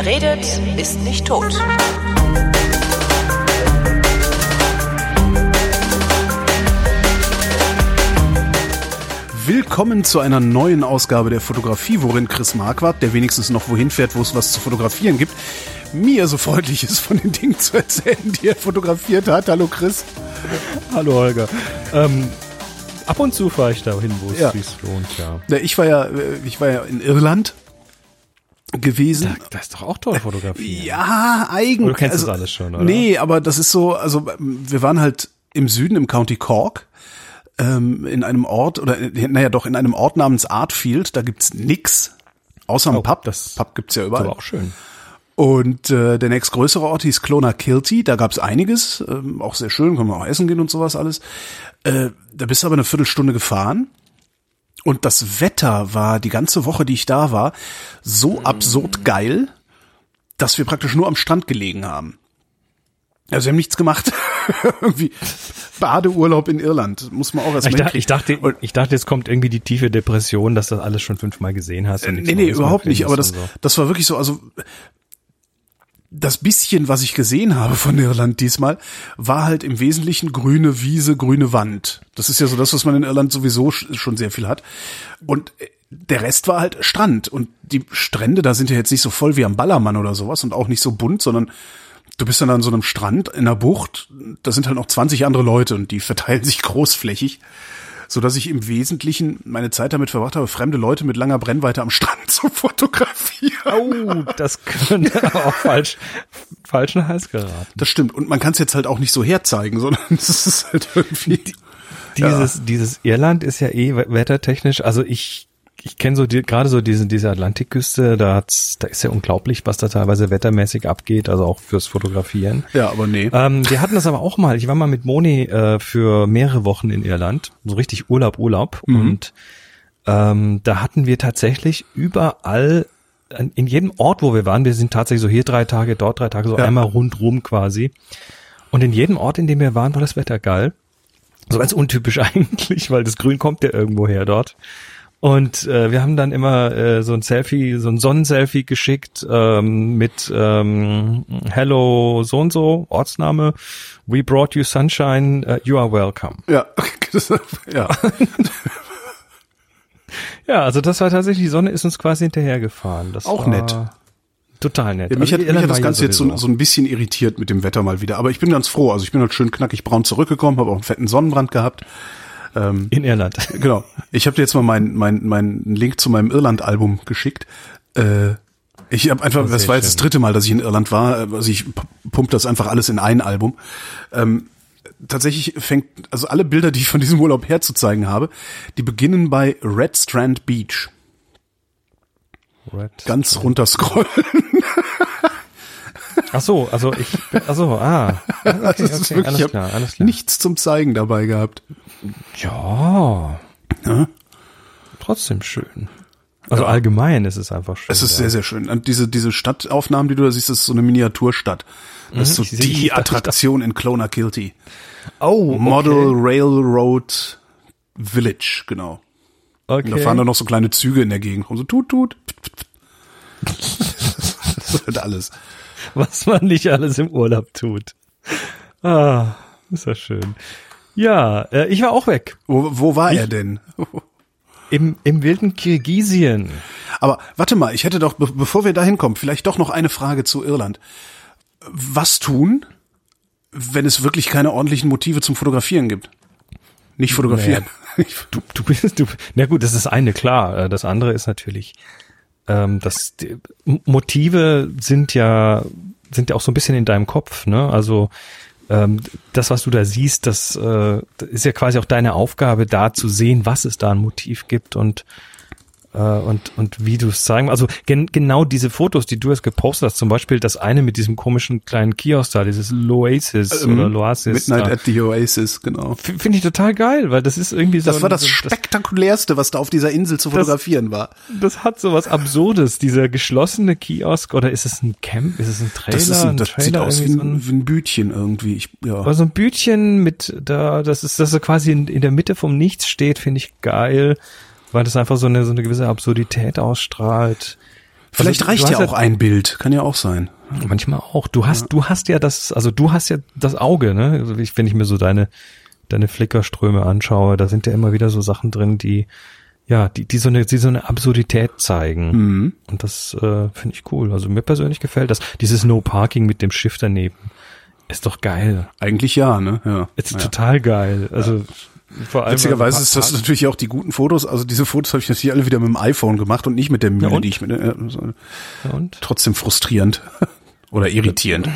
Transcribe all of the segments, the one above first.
Wer redet, ist nicht tot. Willkommen zu einer neuen Ausgabe der Fotografie, worin Chris Marquardt, der wenigstens noch wohin fährt, wo es was zu fotografieren gibt, mir so freundlich ist, von den Dingen zu erzählen, die er fotografiert hat. Hallo Chris. Hallo Holger. Ähm, ab und zu fahre ich dahin, wo es Ja. sich lohnt, ja. Ja, Ich war ja, äh, ich war ja in Irland gewesen. Da, das ist doch auch toll fotografieren. Ja, eigentlich. Oder du kennst das alles schon, oder? Nee, aber das ist so, also wir waren halt im Süden im County Cork ähm, in einem Ort oder naja doch in einem Ort namens Artfield. Da gibt's nix außer einem Oh, Pub. das- Pub gibt's ja Das überall. war auch schön. Und äh, der nächstgrößere Ort hieß Clonakilty. Da gab's einiges, ähm, auch sehr schön, kann man auch essen gehen und sowas alles. Äh, da bist du aber eine Viertelstunde gefahren. Und das Wetter war die ganze Woche, die ich da war, so absurd geil, dass wir praktisch nur am Strand gelegen haben. Also wir haben nichts gemacht. irgendwie Badeurlaub in Irland. Muss man auch erst Ich mal dachte, ich dachte, ich dachte, jetzt kommt irgendwie die tiefe Depression, dass du das alles schon fünfmal gesehen hast. und nichts Nee, nee, überhaupt nicht. Aber das, und das war wirklich so, also das bisschen, was ich gesehen habe von Irland diesmal, war halt im Wesentlichen grüne Wiese, grüne Wand. Das ist ja so das, was man in Irland sowieso sch- schon sehr viel hat. Und äh, der Rest war halt Strand. Und die Strände, da sind ja jetzt nicht so voll wie am Ballermann oder sowas und auch nicht so bunt, sondern du bist dann an so einem Strand in einer Bucht, da sind halt noch 20 andere Leute und die verteilen sich großflächig so dass ich im Wesentlichen meine Zeit damit verbracht habe, fremde Leute mit langer Brennweite am Strand zu fotografieren. Oh, das könnte aber auch falsch, falschen Hals geraten. Das stimmt. Und man kann es jetzt halt auch nicht so herzeigen, sondern es ist halt irgendwie. Dieses, dieses Irland ist ja eh wettertechnisch, also ich, ich kenne so die, gerade so diese, diese Atlantikküste, da hat's, da ist ja unglaublich, was da teilweise wettermäßig abgeht, also auch fürs Fotografieren. Ja, aber nee. Ähm, wir hatten das aber auch mal. Ich war mal mit Moni äh, für mehrere Wochen in Irland, so richtig Urlaub, Urlaub. Und ähm, da hatten wir tatsächlich überall, in jedem Ort, wo wir waren, wir sind tatsächlich so hier drei Tage, dort drei Tage, so Ja. einmal rundrum quasi. Und in jedem Ort, in dem wir waren, war das Wetter geil. So ganz untypisch eigentlich, weil das Grün kommt ja irgendwo her dort. Und äh, wir haben dann immer äh, so ein Selfie, so ein Sonnenselfie geschickt ähm, mit ähm, Hello so und so Ortsname. We brought you sunshine. Uh, you are welcome. Ja, ja. Ja, also das war tatsächlich die Sonne ist uns quasi hinterhergefahren. Das Auch nett. Total nett. Ja, mich Also hat, mich hat das Ganze jetzt so, so ein bisschen irritiert mit dem Wetter mal wieder. Aber ich bin ganz froh. Also ich bin halt schön knackig braun zurückgekommen, habe auch einen fetten Sonnenbrand gehabt. In Irland. Genau. Ich habe dir jetzt mal meinen mein, mein Link zu meinem Irland-Album geschickt. Äh, ich habe einfach, das sehr war jetzt das schön. dritte Mal, dass ich in Irland war. Also ich pump das einfach alles in ein Album. Ähm, tatsächlich fängt, also alle Bilder, die ich von diesem Urlaub herzuzeigen habe, die beginnen bei Red Strand Beach. Red. Ganz runter scrollen. Ach so, also ich, ach so, ah. Okay, Das ist okay, alles klar, alles klar. nichts zum Zeigen dabei gehabt. Ja. Ja. Trotzdem schön. Also allgemein ist es einfach schön. Es ist ja. sehr, sehr schön. Und diese, diese Stadtaufnahmen, die du da siehst, das ist so eine Miniaturstadt. Das ist so Mhm, sehe- die dachte- Attraktion in Clonakilty. Oh, okay. Model Railroad Village, genau. Okay. Und da fahren dann noch so kleine Züge in der Gegend rum. So tut, tut. Das ist halt alles. Was man nicht alles im Urlaub tut. Ah, ist ja schön. Ja, äh, ich war auch weg. Wo, wo war er denn? Im, im wilden Kirgisien. Aber warte mal, ich hätte doch, be bevor wir da hinkommen, vielleicht doch noch eine Frage zu Irland. Was tun, wenn es wirklich keine ordentlichen Motive zum Fotografieren gibt? Nicht fotografieren. Du, du bist, du, na gut, das ist eine klar. Äh, Das andere ist natürlich, ähm, dass Motive sind ja, sind ja auch so ein bisschen in deinem Kopf, ne? Also, ähm, das, was du da siehst, das, äh, ist ja quasi auch deine Aufgabe, da zu sehen, was es da ein Motiv gibt und äh, und und wie du es zeigen. Also gen genau diese Fotos, die du jetzt gepostet hast, zum Beispiel das eine mit diesem komischen kleinen Kiosk da, dieses Loasis Ähm, oder Loasis. Midnight da. at the Oasis, genau. Finde ich total geil, weil das ist irgendwie so. Das war das so, spektakulärste, was da auf dieser Insel zu fotografieren war. das hat so was Absurdes, dieser geschlossene Kiosk oder ist es ein Camp, ist es ein Trailer? Das, ist ein, ein das Trailer sieht aus wie irgendwie so ein, ein, ein Bütchen irgendwie. Ich, ja. aber so ein Bütchen mit da, das ist, das so quasi in, in der Mitte vom Nichts steht, finde ich geil, weil das einfach so eine so eine gewisse Absurdität ausstrahlt. Vielleicht Also, reicht ja auch ein Bild, kann ja auch sein. Manchmal auch. Du hast, du hast ja das, also du hast ja das Auge, ne? Also ich, wenn ich mir so deine, deine Flickerströme anschaue, da sind ja immer wieder so Sachen drin, die, ja, die, die so eine, die so eine Absurdität zeigen. Mhm. Und das äh, finde ich cool. Also mir persönlich gefällt das. Dieses No Parking mit dem Schiff daneben ist doch geil. Eigentlich ja, ne? Ja. Ist ja. total geil. Also Witzigerweise ist das natürlich auch die guten Fotos. Also diese Fotos habe ich natürlich alle wieder mit dem iPhone gemacht und nicht mit der Mühle, und? die ich mit. Äh, so- Ja, und trotzdem frustrierend oder irritierend.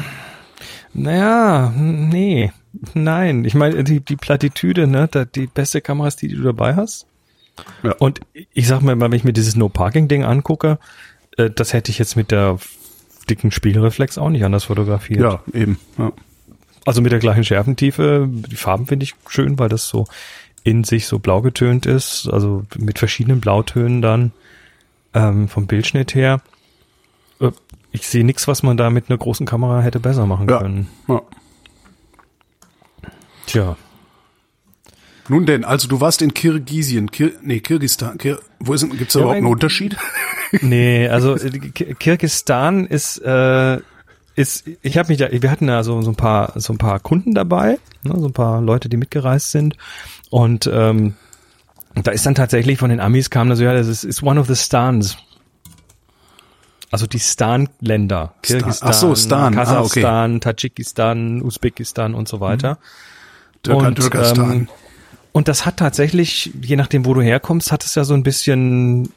Naja, nee, nein. Ich meine, die, die Plattitüde, ne, die beste Kamera ist die, die du dabei hast. Ja. Und ich sag mal, wenn ich mir dieses No-Parking-Ding angucke, äh, das hätte ich jetzt mit der dicken Spiegelreflex auch nicht anders fotografiert. Ja, eben. Ja. Also mit der gleichen Schärfentiefe. Die Farben finde ich schön, weil das so in sich so blau getönt ist. Also mit verschiedenen Blautönen dann ähm, vom Bildschnitt her. Äh, Ich sehe nichts, was man da mit einer großen Kamera hätte besser machen Ja. können. ja. Tja. Nun denn, also du warst in Kirgisien, Kir nee, Kirgistan. Kir wo ist denn, gibt's da Ja, überhaupt einen Unterschied? Nee, also äh, Ki- Kirgisistan ist äh, ist ich habe mich da wir hatten da so so ein paar so ein paar Kunden dabei, ne, so ein paar Leute, die mitgereist sind und ähm, da ist dann tatsächlich von den Amis kam da so ja, das ist, ist one of the Stans. Also die Stan-Länder. Stan- Kirgisistan, Ach so, Stan. Ah, okay. Kasachstan, Tadschikistan, Usbekistan und so weiter. Türk- Und, Türkistan. ähm, Und das hat tatsächlich, je nachdem, wo du herkommst, hat es ja so ein bisschen,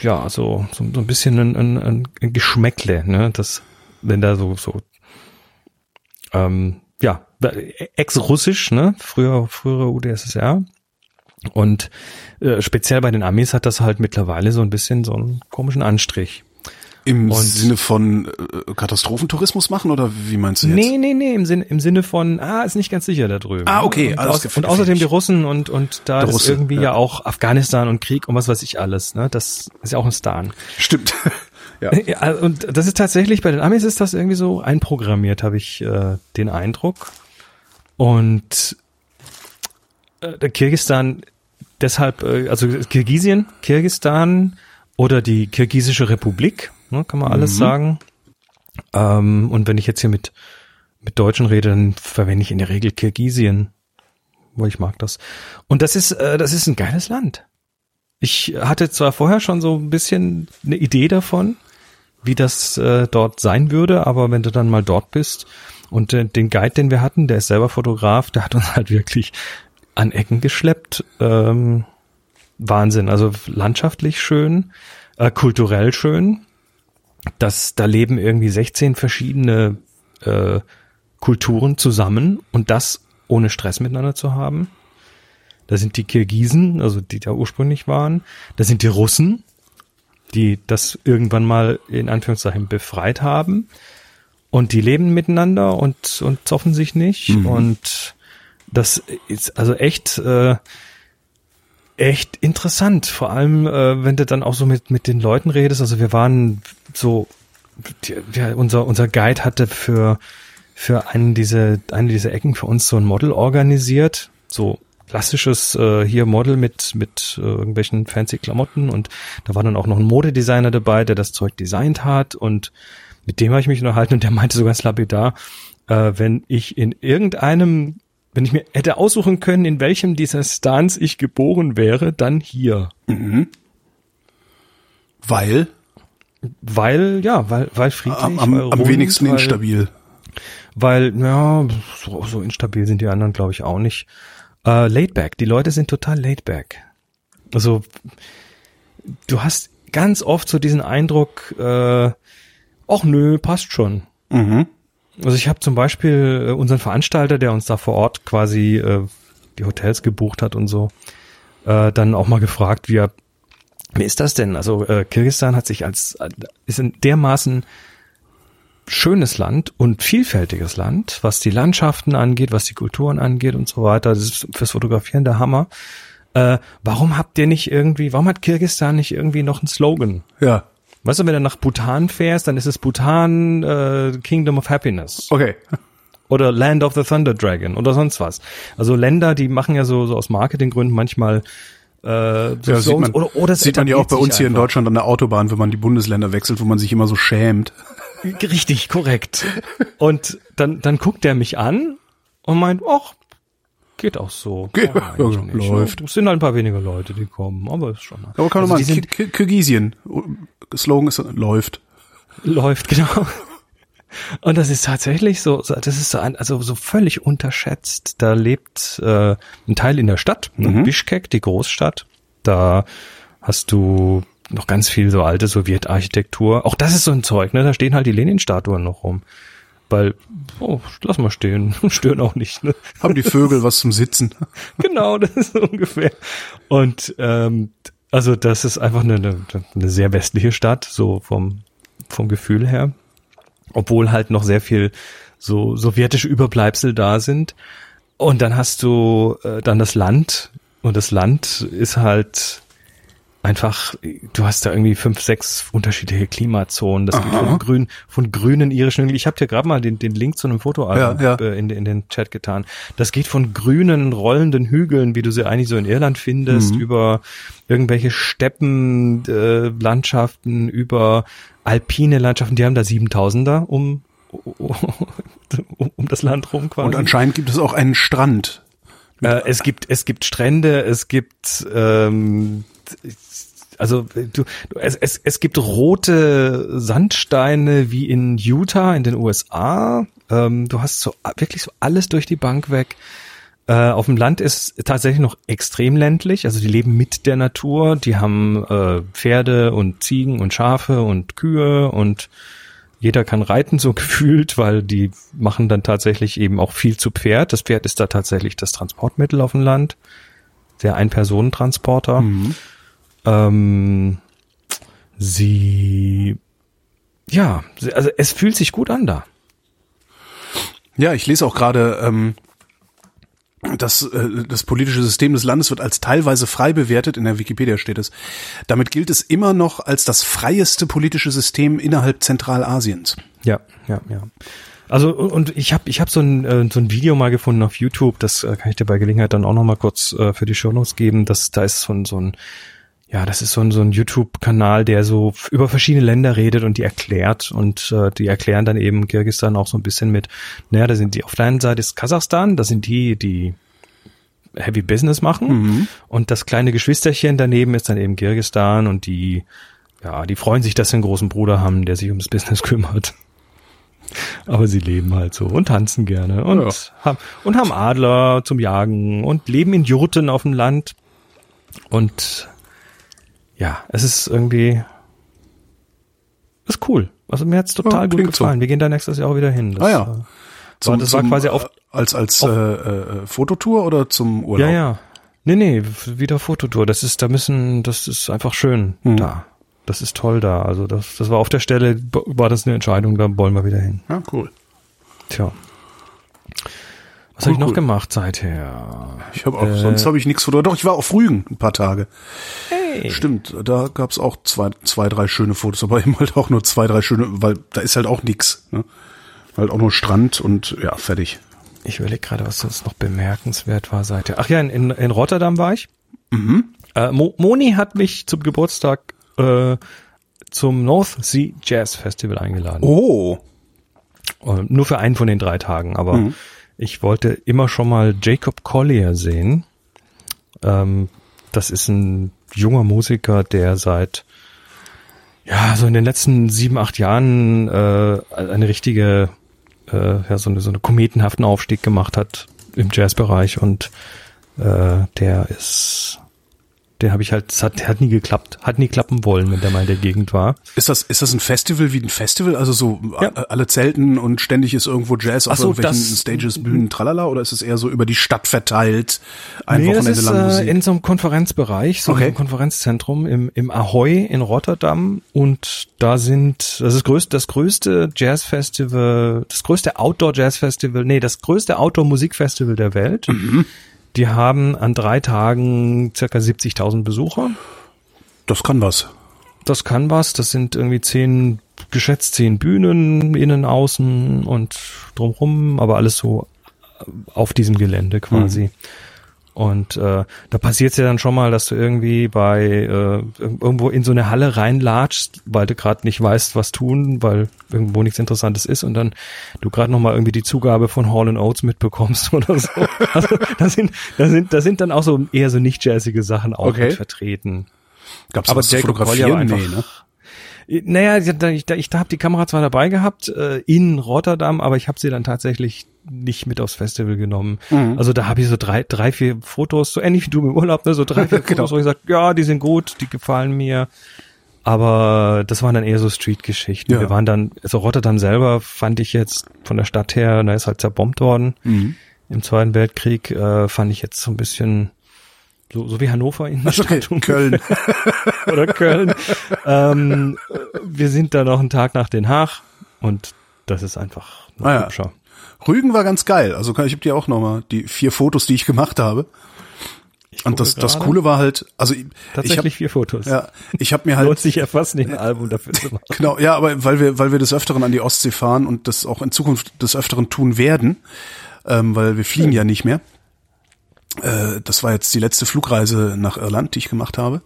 ja, so, so, so ein bisschen ein, ein, ein Geschmäckle, ne? Das, wenn da so, so, ähm, ja, ex-russisch, ne? Früher, frühere UdSSR. Und äh, speziell bei den Amis hat das halt mittlerweile so ein bisschen so einen komischen Anstrich. Im und- Sinne von äh, Katastrophentourismus machen oder wie meinst du jetzt? Nee, nee, nee, im Sinne, im Sinne von, ah, ist nicht ganz sicher da drüben. Ah, okay, Und, alles aus, und außerdem die. Russen und, und da ist Russe, irgendwie ja. ja. auch Afghanistan und Krieg und was weiß ich alles, ne? Das ist ja auch ein Stan. Stimmt. Ja. Ja, und das ist tatsächlich, bei den Amis ist das irgendwie so einprogrammiert, habe ich äh, den Eindruck. Und äh, der Kirgistan deshalb, äh, also Kirgisien, Kirgistan oder die Kirgisische Republik, ne, kann man alles sagen. Ähm, und wenn ich jetzt hier mit, mit Deutschen rede, dann verwende ich in der Regel Kirgisien, weil ich mag das. Und das ist, äh, das ist ein geiles Land. Ich hatte zwar vorher schon so ein bisschen eine Idee davon, wie das äh, dort sein würde, aber wenn du dann mal dort bist und äh, den Guide, den wir hatten, der ist selber Fotograf, der hat uns halt wirklich an Ecken geschleppt. Ähm, Wahnsinn, also landschaftlich schön, äh, kulturell schön. Das, da leben irgendwie 16 verschiedene äh, Kulturen zusammen und das ohne Stress miteinander zu haben. Da sind die Kirgisen, also die da ursprünglich waren. Da sind die Russen, die das irgendwann mal in Anführungszeichen befreit haben. Und die leben miteinander und, und zoffen sich nicht. Und das ist also echt, äh, echt interessant. Vor allem, äh, wenn du dann auch so mit, mit den Leuten redest. Also wir waren so, die, ja, unser, unser Guide hatte für, für einen diese, eine dieser Ecken für uns so ein Model organisiert. So klassisches äh, hier Model mit mit äh, irgendwelchen fancy Klamotten und da war dann auch noch ein Modedesigner dabei, der das Zeug designt hat und mit dem habe ich mich unterhalten und der meinte so ganz lapidar, äh, wenn ich in irgendeinem, wenn ich mir hätte aussuchen können, in welchem dieser Stans ich geboren wäre, dann hier. Weil Weil, ja, weil, weil friedlich, am, am, weil am rund, wenigsten weil, instabil. Weil, ja, so, so instabil sind die anderen, glaube ich, auch nicht. Äh, laid back. Die Leute sind total laid back. Also, du hast ganz oft so diesen Eindruck, äh, ach nö, passt schon. Mhm. Also ich habe zum Beispiel äh, unseren Veranstalter, der uns da vor Ort quasi äh, die Hotels gebucht hat und so, äh, dann auch mal gefragt, wie er, wie ist das denn? Also äh, Kirgisistan hat sich als äh, ist ein dermaßen schönes Land und vielfältiges Land, was die Landschaften angeht, was die Kulturen angeht und so weiter. Das ist fürs Fotografieren der Hammer. Äh, warum habt ihr nicht irgendwie, warum hat Kirgisistan nicht irgendwie noch einen Slogan? Ja. Weißt du, wenn du nach Bhutan fährst, dann ist es Bhutan äh, Kingdom of Happiness Okay. oder Land of the Thunder Dragon oder sonst was. Also Länder, die machen ja so, so aus Marketinggründen manchmal Äh, so Ja, sieht man, oder, oder es sieht man ja auch bei uns hier in einfach. Deutschland an der Autobahn, wenn man die Bundesländer wechselt, wo man sich immer so schämt. Richtig, korrekt. Und dann, dann guckt er mich an und meint, ach, geht auch so. Geht- eigentlich läuft. Es sind halt ein paar weniger Leute, die kommen, aber ist schon. Aber kann also man mal, Kirgisien, Slogan ist, läuft. läuft, genau. Und das ist tatsächlich so, das ist so ein, also so völlig unterschätzt. Da lebt äh, ein Teil in der Stadt, Mhm. Bischkek, die Großstadt. Da hast du noch ganz viel so alte Sowjetarchitektur. Auch das ist so ein Zeug, ne? Da stehen halt die Lenin-Statuen noch rum. Weil, oh, lass mal stehen, stören auch nicht, ne? Haben die Vögel was zum Sitzen? genau, das ist ungefähr. Und ähm, also das ist einfach eine, eine, eine sehr westliche Stadt, so vom, vom Gefühl her. Obwohl halt noch sehr viel so sowjetische Überbleibsel da sind. Und dann hast du äh, dann das Land. Und das Land ist halt einfach, du hast da irgendwie fünf, sechs unterschiedliche Klimazonen. Das geht von grün, von grünen irischen Hügeln. Ich habe dir gerade mal den, den Link zu einem Fotoalbum Ja, ja. äh, in, in den Chat getan. Das geht von grünen, rollenden Hügeln, wie du sie eigentlich so in Irland findest, Mhm. über irgendwelche Steppenlandschaften, äh, Landschaften, über alpine Landschaften. Die haben da 7000er um, um, um das Land rum quasi. Und anscheinend gibt es auch einen Strand. Äh, es gibt es gibt Strände, es gibt ähm, also du, du es, es, es gibt rote Sandsteine wie in Utah in den USA. Ähm, du hast so wirklich so alles durch die Bank weg. Äh, auf dem Land ist tatsächlich noch extrem ländlich, also die leben mit der Natur, die haben äh, Pferde und Ziegen und Schafe und Kühe und jeder kann reiten so gefühlt, weil die machen dann tatsächlich eben auch viel zu Pferd. Das Pferd ist da tatsächlich das Transportmittel auf dem Land. Der Ein-Personen-Transporter. Ähm, sie, ja, also es fühlt sich gut an da. Ja, ich lese auch gerade, ähm, das, äh, das politische System des Landes wird als teilweise frei bewertet, in der Wikipedia steht es. Damit gilt es immer noch als das freieste politische System innerhalb Zentralasiens. Ja, ja, ja. Also und ich habe ich hab so ein äh, so ein Video mal gefunden auf YouTube, das äh, kann ich dir bei Gelegenheit dann auch noch mal kurz äh, für die Shownotes geben. Das da ist so ein so ein ja, das ist so ein so ein YouTube-Kanal, der so über verschiedene Länder redet und die erklärt und äh, die erklären dann eben Kirgisistan auch so ein bisschen mit. Naja, da sind die auf der einen Seite ist Kasachstan, das sind die die Heavy Business machen und das kleine Geschwisterchen daneben ist dann eben Kirgisistan und die ja, die freuen sich, dass sie einen großen Bruder haben, der sich ums Business kümmert. Aber sie leben halt so und tanzen gerne und, Ja. haben, und haben Adler zum Jagen und leben in Jurten auf dem Land. Und ja, es ist irgendwie, ist cool. Also mir hat's total Ja, gut klingt so. gefallen. Wir gehen da nächstes Jahr auch wieder hin. Das, Ah ja. äh, war, das war quasi auf, als als äh, äh, Fototour oder zum Urlaub? ja, ja. Nee, nee, wieder Fototour. Das ist, da müssen, das ist einfach schön Mhm. da. Das ist toll da. Also das, das war auf der Stelle, war das eine Entscheidung, da wollen wir wieder hin. Ja, cool. Tja. Was habe ich noch cool. gemacht seither? Ich habe auch, Äh. sonst habe ich nichts fotografiert. Doch, ich war auf Rügen ein paar Tage. Hey. Stimmt, da gab's auch zwei, zwei, drei schöne Fotos, aber eben halt auch nur zwei, drei schöne, weil da ist halt auch nix. Ne? Halt auch nur Strand und ja, fertig. Ich überlege gerade, was sonst noch bemerkenswert war seither. Ach ja, in, in, in Rotterdam war ich. Äh, Mo, Moni hat mich zum Geburtstag äh, zum North Sea Jazz Festival eingeladen. Oh. Äh, nur für einen von den drei Tagen, aber ich wollte immer schon mal Jacob Collier sehen. Ähm, das ist ein junger Musiker, der seit ja so in den letzten sieben, acht Jahren äh, eine richtige äh, ja, so, eine, so eine kometenhaften Aufstieg gemacht hat im Jazzbereich und äh, der ist den habe ich halt, es hat, hat nie geklappt, hat nie klappen wollen, wenn der mal in der Gegend war. Ist das, ist das ein Festival wie ein Festival? Also so Ja. a- alle Zelten und ständig ist irgendwo Jazz auf so, irgendwelchen das- Stages, Bühnen, tralala? Oder ist es eher so über die Stadt verteilt? Ein nee, das Wochenende ist lang äh, Musik? in so einem Konferenzbereich, so Okay. einem Konferenzzentrum im, im Ahoy in Rotterdam und da sind, das ist größte, das größte Jazzfestival, das größte Outdoor-Jazzfestival, nee, das größte Outdoor-Musikfestival der Welt. Mhm. Die haben an drei Tagen circa 70.000 Besucher. das kann was. Das kann was, das sind irgendwie zehn, geschätzt zehn Bühnen, innen, außen und drumrum, aber alles so auf diesem Gelände quasi. Und äh, da passiert es ja dann schon mal, dass du irgendwie bei äh, irgendwo in so eine Halle reinlatschst, weil du gerade nicht weißt, was tun, weil irgendwo nichts Interessantes ist und dann du gerade noch mal irgendwie die Zugabe von Hall Oates mitbekommst oder so. Also da sind, da sind, da sind dann auch so eher so nicht jazzige Sachen auch Okay. mit vertreten. Gab's Aber Jacob fotografieren? Collier war Nee, einfach- ne? Naja, ich, ich, ich habe die Kamera zwar dabei gehabt äh, in Rotterdam, aber ich habe sie dann tatsächlich nicht mit aufs Festival genommen. Mhm. Also da habe ich so drei, drei, vier Fotos, so ähnlich wie du im Urlaub, ne, so drei, vier Genau. Fotos, wo ich sage, ja, die sind gut, die gefallen mir. Aber das waren dann eher so Street-Geschichten. Ja. Wir waren dann, also Rotterdam selber fand ich jetzt von der Stadt her, da ist halt zerbombt worden Mhm. im Zweiten Weltkrieg, äh, fand ich jetzt so ein bisschen so, so wie Hannover in der. Stadt Köln. oder Köln. ähm, wir sind da noch einen Tag nach Den Haag und das ist einfach noch Ah ja. hübscher. Rügen war ganz geil. Also ich habe dir auch noch mal die vier Fotos, die ich gemacht habe. Und das, das. Coole war halt, also ich- ich Tatsächlich hab, vier Fotos. ja, ich habe mir Lohnt halt sich ja fast nicht ein Album dafür zu machen. genau, ja, aber weil wir, weil wir des Öfteren an die Ostsee fahren und das auch in Zukunft des Öfteren tun werden, ähm, weil wir fliegen ja nicht mehr. Äh, das war jetzt die letzte Flugreise nach Irland, die ich gemacht habe.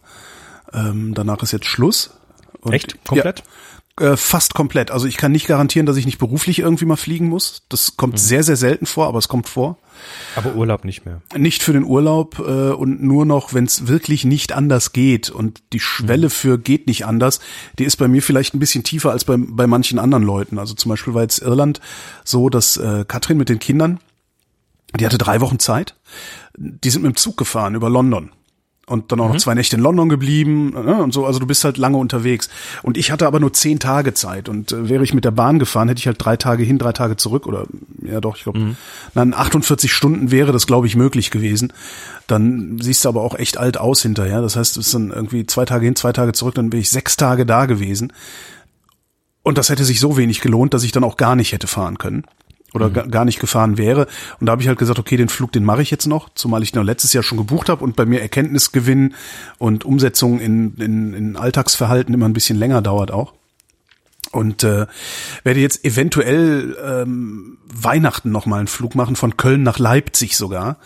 Ähm, danach ist jetzt Schluss. Und- Echt? Komplett? Ja, äh, fast komplett. Also ich kann nicht garantieren, dass ich nicht beruflich irgendwie mal fliegen muss. Das Mhm. kommt sehr, sehr selten vor, aber es kommt vor. Aber Urlaub nicht mehr. Nicht für den Urlaub äh, und nur noch, wenn es wirklich nicht anders geht. Und die Schwelle für geht nicht anders, die ist bei mir vielleicht ein bisschen tiefer als bei, bei manchen anderen Leuten. Also zum Beispiel war jetzt Irland so, dass äh, Katrin mit den Kindern, die hatte drei Wochen Zeit, die sind mit dem Zug gefahren über London. Und dann auch noch zwei Nächte in London geblieben ne, und so. Also du bist halt lange unterwegs. Und ich hatte aber nur zehn Tage Zeit. Und äh, wäre ich mit der Bahn gefahren, hätte ich halt drei Tage hin, drei Tage zurück. Oder ja doch, ich glaube, dann 48 Stunden wäre das, glaube ich, möglich gewesen. Dann siehst du aber auch echt alt aus hinterher. Das heißt, es ist dann irgendwie zwei Tage hin, zwei Tage zurück. Dann wäre ich sechs Tage da gewesen. Und das hätte sich so wenig gelohnt, dass ich dann auch gar nicht hätte fahren können oder ga- gar nicht gefahren wäre. Und da habe ich halt gesagt, okay, den Flug, den mache ich jetzt noch, zumal ich noch letztes Jahr schon gebucht habe und bei mir Erkenntnisgewinn und Umsetzung in, in, in Alltagsverhalten immer ein bisschen länger dauert auch. Und äh, werde jetzt eventuell ähm, Weihnachten noch mal einen Flug machen von Köln nach Leipzig sogar,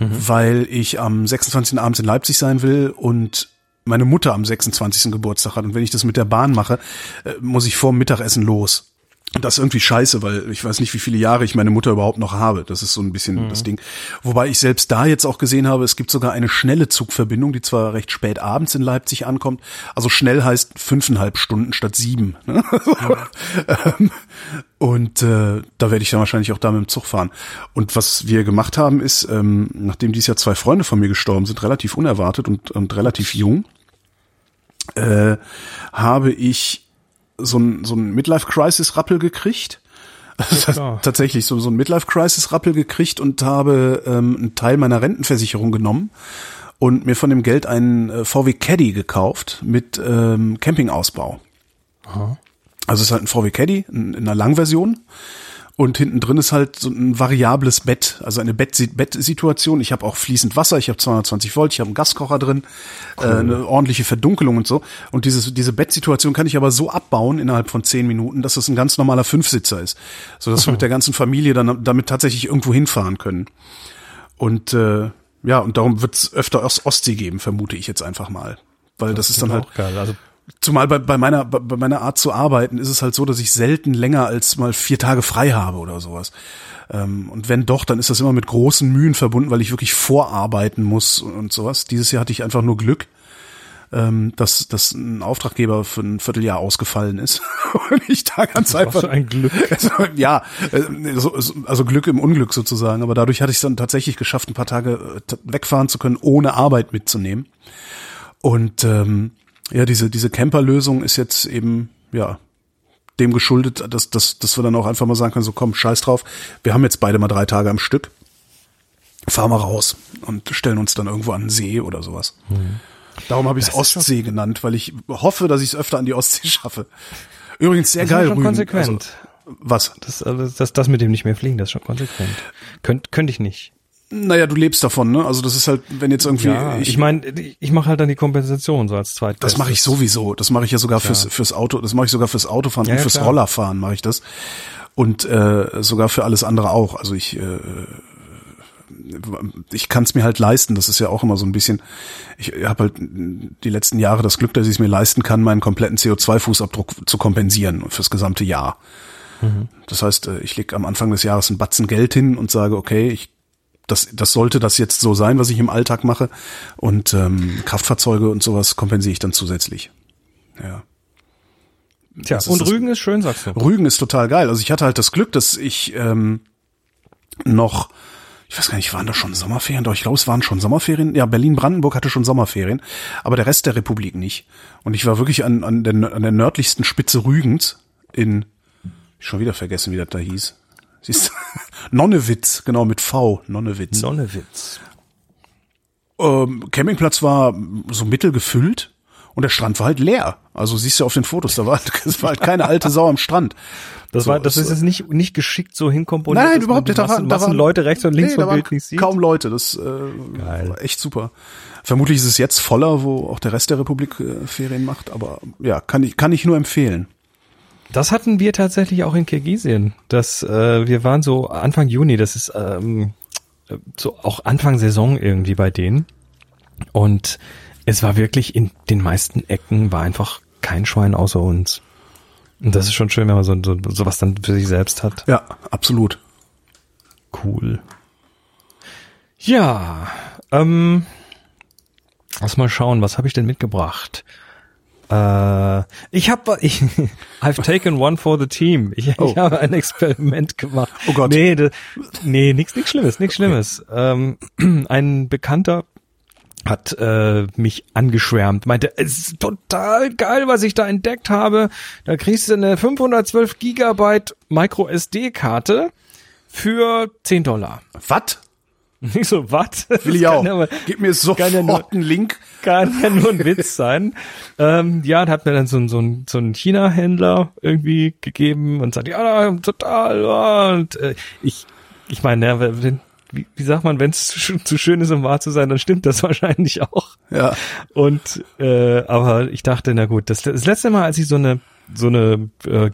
weil ich am 26. abends in Leipzig sein will und meine Mutter am 26. Geburtstag hat. Und wenn ich das mit der Bahn mache, äh, muss ich vor Mittagessen los. Und das ist irgendwie scheiße, weil ich weiß nicht, wie viele Jahre ich meine Mutter überhaupt noch habe. Das ist so ein bisschen das Ding. Wobei ich selbst da jetzt auch gesehen habe, es gibt sogar eine schnelle Zugverbindung, die zwar recht spät abends in Leipzig ankommt. Also schnell heißt fünfeinhalb Stunden statt sieben. Ne? Ähm, Und äh, da werde ich dann wahrscheinlich auch da mit dem Zug fahren. Und was wir gemacht haben, ist, ähm, nachdem dies Jahr zwei Freunde von mir gestorben sind, relativ unerwartet und, und relativ jung, äh, habe ich so ein, so ein Midlife-Crisis-Rappel gekriegt. klar. Tatsächlich so, so ein Midlife-Crisis-Rappel gekriegt und habe ähm, einen Teil meiner Rentenversicherung genommen und mir von dem Geld einen äh, VW Caddy gekauft mit ähm, Campingausbau. Also es ist halt ein VW Caddy in, in einer Langversion und hinten drin ist halt so ein variables Bett, also eine Bett- Bettsituation. Ich habe auch fließend Wasser, ich habe 220 Volt, ich habe einen Gaskocher drin, äh, eine ordentliche Verdunkelung und so. Und diese, diese Bettsituation kann ich aber so abbauen innerhalb von zehn Minuten, dass es ein ganz normaler Fünfsitzer ist, so dass wir mit der ganzen Familie dann damit tatsächlich irgendwo hinfahren können. Und äh, ja, und darum wird es öfter Ost Ostsee geben, vermute ich jetzt einfach mal. Weil das, ist dann halt geil. Also Zumal bei, bei meiner bei meiner Art zu arbeiten ist es halt so, dass ich selten länger als mal vier Tage frei habe oder sowas. Ähm, und wenn doch, dann ist das immer mit großen Mühen verbunden, weil ich wirklich vorarbeiten muss und, sowas. Dieses Jahr hatte ich einfach nur Glück, ähm, dass, dass ein Auftraggeber für ein Vierteljahr ausgefallen ist und ich da ganz was einfach ein Glück. also, ja, äh, so- so- also Glück im Unglück sozusagen. Aber dadurch hatte ich es dann tatsächlich geschafft, ein paar Tage äh, wegfahren zu können, ohne Arbeit mitzunehmen. Und ähm, ja, diese diese Camper-Lösung ist jetzt eben ja dem geschuldet, dass, dass, dass wir dann auch einfach mal sagen können, so komm, scheiß drauf, wir haben jetzt beide mal drei Tage am Stück, fahren wir raus und stellen uns dann irgendwo an den See oder sowas. Darum habe ich es Mhm. Das ist Ostsee genannt, weil ich hoffe, dass ich es öfter an die Ostsee schaffe. Übrigens sehr Das ist geil, schon Rügen. konsequent. Also, was? Das, also das, das mit dem nicht mehr fliegen, das ist schon konsequent. Könnt, könnte ich nicht. Naja, du lebst davon, ne? Also das ist halt, wenn jetzt irgendwie, Ja, ich, meine, ich, ich mache halt dann die Kompensation so als zweites. das mache ich sowieso. Das mache ich ja sogar fürs Ja. fürs Auto. Das mache ich sogar fürs Autofahren Ja, und fürs klar. Rollerfahren mache ich das und äh, sogar für alles andere auch. Also ich äh, ich kann es mir halt leisten. Das ist ja auch immer so ein bisschen, ich habe halt die letzten Jahre das Glück, dass ich es mir leisten kann, meinen kompletten CO2-Fußabdruck zu kompensieren fürs gesamte Jahr. Mhm. Das heißt, äh, ich lege am Anfang des Jahres einen Batzen Geld hin und sage, okay, ich das, das sollte das jetzt so sein, was ich im Alltag mache. Und ähm, Kraftfahrzeuge und sowas kompensiere ich dann zusätzlich. Ja. Tja, das und Rügen ist schön, sagst du. Rügen ist total geil. Also ich hatte halt das Glück, dass ich ähm, noch, ich weiß gar nicht, waren da schon Sommerferien? Doch, ich glaube, es waren schon Sommerferien. Ja, Berlin-Brandenburg hatte schon Sommerferien, aber der Rest der Republik nicht. Und ich war wirklich an, an, der, an der nördlichsten Spitze Rügens in, schon wieder vergessen, wie das da hieß. Siehst du? Nonnewitz, genau, mit V, Nonnewitz. Nonnewitz. Ähm, Campingplatz war so mittel gefüllt und der Strand war halt leer. Also siehst du auf den Fotos, da war, es war halt keine alte Sau am Strand. Das so, war, das ist jetzt nicht, nicht geschickt so hinkomponiert. Nein, überhaupt nicht. Da waren, da waren Leute rechts und links nee, vom Bild nicht sieht. Kaum Leute, das äh, Geil. war echt super. Vermutlich ist es jetzt voller, wo auch der Rest der Republik äh, Ferien macht, aber ja, kann ich, kann ich nur empfehlen. Das hatten wir tatsächlich auch in Kirgisien. Das, äh, wir waren so Anfang Juni, das ist ähm, so auch Anfang Saison irgendwie bei denen. Und es war wirklich in den meisten Ecken war einfach kein Schwein außer uns. Und das ist schon schön, wenn man so, so sowas dann für sich selbst hat. Ja, absolut. Cool. Ja, ähm, lass mal schauen, was habe ich denn mitgebracht? Äh, ich habe, ich, I've taken one for the team. Ich, oh. ich habe ein Experiment gemacht. Oh Gott. Nee, de, nee, nichts, nichts Schlimmes, nichts Schlimmes. Ähm, ein Bekannter hat äh, mich angeschwärmt, meinte, es ist total geil, was ich da entdeckt habe. Da kriegst du eine 512 Gigabyte Micro SD-Karte für 10 Dollar. Was? Nicht so, was? Will ich auch. Ja, Gib mir sofort ja nur, einen Link. Kann ja nur ein Witz sein. ähm, ja, da hat mir dann so, ein so ein, so ein China-Händler irgendwie gegeben und sagt, ja, total. Und äh, ich, ich meine, wenn, wie, wie sagt man, wenn es zu, zu schön ist, um wahr zu sein, dann stimmt das wahrscheinlich auch. Ja. Und äh, aber ich dachte, na gut, das, das letzte Mal, als ich so eine so eine äh,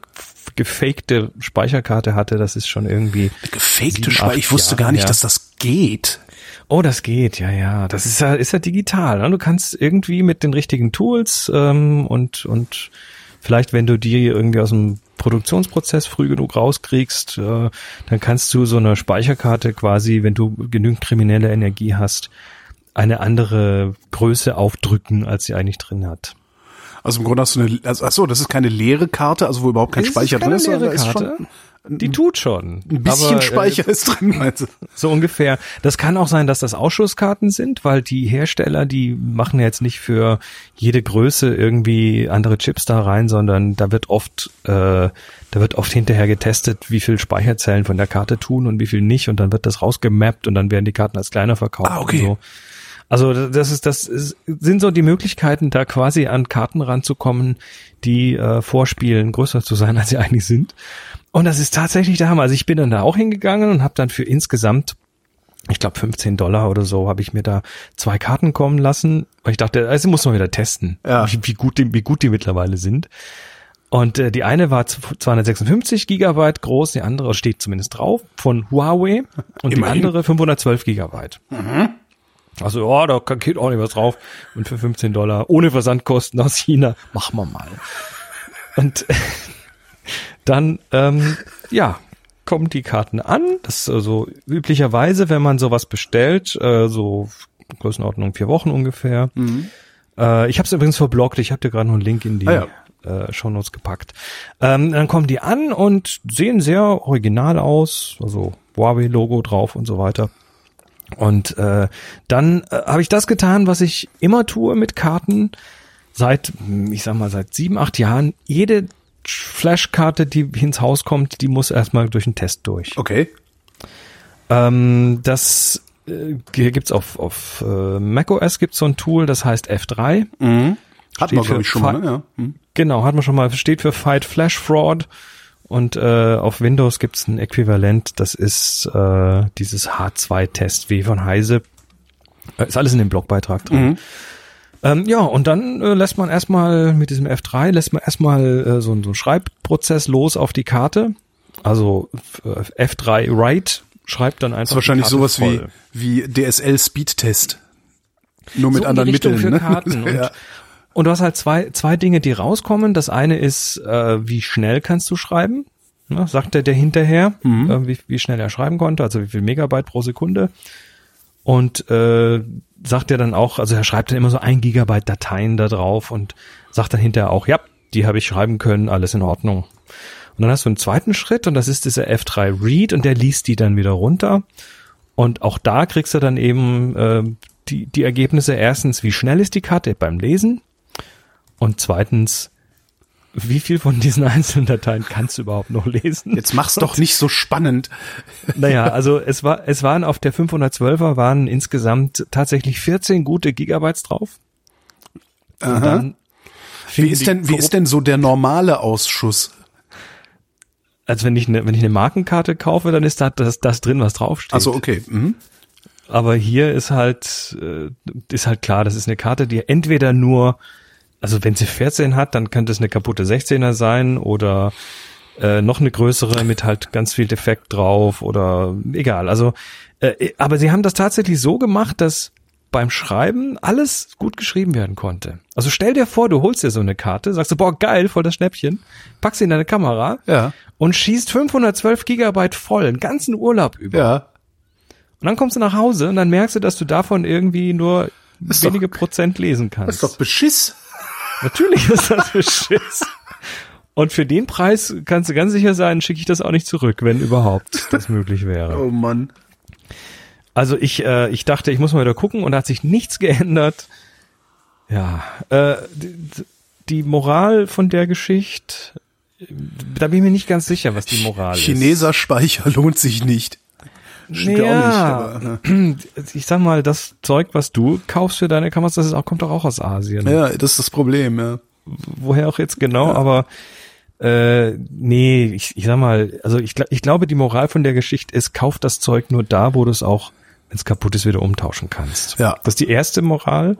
gefakte Speicherkarte hatte, das ist schon irgendwie. Gefakte Speicher? Ich wusste gar nicht, ja. dass das geht. Oh, das geht, ja, ja. Das ist ja, ist ja digital. Ne? Du kannst irgendwie mit den richtigen Tools ähm, und und vielleicht, wenn du die irgendwie aus dem Produktionsprozess früh genug rauskriegst, äh, dann kannst du so eine Speicherkarte quasi, wenn du genügend kriminelle Energie hast, eine andere Größe aufdrücken, als sie eigentlich drin hat. Also im Grunde hast du eine, also, ach so, das ist keine leere Karte, also wo überhaupt kein das Speicher drin ist, sondern ist schon die tut schon. Ein bisschen aber, äh, Speicher äh, ist drin, meinst du? So ungefähr. Das kann auch sein, dass das Ausschusskarten sind, weil die Hersteller, die machen jetzt nicht für jede Größe irgendwie andere Chips da rein, sondern da wird oft, äh, da wird oft hinterher getestet, wie viel Speicherzellen von der Karte tun und wie viel nicht, und dann wird das rausgemappt und dann werden die Karten als kleiner verkauft. Ah, okay. So. Also das ist, das ist, sind so die Möglichkeiten, da quasi an Karten ranzukommen, die äh, vorspielen, größer zu sein, als sie eigentlich sind. Und das ist tatsächlich der Hammer. Also ich bin dann da auch hingegangen und habe dann für insgesamt, ich glaube 15 Dollar oder so, habe ich mir da zwei Karten kommen lassen, weil ich dachte, also muss man wieder testen, ja. wie, wie, gut die, wie gut die mittlerweile sind. Und äh, die eine war 256 Gigabyte groß, die andere steht zumindest drauf von Huawei und Immerhin. die andere 512 Gigabyte. Mhm. Also, ja, da geht auch nicht was drauf. Und für 15 Dollar ohne Versandkosten aus China, machen wir mal. Und dann, ähm, ja, kommen die Karten an. Das ist also üblicherweise, wenn man sowas bestellt, äh, so Größenordnung vier Wochen ungefähr. Mhm. Äh, ich habe es übrigens verblockt. Ich habe dir gerade noch einen Link in die ah, ja. äh, Shownotes gepackt. Ähm, dann kommen die an und sehen sehr original aus. Also Huawei-Logo drauf und so weiter. Und äh, dann äh, habe ich das getan, was ich immer tue mit Karten. Seit, ich sag mal, seit sieben, acht Jahren. Jede Flashkarte, die ins Haus kommt, die muss erstmal durch einen Test durch. Okay. Ähm, das äh, hier gibt's auf, auf äh, macOS gibt's so ein Tool, das heißt F3. Mhm. Hat man, glaube ich, schon mal, ne? ja. Mhm. Genau, hat man schon mal, steht für Fight Flash Fraud. Und äh, auf Windows gibt's ein Äquivalent, das ist äh, dieses H2-Test wie von Heise. Äh, ist alles in dem Blogbeitrag drin. Mhm. Ähm, ja, und dann äh, lässt man erstmal mit diesem F3, lässt man erstmal äh, so, so einen Schreibprozess los auf die Karte. Also äh, F3 Write schreibt dann Das einfach. ist wahrscheinlich sowas wie, voll. wie DSL Speedtest. Nur mit So anderen Richtung Mitteln. für ne? Karten. Und, ja. Und du hast halt zwei, zwei Dinge, die rauskommen. Das eine ist, äh, wie schnell kannst du schreiben? Ne, sagt er der hinterher, Mhm. äh, wie, wie schnell er schreiben konnte, also wie viel Megabyte pro Sekunde. Und äh, sagt er dann auch, also er schreibt dann immer so ein Gigabyte Dateien da drauf und sagt dann hinterher auch, ja, die habe ich schreiben können, alles in Ordnung. Und dann hast du einen zweiten Schritt und das ist dieser F3 Read und der liest die dann wieder runter. Und auch da kriegst du dann eben äh, die, die Ergebnisse. Erstens, wie schnell ist die Karte beim Lesen? Und zweitens, wie viel von diesen einzelnen Dateien kannst du überhaupt noch lesen? Jetzt mach's doch nicht so spannend. Naja, also es war, es waren auf der 512er waren insgesamt tatsächlich 14 gute Gigabytes drauf. Wie ist denn, wie ist denn so der normale Ausschuss? Also wenn ich eine, wenn ich eine Markenkarte kaufe, dann ist da das, das drin, was draufsteht. Also okay. Mhm. Aber hier ist halt, äh, ist halt klar, das ist eine Karte, die entweder nur, also wenn sie 14 hat, dann könnte es eine kaputte 16er sein oder äh, noch eine größere mit halt ganz viel Defekt drauf oder egal. Also, äh, aber sie haben das tatsächlich so gemacht, dass beim Schreiben alles gut geschrieben werden konnte. Also stell dir vor, du holst dir so eine Karte, sagst du, boah, geil, voll das Schnäppchen, packst sie in deine Kamera Ja. und schießt 512 Gigabyte voll, einen ganzen Urlaub über. Ja. Und dann kommst du nach Hause und dann merkst du, dass du davon irgendwie nur ist doch- wenige Prozent lesen Das kannst. ist doch Beschiss. Natürlich ist das Beschiss. Und für den Preis kannst du ganz sicher sein, schicke ich das auch nicht zurück, wenn überhaupt das möglich wäre. Oh Mann. Also ich, äh, ich dachte, ich muss mal wieder gucken und da hat sich nichts geändert. Ja, äh, die, die Moral von der Geschichte, da bin ich mir nicht ganz sicher, was die Moral ist. Chineser Speicher lohnt sich nicht. Stimmt ja auch nicht, aber, ne. ich sag mal, das Zeug, was du kaufst für deine Kameras, das ist auch, kommt doch auch aus Asien. Ja, das ist das Problem, ja. Woher auch jetzt genau, aber äh, nee, ich, ich sag mal, also ich, ich glaube, die Moral von der Geschichte ist, kauf das Zeug nur da, wo du es auch, wenn es kaputt ist, wieder umtauschen kannst. Ja. Das ist die erste Moral.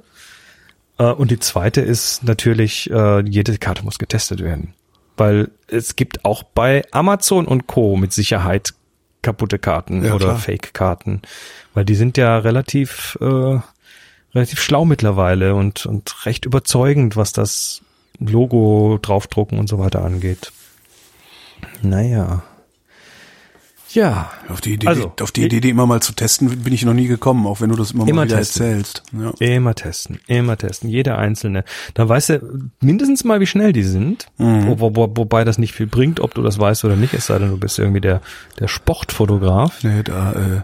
Äh, und die zweite ist natürlich, äh, jede Karte muss getestet werden. Weil es gibt auch bei Amazon und Co. mit Sicherheit kaputte Karten Ja, oder. Fake-Karten. Weil die sind ja relativ, äh, relativ schlau mittlerweile und, und recht überzeugend, was das Logo draufdrucken und so weiter angeht. Naja. Ja. Auf die Idee, Also, auf die Idee, die immer mal zu testen, bin ich noch nie gekommen, auch wenn du das immer, Immer mal wieder testen. erzählst. Ja. Immer testen, immer testen, jeder einzelne. Dann weißt du mindestens mal, wie schnell die sind. Mhm. Wo, wo, wobei das nicht viel bringt, ob du das weißt oder nicht, es sei denn, du bist irgendwie der, der Sportfotograf. Nee, da, äh,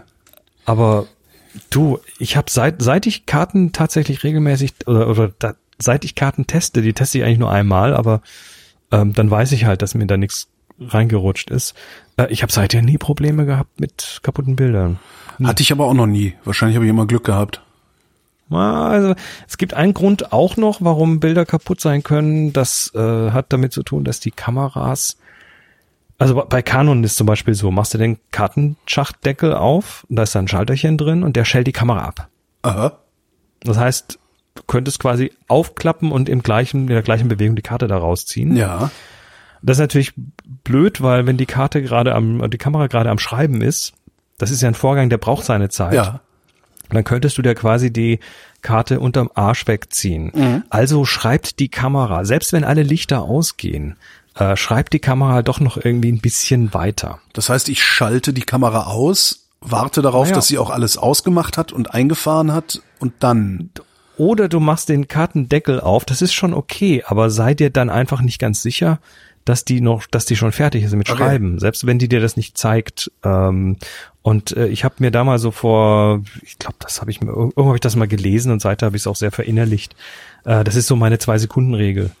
Aber du, ich habe seit, seit ich Karten tatsächlich regelmäßig oder, oder da, seit ich Karten teste, die teste ich eigentlich nur einmal, aber ähm, dann weiß ich halt, dass mir da nichts reingerutscht ist. Äh, ich habe seither nie Probleme gehabt mit kaputten Bildern. hatte ich aber auch noch nie. Wahrscheinlich habe ich immer Glück gehabt. Also es gibt einen Grund auch noch, warum Bilder kaputt sein können. Das äh, hat damit zu tun, dass die Kameras, also bei Canon ist zum Beispiel so, machst du den Kartenschachtdeckel auf, und da ist da ein Schalterchen drin und der schält die Kamera ab. Aha. Das heißt, du könntest quasi aufklappen und im gleichen, in der gleichen Bewegung die Karte da rausziehen. Ja. Das ist natürlich blöd, weil wenn die Karte gerade am, die Kamera gerade am Schreiben ist, das ist ja ein Vorgang, der braucht seine Zeit. Ja. dann könntest du dir quasi die Karte unterm Arsch wegziehen. Mhm. Also schreibt die Kamera, selbst wenn alle Lichter ausgehen, äh, schreibt die Kamera doch noch irgendwie ein bisschen weiter. Das heißt, ich schalte die Kamera aus, warte darauf, Ja. dass sie auch alles ausgemacht hat und eingefahren hat und dann. Oder du machst den Kartendeckel auf, das ist schon okay, aber sei dir dann einfach nicht ganz sicher, dass die noch, dass die schon fertig ist mit Okay. Schreiben, selbst wenn die dir das nicht zeigt. Ähm, und äh, ich habe mir da mal so vor, ich glaube, das habe ich mir irgendwo habe ich das mal gelesen und seither habe ich es auch sehr verinnerlicht. Äh, das ist so meine zwei Sekunden Regel.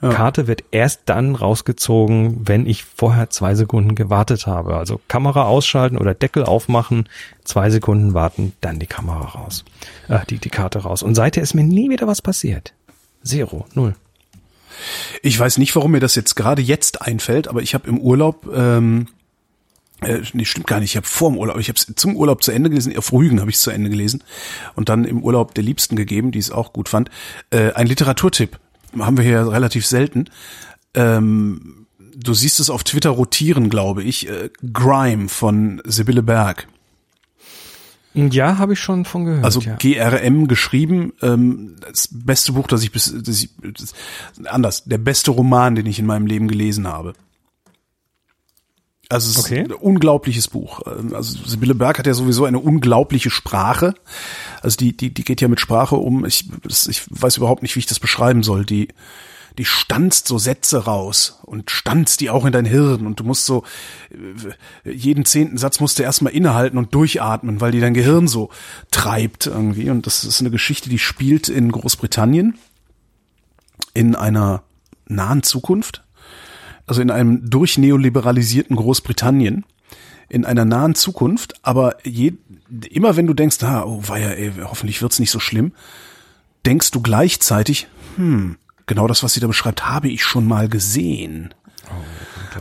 Ja. Karte wird erst dann rausgezogen, wenn ich vorher zwei Sekunden gewartet habe. Also Kamera ausschalten oder Deckel aufmachen, zwei Sekunden warten, dann die Kamera raus, äh, die, die Karte raus. Und seither ist mir nie wieder was passiert. Zero, null. Ich weiß nicht, warum mir das jetzt gerade jetzt einfällt, aber ich habe im Urlaub, ähm, äh, nee, stimmt gar nicht, ich habe vor dem Urlaub, ich habe es zum Urlaub zu Ende gelesen, auf Rügen habe ich es zu Ende gelesen und dann im Urlaub der Liebsten gegeben, die es auch gut fand. Äh, ein Literaturtipp haben wir hier relativ selten. Ähm, du siehst es auf Twitter rotieren, glaube ich. Äh, Grime von Sibylle Berg. Ja, habe ich schon von gehört. Also ja. GRM geschrieben, ähm, das beste Buch, das ich bis, das ich, das, anders, der beste Roman, den ich in meinem Leben gelesen habe. Also es Okay. ist ein unglaubliches Buch. Ähm, Also Sibylle Berg hat ja sowieso eine unglaubliche Sprache. Also die, die, die geht ja mit Sprache um. Ich, ich weiß überhaupt nicht, wie ich das beschreiben soll. Die, die stanzt so Sätze raus und stanzt die auch in dein Hirn und du musst so äh, jeden zehnten Satz musst du erstmal innehalten und durchatmen, weil die dein Gehirn so treibt irgendwie. Und das ist eine Geschichte, die spielt in Großbritannien in einer nahen Zukunft, also in einem durchneoliberalisierten Großbritannien, in einer nahen Zukunft, aber je, immer wenn du denkst, ah, oh weia, ey, hoffentlich wird's nicht so schlimm, denkst du gleichzeitig, hm, genau das, was sie da beschreibt, habe ich schon mal gesehen.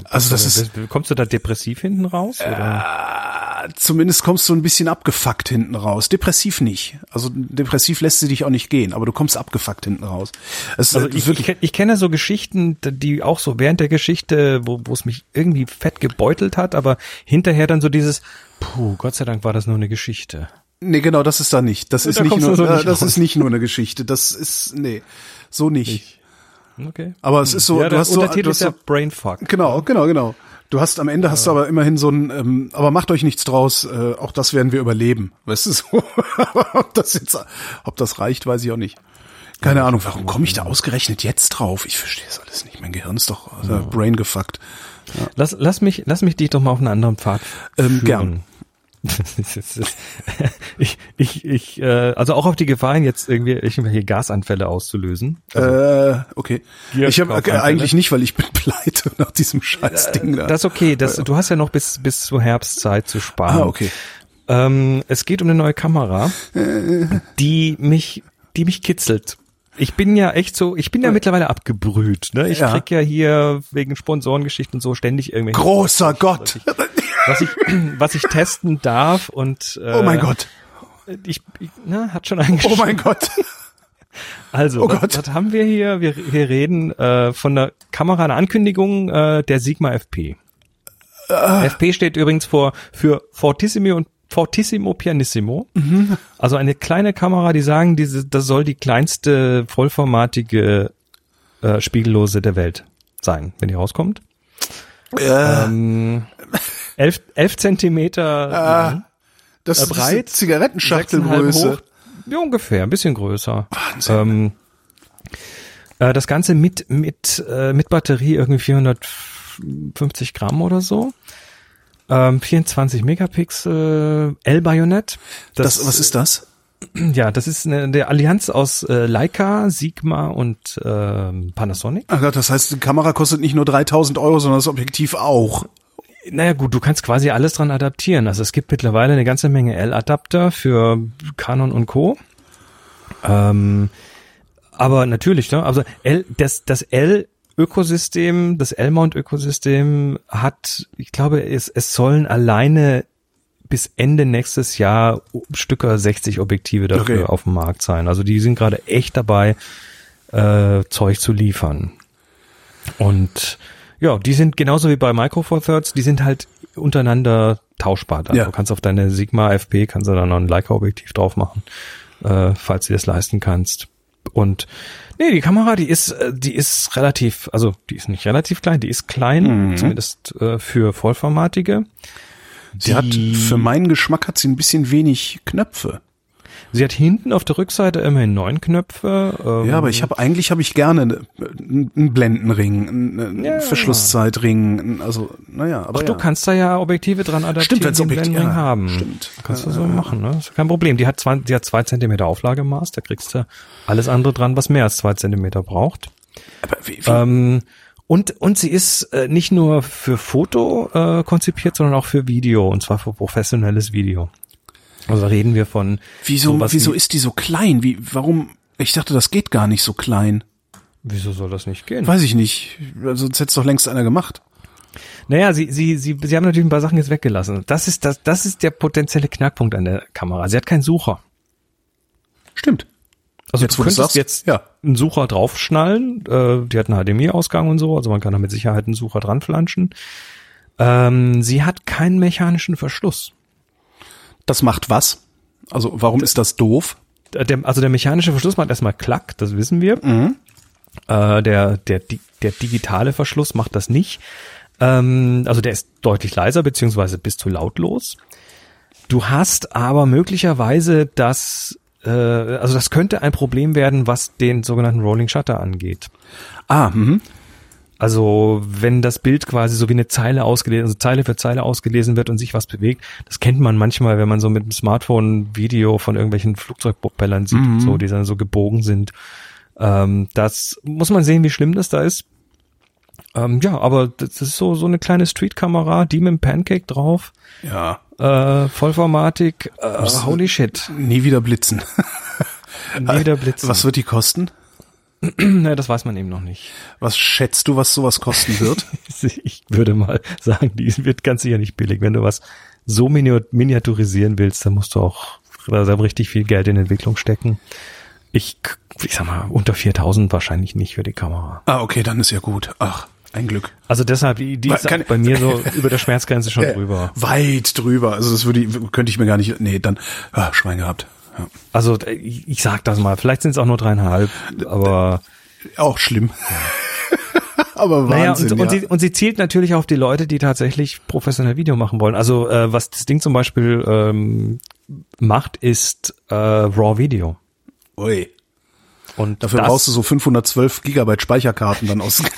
Also das ist, Kommst du da depressiv hinten raus? Oder? zumindest kommst du ein bisschen abgefuckt hinten raus. Depressiv nicht. Also depressiv lässt sie dich auch nicht gehen, aber du kommst abgefuckt hinten raus. Es Also äh, ich, ich, ich kenne so Geschichten, die auch so während der Geschichte, wo, wo es mich irgendwie fett gebeutelt hat, aber hinterher dann so dieses, puh, Gott sei Dank war das nur eine Geschichte. nee, genau, das ist da nicht. Das ist da nicht nur, so äh, nicht das raus. ist nicht nur eine Geschichte. Das ist, nee, so nicht. Okay. Aber es ist so, ja, du hast so, du ist hast ja so Brainfuck. Genau, genau, genau. Du hast am Ende hast du aber immerhin so ein, ähm, aber macht euch nichts draus, äh, auch das werden wir überleben. Weißt du so? ob das jetzt, ob das reicht, weiß ich auch nicht. Keine Ahnung, warum komme ich da ausgerechnet jetzt drauf? Ich verstehe das alles nicht. Mein Gehirn ist doch äh, brain gefuckt. Lass, lass mich, lass mich dich doch mal auf einen anderen Pfad Ähm, führen. gern. Ich, ich, ich, äh, also auch auf die Gefahr, hin, jetzt irgendwie irgendwelche Gasanfälle auszulösen. Äh, okay. Ich habe äh, Anfälle. eigentlich nicht, weil ich bin pleite nach diesem scheiß Ding da. Das ist okay. Das, du hast ja noch bis, bis zur Herbstzeit zu sparen. ah, okay. Ähm, es geht um eine neue Kamera, die mich, die mich kitzelt. Ich bin ja echt so, ich bin ja mittlerweile abgebrüht. Ne? Ich Ja. krieg ja hier wegen Sponsorengeschichten und so ständig irgendwelche, Großer Gott. Was ich, was ich testen darf und äh, Oh mein Gott. ich, ich ne, hat schon eingeschrieben. Oh mein Gott. Also, Oh was, Gott. was haben wir hier? Wir, wir reden äh, von der Kamera, einer Ankündigung äh, der Sigma FP. Ah. FP steht übrigens vor für Fortissimo und Fortissimo Pianissimo. Mhm. Also eine kleine Kamera, die sagen, diese, das soll die kleinste vollformatige äh, Spiegellose der Welt sein, wenn die rauskommt. Äh, Ähm, elf, elf Zentimeter lang, das äh, breit, sechseinhalb Zigarettenschachtelgröße. Ja, ungefähr, ein bisschen größer. Ähm, äh, das Ganze mit, mit, äh, mit Batterie irgendwie 450 Gramm oder so. Ähm, 24 Megapixel, L-Bajonett. Das, was ist das? Ja, das ist eine, der Allianz aus äh, Leica, Sigma und ähm, Panasonic. Ach Gott, das heißt, die Kamera kostet nicht nur 3000 Euro, sondern das Objektiv auch. Naja gut, du kannst quasi alles dran adaptieren. Also es gibt mittlerweile eine ganze Menge L-Adapter für Canon und Co. Ähm, aber natürlich, ne? Also L, das, das L-Ökosystem, das L-Mount-Ökosystem hat, ich glaube, es, es sollen alleine bis Ende nächstes Jahr Stücker 60 Objektive dafür Okay. auf dem Markt sein. Also die sind gerade echt dabei, äh, Zeug zu liefern. Und ja, die sind genauso wie bei Micro Four Thirds, die sind halt untereinander tauschbar. Also Ja. Du kannst auf deine Sigma FP, kannst du dann noch ein Leica-Objektiv drauf machen, äh, falls du das leisten kannst. Und nee, die Kamera, die ist, äh, die ist relativ, also die ist nicht relativ klein, die ist klein, Mhm. zumindest äh, für vollformatige. Sie hat, für meinen Geschmack hat sie ein bisschen wenig Knöpfe. Sie hat hinten auf der Rückseite immerhin neun Knöpfe. Ähm, Ja, aber ich habe eigentlich habe ich gerne ne- einen Blendenring, einen, Ja. Verschlusszeitring, also naja, aber Ach, du ja. kannst da ja Objektive dran adaptieren, Stimmt, wenn's die einen Blendenring ja, haben. stimmt. Kannst du so machen, ne? Ist kein Problem. Die hat zwei, die hat zwei Zentimeter Auflagemaß, da kriegst du alles andere dran, was mehr als zwei Zentimeter braucht. aber wie, wie, Ähm, und, und sie ist äh, nicht nur für Foto äh, konzipiert, sondern auch für Video, und zwar für professionelles Video. Also reden wir von wieso wieso wie- ist die so klein? Wie warum? Ich dachte, das geht gar nicht so klein. Wieso soll das nicht gehen? Weiß ich nicht. Sonst hätte es doch längst einer gemacht. Naja, sie, sie, sie, sie haben natürlich ein paar Sachen jetzt weggelassen. Das ist das, das ist der potenzielle Knackpunkt an der Kamera. Sie hat keinen Sucher. Stimmt. Also Jetzt, du könntest sagst, jetzt ja. einen Sucher draufschnallen. Äh, die hat einen HDMI-Ausgang und so, also man kann da mit Sicherheit einen Sucher dran flanschen. Ähm, sie hat keinen mechanischen Verschluss. Das macht was? Also warum ist das doof? Äh, Der, also der mechanische Verschluss macht erstmal Klack, das wissen wir. Mhm. Äh, der, der, der digitale Verschluss macht das nicht. Ähm, also der ist deutlich leiser, beziehungsweise bis zu lautlos. Du hast aber möglicherweise das, äh, also das könnte ein Problem werden, was den sogenannten Rolling Shutter angeht. Ah, mhm. Also wenn das Bild quasi so wie eine Zeile ausgelesen, also Zeile für Zeile ausgelesen wird und sich was bewegt, das kennt man manchmal, wenn man so mit dem Smartphone Video von irgendwelchen Flugzeugpropellern sieht, und so, die dann so gebogen sind. Ähm, das muss man sehen, wie schlimm das da ist. Ähm, ja, aber das ist so so eine kleine Streetkamera, die mit dem Pancake drauf, Ja. äh, Vollformatik, äh, holy shit, Nie wieder blitzen. nie wieder blitzen. Was wird die kosten? Na, das weiß man eben noch nicht. Was schätzt du, was sowas kosten wird? Ich würde mal sagen, die wird ganz sicher nicht billig. Wenn du was so mini- miniaturisieren willst, dann musst du auch also richtig viel Geld in Entwicklung stecken. Ich, ich sag mal, unter 4000 wahrscheinlich nicht für die Kamera. ah, okay, dann ist ja gut. Ach, ein Glück. Also deshalb, die, die ist bei mir so über der Schmerzgrenze schon drüber. Weit drüber. Also das würde ich, könnte ich mir gar nicht. Nee, dann ah, Schwein gehabt. Ja. Also ich, ich sag das mal, vielleicht sind es auch nur dreieinhalb, aber Auch schlimm. Aber Naja, Wahnsinn. und, und, ja. sie, und sie zielt natürlich auf die Leute, die tatsächlich professionell Video machen wollen. Also äh, was das Ding zum Beispiel ähm, macht, ist äh, Raw Video. Ui. Und Dafür das, brauchst du so 512 Gigabyte Speicherkarten dann aus.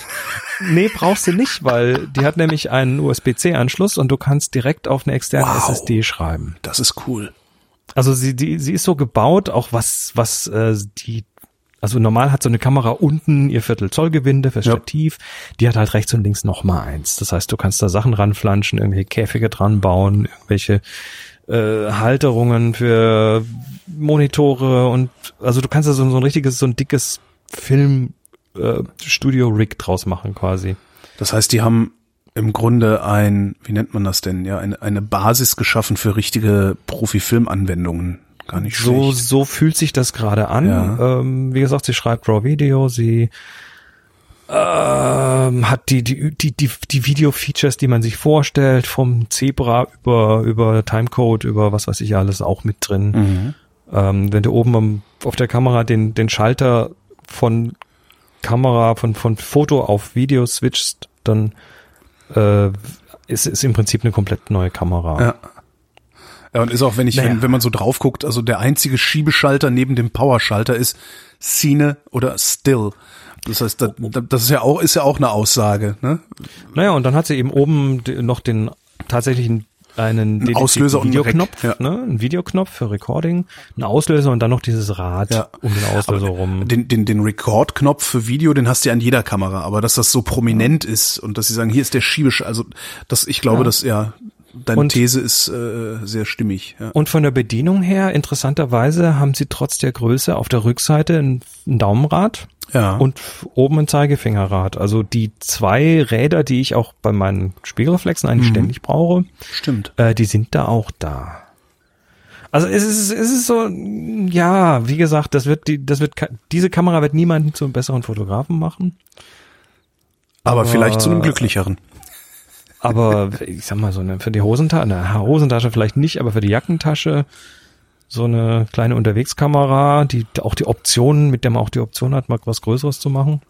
Nee, brauchst du nicht, weil die hat nämlich einen USB-C-Anschluss und du kannst direkt auf eine externe Wow. SSD schreiben. Das ist cool. Also sie, die, sie ist so gebaut, auch was, was äh, die, also normal hat so eine Kamera unten ihr Viertel Zoll Gewinde für Ja. Stativ, die hat halt rechts und links noch mal eins. Das heißt, du kannst da Sachen ranflanschen, irgendwelche Käfige dran bauen, irgendwelche äh, Halterungen für Monitore und also du kannst da so, so ein richtiges, so ein dickes Film äh, Studio Rig draus machen quasi. Das heißt, die haben im Grunde ein, wie nennt man das denn? Ja, eine, eine Basis geschaffen für richtige Profi-Filmanwendungen. Gar nicht So, schlecht. so fühlt sich das gerade an. Ja. Ähm, wie gesagt, sie schreibt Raw Video, sie ähm, hat die, die, die, die, die Video-Features, die man sich vorstellt, vom Zebra über, über Timecode, über was weiß ich alles auch mit drin. Mhm. Ähm, wenn du oben am, auf der Kamera den, den Schalter von Kamera, von, von Foto auf Video switchst, dann äh, ist, ist im Prinzip eine komplett neue Kamera. Ja. Ja, und ist auch, wenn ich, Naja. wenn, wenn man so drauf guckt, also der einzige Schiebeschalter neben dem Powerschalter ist Scene oder Still. Das heißt, das, das ist ja auch, ist ja auch eine Aussage, ne? Naja, und dann hat sie eben oben noch den tatsächlichen einen dedizierten Auslöser und Videoknopf, ja. ne? Ein Videoknopf für Recording, ein Auslöser und dann noch dieses Rad Ja. um den Auslöser rum. Den, den, den Record-Knopf für Video, den hast du ja an jeder Kamera, aber dass das so prominent ist und dass sie sagen, hier ist der Schiebeschalter, also das, ich glaube, Ja. dass ja, deine Und- These ist äh, sehr stimmig. Ja. Und von der Bedienung her, interessanterweise, haben sie trotz der Größe auf der Rückseite ein, ein Daumenrad ja. und oben ein Zeigefingerrad. Also die zwei Räder, die ich auch bei meinen Spiegelreflexen eigentlich Mhm. ständig brauche, stimmt. äh, die sind da auch da. Also es ist, es ist so, ja, wie gesagt, das wird die, das wird diese Kamera wird niemanden zum besseren Fotografen machen. Aber, aber- vielleicht zu einem glücklicheren. Aber ich sag mal so eine für die Hosentasche, eine Hosentasche vielleicht nicht, aber für die Jackentasche so eine kleine Unterwegskamera, die auch die Optionen, mit der man auch die Option hat, mal was Größeres zu machen.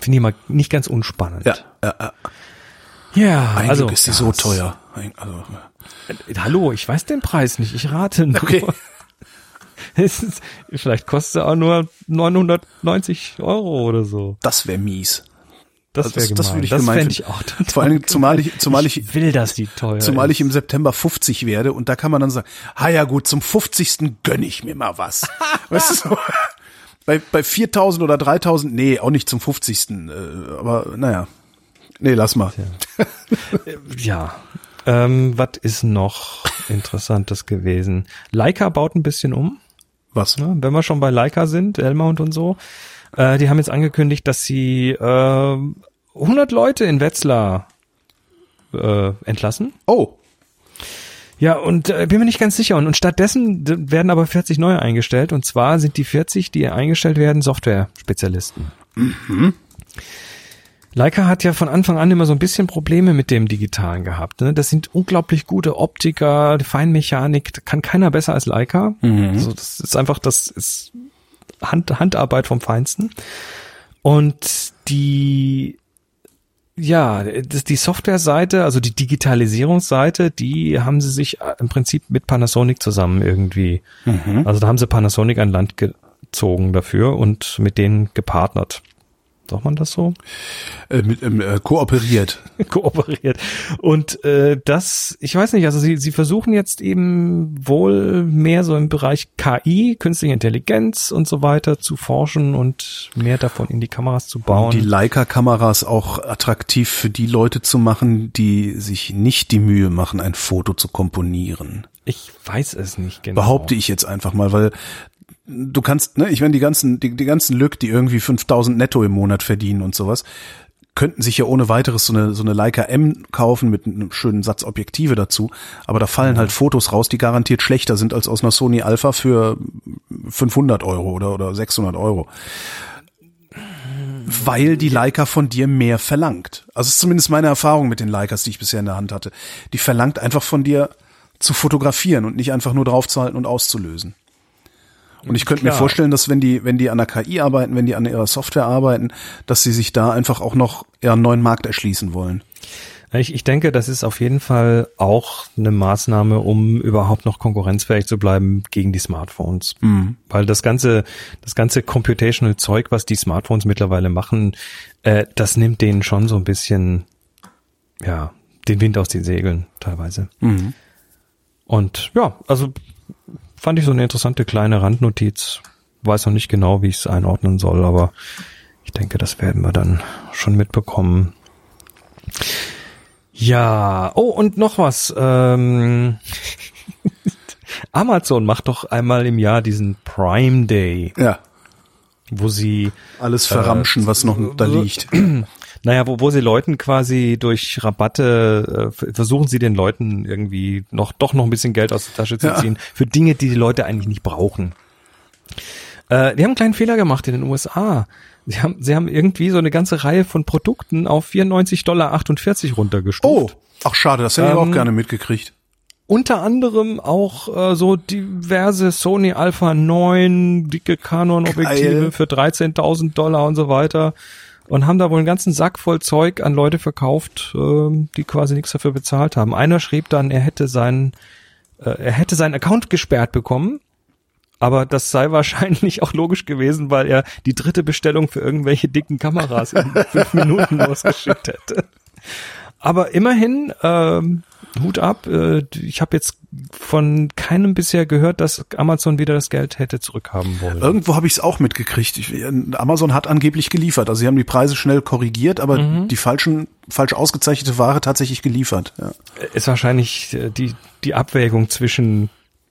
Finde ich mal nicht ganz unspannend. Ja, ja, ja. ja Ein also Glück ist die so teuer. Ein- Also, Äh, Hallo, ich weiß den Preis nicht, ich rate nur. Okay. Ist, vielleicht kostet er auch nur 990 Euro oder so. das wäre mies. Das Also das- würde ich das gemein ich auch Vor Dingen, zumal ich, zumal ich, ich will, dass die teuer zumal ist. ich im September 50 werde und da kann man dann sagen, ah ja gut, zum 50. gönn ich mir mal was. weißt du so? Bei, bei 4000 oder 3000, nee, auch nicht zum 50. Äh, aber naja. Nee, lass mal. Ja. Ähm, was ist noch Interessantes gewesen? Leica baut ein bisschen um. Was? Ne? Wenn wir schon bei Leica sind, Elmount und so. Äh, die haben jetzt angekündigt, dass sie äh, 100 Leute in Wetzlar äh, entlassen. Oh, Ja, und äh, bin mir nicht ganz sicher. Und, und stattdessen werden aber 40 neue eingestellt. Und zwar sind die 40, die eingestellt werden, Software-Spezialisten. Leica hat ja von Anfang an immer so ein bisschen Probleme mit dem Digitalen gehabt. Ne? Das sind unglaublich gute Optiker, Feinmechanik, kann keiner besser als Leica. Also das ist einfach, das ist Hand, Handarbeit vom Feinsten. Und die, ja, das, die Software-Seite, also die Digitalisierungsseite, die haben sie sich äh, im Prinzip mit Panasonic zusammen irgendwie. Also da haben sie Panasonic an Land gezogen dafür und mit denen gepartnert. Sagt man das so? Äh, mit, ähm, äh, kooperiert. kooperiert. Und äh, das, ich weiß nicht, also sie, sie versuchen jetzt eben wohl mehr so im Bereich KI, künstliche Intelligenz und so weiter zu forschen und mehr davon in die Kameras zu bauen. Die Leica-Kameras auch attraktiv für die Leute zu machen, die sich nicht die Mühe machen, ein Foto zu komponieren. ich weiß es nicht genau. Behaupte ich jetzt einfach mal, weil du kannst, ne, ich meine, die ganzen, die, die ganzen Lück, die irgendwie 5000 netto im Monat verdienen und sowas, könnten sich ja ohne weiteres so eine, so eine Leica M kaufen mit einem schönen Satz Objektive dazu. Aber da fallen halt Fotos raus, die garantiert schlechter sind als aus einer Sony Alpha für 500 Euro oder, oder 600 Euro. Weil die Leica von dir mehr verlangt. Also ist zumindest meine Erfahrung mit den Leicas, die ich bisher in der Hand hatte. Die verlangt einfach von dir zu fotografieren und nicht einfach nur draufzuhalten und auszulösen. Und ich könnte mir vorstellen, dass wenn die, wenn die an der KI arbeiten, wenn die an ihrer Software arbeiten, dass sie sich da einfach auch noch eher einen neuen Markt erschließen wollen. Ich, ich denke, das ist auf jeden Fall auch eine Maßnahme, um überhaupt noch konkurrenzfähig zu bleiben gegen die Smartphones. Weil das ganze, das ganze computational Zeug, was die Smartphones mittlerweile machen, äh, das nimmt denen schon so ein bisschen, ja, den Wind aus den Segeln teilweise. Und ja, also fand ich so eine interessante kleine Randnotiz. Weiß noch nicht genau, wie ich es einordnen soll, aber ich denke, das werden wir dann schon mitbekommen. Ja, oh, und noch was. Ähm, Amazon macht doch einmal im Jahr diesen Prime Day, Ja. wo sie, Alles verramschen, was noch da liegt. naja, wo, wo sie Leuten quasi durch Rabatte, äh, versuchen sie den Leuten irgendwie noch, doch noch ein bisschen Geld aus der Tasche zu Ja. ziehen, für Dinge, die die Leute eigentlich nicht brauchen. Äh, die haben einen kleinen Fehler gemacht in den USA. Sie haben, sie haben irgendwie so eine ganze Reihe von Produkten auf 94,48 Dollar runtergestuft. Oh, ach schade, das hätte ich Ähm, auch gerne mitgekriegt. unter anderem auch äh, so diverse Sony Alpha 9, dicke Canon-Objektive für 13.000 Dollar und so weiter. Und haben da wohl einen ganzen Sack voll Zeug an Leute verkauft, ähm, die quasi nichts dafür bezahlt haben. Einer schrieb dann, er hätte seinen, äh, er hätte seinen Account gesperrt bekommen. Aber das sei wahrscheinlich auch logisch gewesen, weil er die dritte Bestellung für irgendwelche dicken Kameras in fünf Minuten losgeschickt hätte. Aber immerhin, ähm, Hut ab. Äh, ich habe jetzt von keinem bisher gehört, dass Amazon wieder das Geld hätte zurückhaben wollen. Irgendwo habe ich es auch mitgekriegt. Ich, Amazon hat angeblich geliefert. Also sie haben die Preise schnell korrigiert, aber Mhm. die falschen, falsch ausgezeichnete Ware tatsächlich geliefert. Ja. Ist wahrscheinlich äh, die, die Abwägung zwischen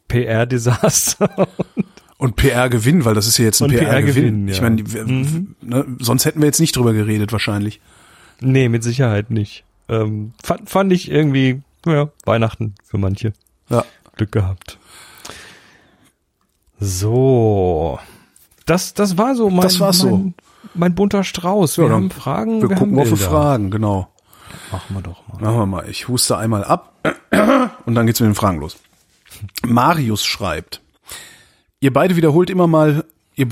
PR-Desaster. Und PR-Gewinn, weil das ist ja jetzt ein Und PR-Gewinn. PR-Gewinn, ja. Ich meine, wir- ne, sonst hätten wir jetzt nicht drüber geredet wahrscheinlich. nee, mit Sicherheit nicht. Ähm, fand, fand ich irgendwie, ja, Weihnachten für manche. Ja. Glück gehabt. So. Das, das war so mein, Das war's so. mein, mein bunter Strauß. Wir Ja, haben Fragen. Wir, gucken haben auf. Fragen, genau. Machen wir doch mal. Machen wir mal. Ich huste einmal ab und dann geht's mit den Fragen los. Marius schreibt, ihr beide wiederholt immer mal, ihr,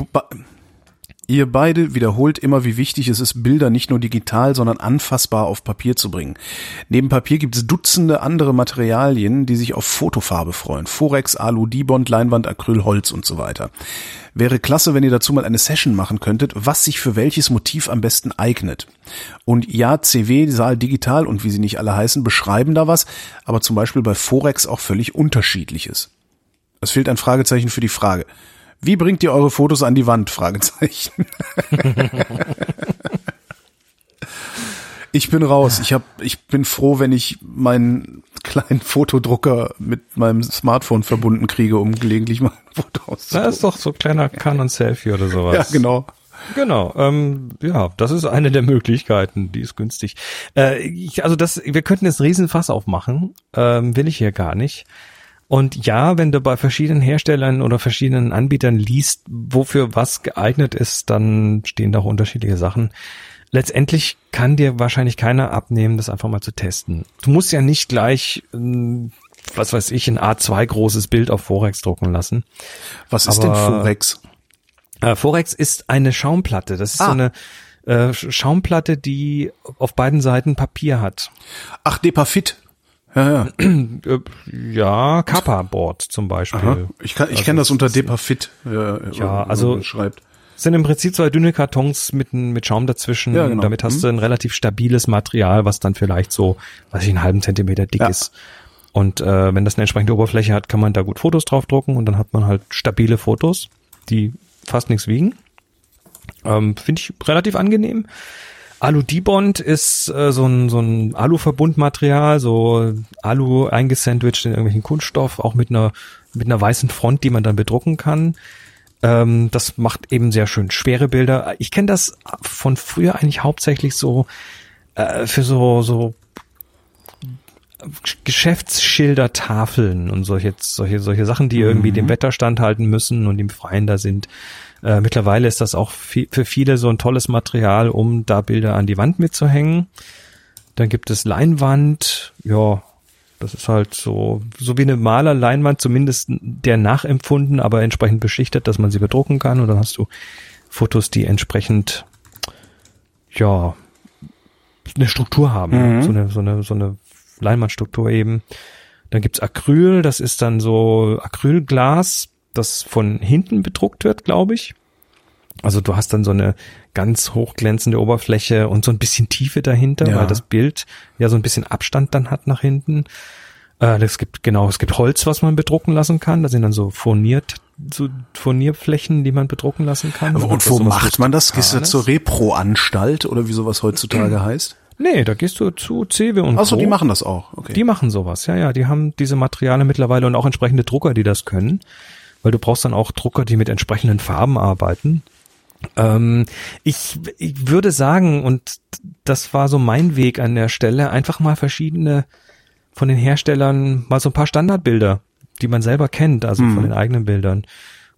ihr beide wiederholt immer, wie wichtig es ist, Bilder nicht nur digital, sondern anfassbar auf Papier zu bringen. Neben Papier gibt es Dutzende andere Materialien, die sich auf Fotofarbe freuen. Forex, Alu, Dibond, Leinwand, Acryl, Holz und so weiter. Wäre klasse, wenn ihr dazu mal eine Session machen könntet, was sich für welches Motiv am besten eignet. Und ja, CW, Saal Digital und wie sie nicht alle heißen, beschreiben da was, aber zum Beispiel bei Forex auch völlig unterschiedliches. Es fehlt ein Fragezeichen für die Frage. Wie bringt ihr eure Fotos an die Wand? Fragezeichen. ich bin raus. Ich hab, ich bin froh, wenn ich meinen kleinen Fotodrucker mit meinem Smartphone verbunden kriege, um gelegentlich mal ein Foto Da auszudrucken. ist doch so ein kleiner Canon Selfie oder sowas. Ja, genau. Genau, ähm, ja, das ist eine der Möglichkeiten, die ist günstig. Äh, ich, also das, wir könnten jetzt einen Riesenfass aufmachen, ähm, will ich hier gar nicht. Und ja, wenn du bei verschiedenen Herstellern oder verschiedenen Anbietern liest, wofür was geeignet ist, dann stehen da auch unterschiedliche Sachen. Letztendlich kann dir wahrscheinlich keiner abnehmen, das einfach mal zu testen. Du musst ja nicht gleich, ähm, was weiß ich, ein A2 großes Bild auf Forex drucken lassen. Was ist Aber- denn Forex? Äh, Forex ist eine Schaumplatte. Das ist Ah. so eine äh, Sch- Schaumplatte, die auf beiden Seiten Papier hat. Ach, Depafit. Ja, ja. Äh, ja, Kappa-Board zum Beispiel. Aha. Ich, kann, ich kenne das unter Depafit. Ja, Ja, also- schreibt. sind im Prinzip zwei dünne Kartons mit, mit Schaum dazwischen. Ja, genau. Damit hast du ein relativ stabiles Material, was dann vielleicht so, weiß ich, einen halben Zentimeter dick Ja. ist. Und äh, wenn das eine entsprechende Oberfläche hat, kann man da gut Fotos draufdrucken und dann hat man halt stabile Fotos, die fast nichts wiegen. Ähm, Finde ich relativ angenehm. Alu-Dibond ist äh, so ein, so ein Alu-Verbundmaterial, so Alu eingesandwiched in irgendwelchen Kunststoff, auch mit einer, mit einer weißen Front, die man dann bedrucken kann. Ähm, das macht eben sehr schön schwere Bilder. Ich kenne das von früher eigentlich hauptsächlich so äh, für so, so Geschäftsschildertafeln und solche, solche, solche Sachen, die irgendwie dem Wetter standhalten müssen und im Freien da sind. Äh, mittlerweile ist das auch fi- für viele so ein tolles Material, um da Bilder an die Wand mitzuhängen. Dann gibt es Leinwand, ja, das ist halt so, so wie eine Malerleinwand, zumindest der nachempfunden, aber entsprechend beschichtet, dass man sie bedrucken kann. Und dann hast du Fotos, die entsprechend, ja, eine Struktur haben. So eine, so eine, so eine Leinwandstruktur eben. Dann gibt's Acryl, das ist dann so Acrylglas, das von hinten bedruckt wird, glaube ich. Also du hast dann so eine ganz hochglänzende Oberfläche und so ein bisschen Tiefe dahinter, Ja. weil das Bild ja so ein bisschen Abstand dann hat nach hinten. Äh, es gibt genau, es gibt Holz, was man bedrucken lassen kann. Da sind dann so furniert, so Furnierflächen, die man bedrucken lassen kann. Hat Und wo macht man das? Gehst du zur Repro-Anstalt oder wie sowas heutzutage heißt? Nee, da gehst du zu Cewe und Achso, Co. die machen das auch. Okay. Die machen sowas, ja, ja. Die haben diese Materialien mittlerweile und auch entsprechende Drucker, die das können. Weil du brauchst dann auch Drucker, die mit entsprechenden Farben arbeiten. Ähm, ich, ich würde sagen, und das war so mein Weg an der Stelle, einfach mal verschiedene von den Herstellern, mal so ein paar Standardbilder, die man selber kennt, also von den eigenen Bildern,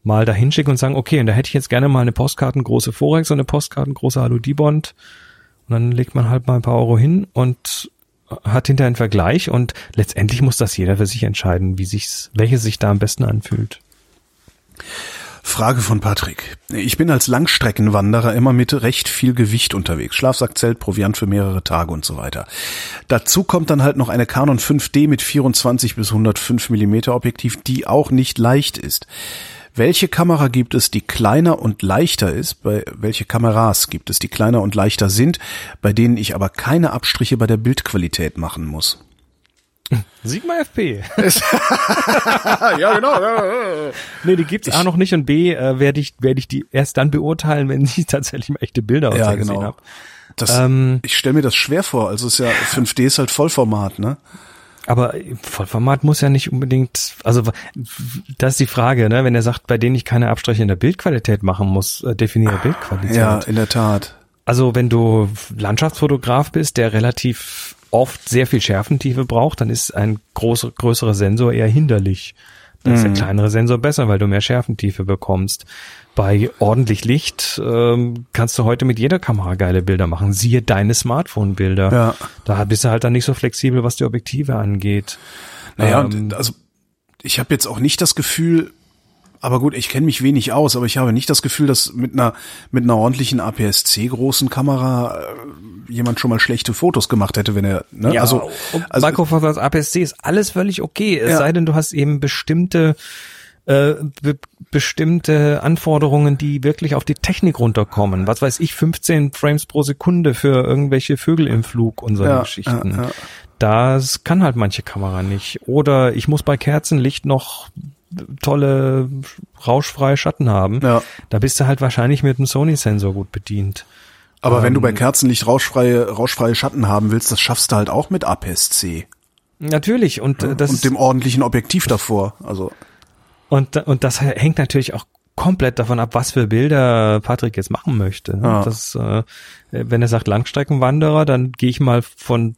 mal da hinschicken und sagen, okay, und da hätte ich jetzt gerne mal eine Postkartengroße Forex und eine Postkartengroße Alu-Dibond. Und dann legt man halt mal ein paar Euro hin und hat hinterher einen Vergleich und letztendlich muss das jeder für sich entscheiden, wie sich's, welches sich da am besten anfühlt. Frage von Patrick. Ich bin als Langstreckenwanderer immer mit recht viel Gewicht unterwegs. Schlafsack, Zelt, Proviant für mehrere Tage und so weiter. Dazu kommt dann halt noch eine Canon 5D mit 24 bis 105 Millimeter Objektiv, die auch nicht leicht ist. Welche Kamera gibt es, die kleiner und leichter ist? Bei welche Kameras gibt es, die kleiner und leichter sind, bei denen ich aber keine Abstriche bei der Bildqualität machen muss? Sigma FP. ja, genau. nee, die gibt's A noch nicht und B äh, werde ich, werde ich die erst dann beurteilen, wenn ich tatsächlich mal echte Bilder Ja, ja, gesehen genau. habe. Das, Ähm, ich stelle mir das schwer vor. Also es ist ja 5D ist halt Vollformat, ne? Aber Vollformat muss ja nicht unbedingt, also das ist die Frage, ne? Wenn er sagt, bei denen ich keine Abstriche in der Bildqualität machen muss, äh, definiere Bildqualität. Ja, in der Tat. Also wenn du Landschaftsfotograf bist, der relativ oft sehr viel Schärfentiefe braucht, dann ist ein großer, größerer Sensor eher hinderlich. Dann ist der kleinere Sensor besser, weil du mehr Schärfentiefe bekommst. Bei ordentlich Licht ähm, kannst du heute mit jeder Kamera geile Bilder machen. Siehe deine Smartphone-Bilder. Ja. Da bist du halt dann nicht so flexibel, was die Objektive angeht. Naja, Ähm, also ich habe jetzt auch nicht das Gefühl, aber gut, ich kenne mich wenig aus, aber ich habe nicht das Gefühl, dass mit einer mit einer ordentlichen APS-C großen Kamera äh, jemand schon mal schlechte Fotos gemacht hätte, wenn er ne? Ja, also also Micro Four Thirds APS-C ist alles völlig okay, es Ja. sei denn, du hast eben bestimmte äh, be bestimmte Anforderungen, die wirklich auf die Technik runterkommen. Was weiß ich, 15 Frames pro Sekunde für irgendwelche Vögel im Flug und solche Ja, Geschichten. ja, ja. Das kann halt manche Kamera nicht. Oder ich muss bei Kerzenlicht noch tolle rauschfreie Schatten haben. Ja. Da bist du halt wahrscheinlich mit dem Sony-Sensor gut bedient. aber wenn du ähm, bei Kerzenlicht rauschfreie rauschfreie Schatten haben willst, das schaffst du halt auch mit APS-C Natürlich. Und äh, das und dem ordentlichen Objektiv davor. Also Und, und das hängt natürlich auch komplett davon ab, was für Bilder Patrick jetzt machen möchte. Ne? Ja. Das, äh, wenn er sagt Langstreckenwanderer, dann gehe ich mal von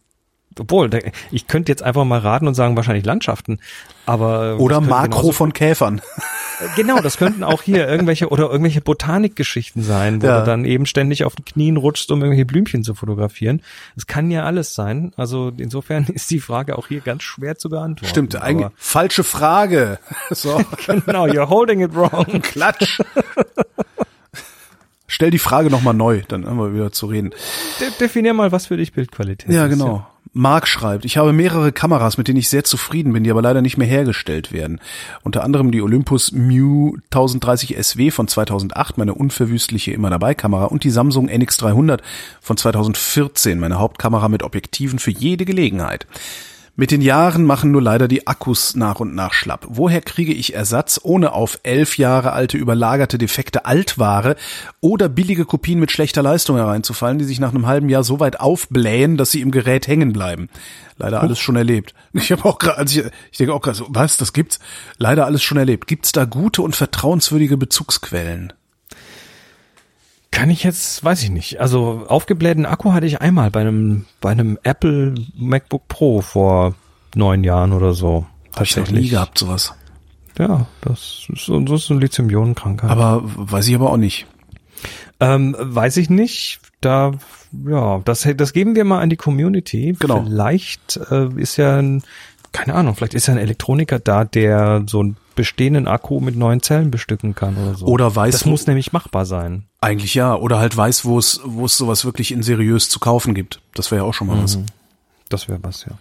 obwohl, ich könnte jetzt einfach mal raten und sagen, wahrscheinlich Landschaften. Aber Oder Makro von Käfern. Genau, das könnten auch hier irgendwelche oder irgendwelche Botanikgeschichten sein, wo Ja. du dann eben ständig auf den Knien rutschst, um irgendwelche Blümchen zu fotografieren. Das kann ja alles sein. Also insofern ist die Frage auch hier ganz schwer zu beantworten. Stimmt, eigentlich falsche Frage. So, Genau, you're holding it wrong. Klatsch. Stell die Frage nochmal neu, dann haben wir wieder zu reden. De definier mal, was für dich Bildqualität Ja, ist. genau. Mark schreibt, ich habe mehrere Kameras, mit denen ich sehr zufrieden bin, die aber leider nicht mehr hergestellt werden. Unter anderem die Olympus Mu 1030 SW von 2008, meine unverwüstliche immer dabei Kamera und die Samsung NX300 von 2014, meine Hauptkamera mit Objektiven für jede Gelegenheit. Mit den Jahren machen nur leider die Akkus nach und nach schlapp. Woher kriege ich Ersatz, ohne auf elf Jahre alte überlagerte defekte Altware oder billige Kopien mit schlechter Leistung hereinzufallen, die sich nach einem halben Jahr so weit aufblähen, dass sie im Gerät hängen bleiben? Leider alles schon erlebt. Ich habe auch gerade, also ich, ich denke auch gerade so, was, das gibt's? Leider alles schon erlebt. Gibt's da gute und vertrauenswürdige Bezugsquellen? Kann ich jetzt, weiß ich nicht. Also aufgeblähten Akku hatte ich einmal bei einem, bei einem Apple MacBook Pro vor neun Jahren oder so. Hab ich noch nie gehabt, sowas. Ja, das ist, so- das ist eine Lithium-Ionen-Krankheit. Aber weiß ich aber auch nicht. Ähm, weiß ich nicht. Da, ja, das, das geben wir mal an die Community. Genau. Vielleicht äh, ist ja ein, keine Ahnung, vielleicht ist ja ein Elektroniker da, der so einen bestehenden Akku mit neuen Zellen bestücken kann oder so. Oder weiß, das muss nämlich machbar sein. Eigentlich ja. Oder halt weiß, wo es, wo es sowas wirklich in seriös zu kaufen gibt. Das wäre ja auch schon mal was. Das wäre was, ja.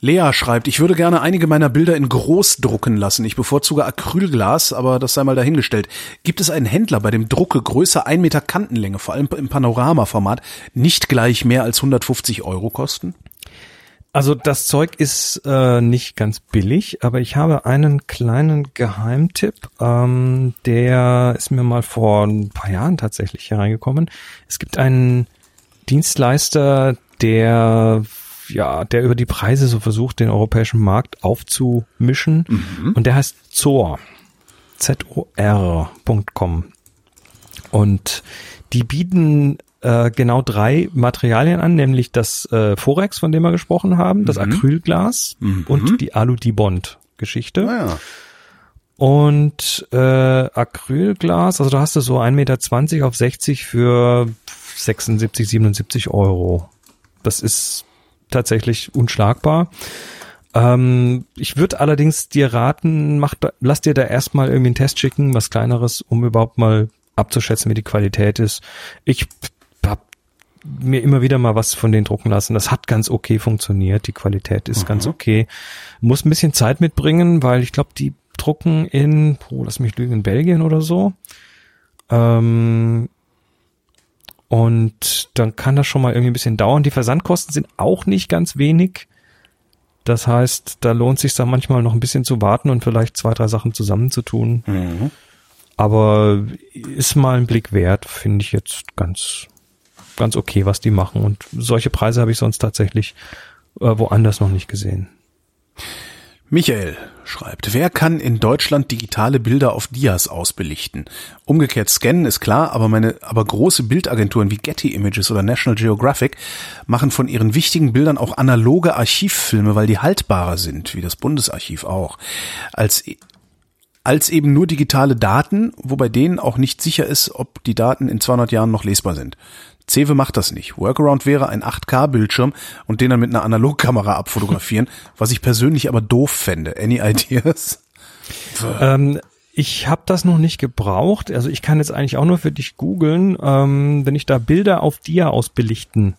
Lea schreibt, ich würde gerne einige meiner Bilder in groß drucken lassen. Ich bevorzuge Acrylglas, aber das sei mal dahingestellt. Gibt es einen Händler, bei dem Drucke größer 1 Meter Kantenlänge, vor allem im Panoramaformat, nicht gleich mehr als 150 Euro kosten? Also das Zeug ist äh, nicht ganz billig, aber ich habe einen kleinen Geheimtipp, ähm, der ist mir mal vor ein paar Jahren tatsächlich hereingekommen. Es gibt einen Dienstleister, der ja, der über die Preise so versucht, den europäischen Markt aufzumischen und der heißt Zor. Z-O-R.com. Und die bieten äh, genau drei Materialien an, nämlich das äh, Forex, von dem wir gesprochen haben, das Acrylglas und die Alu-Dibond-Geschichte. Naja. Und äh, Acrylglas, also da hast du so 1,20 Meter auf 60 für 76, 77 Euro. Das ist tatsächlich unschlagbar. Ähm, ich würde allerdings dir raten, mach lass dir da erstmal irgendwie einen Test schicken, was kleineres, um überhaupt mal abzuschätzen, wie die Qualität ist. Ich mir immer wieder mal was von denen drucken lassen. Das hat ganz okay funktioniert. Die Qualität ist ganz okay. Muss ein bisschen Zeit mitbringen, weil ich glaube, die drucken in, oh, lass mich lügen, in Belgien oder so. Ähm, und dann kann das schon mal irgendwie ein bisschen dauern. Die Versandkosten sind auch nicht ganz wenig. Das heißt, da lohnt sich dann manchmal noch ein bisschen zu warten und vielleicht zwei, drei Sachen zusammenzutun. Mhm. Aber ist mal ein Blick wert, finde ich jetzt ganz, ganz okay, was die machen. Und solche Preise habe ich sonst tatsächlich äh, woanders noch nicht gesehen. Michael schreibt, wer kann in Deutschland digitale Bilder auf Dias ausbelichten? Umgekehrt scannen ist klar, aber meine, aber große Bildagenturen wie Getty Images oder National Geographic machen von ihren wichtigen Bildern auch analoge Archivfilme, weil die haltbarer sind, wie das Bundesarchiv auch, als als eben nur digitale Daten, wobei denen auch nicht sicher ist, ob die Daten in 200 Jahren noch lesbar sind. Cewe macht das nicht. Workaround wäre ein 8K-Bildschirm und den dann mit einer Analogkamera abfotografieren, was ich persönlich aber doof fände. Any ideas? Ähm, ich habe das noch nicht gebraucht. Also ich kann jetzt eigentlich auch nur für dich googeln, ähm, wenn ich da Bilder auf Dia ausbelichten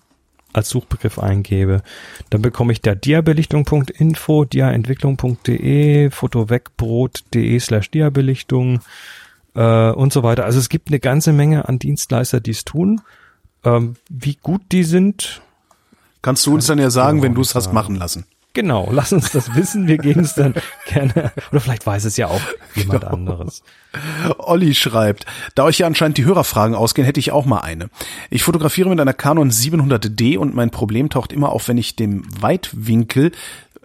als Suchbegriff eingebe, dann bekomme ich da diabelichtung.info, diaentwicklung.de, fotoweckbrot.de slash diabelichtung äh, und so weiter. Also es gibt eine ganze Menge an Dienstleister, die es tun. Ähm, wie gut die sind, Kannst du uns dann ja sagen, wenn du es hast machen lassen. Genau, lass uns das wissen. Wir geben es dann gerne. Oder vielleicht weiß es ja auch jemand anderes. Olli schreibt, da euch ja anscheinend die Hörerfragen ausgehen, hätte ich auch mal eine. Ich fotografiere mit einer Canon 700D und mein Problem taucht immer auf, wenn ich dem Weitwinkel,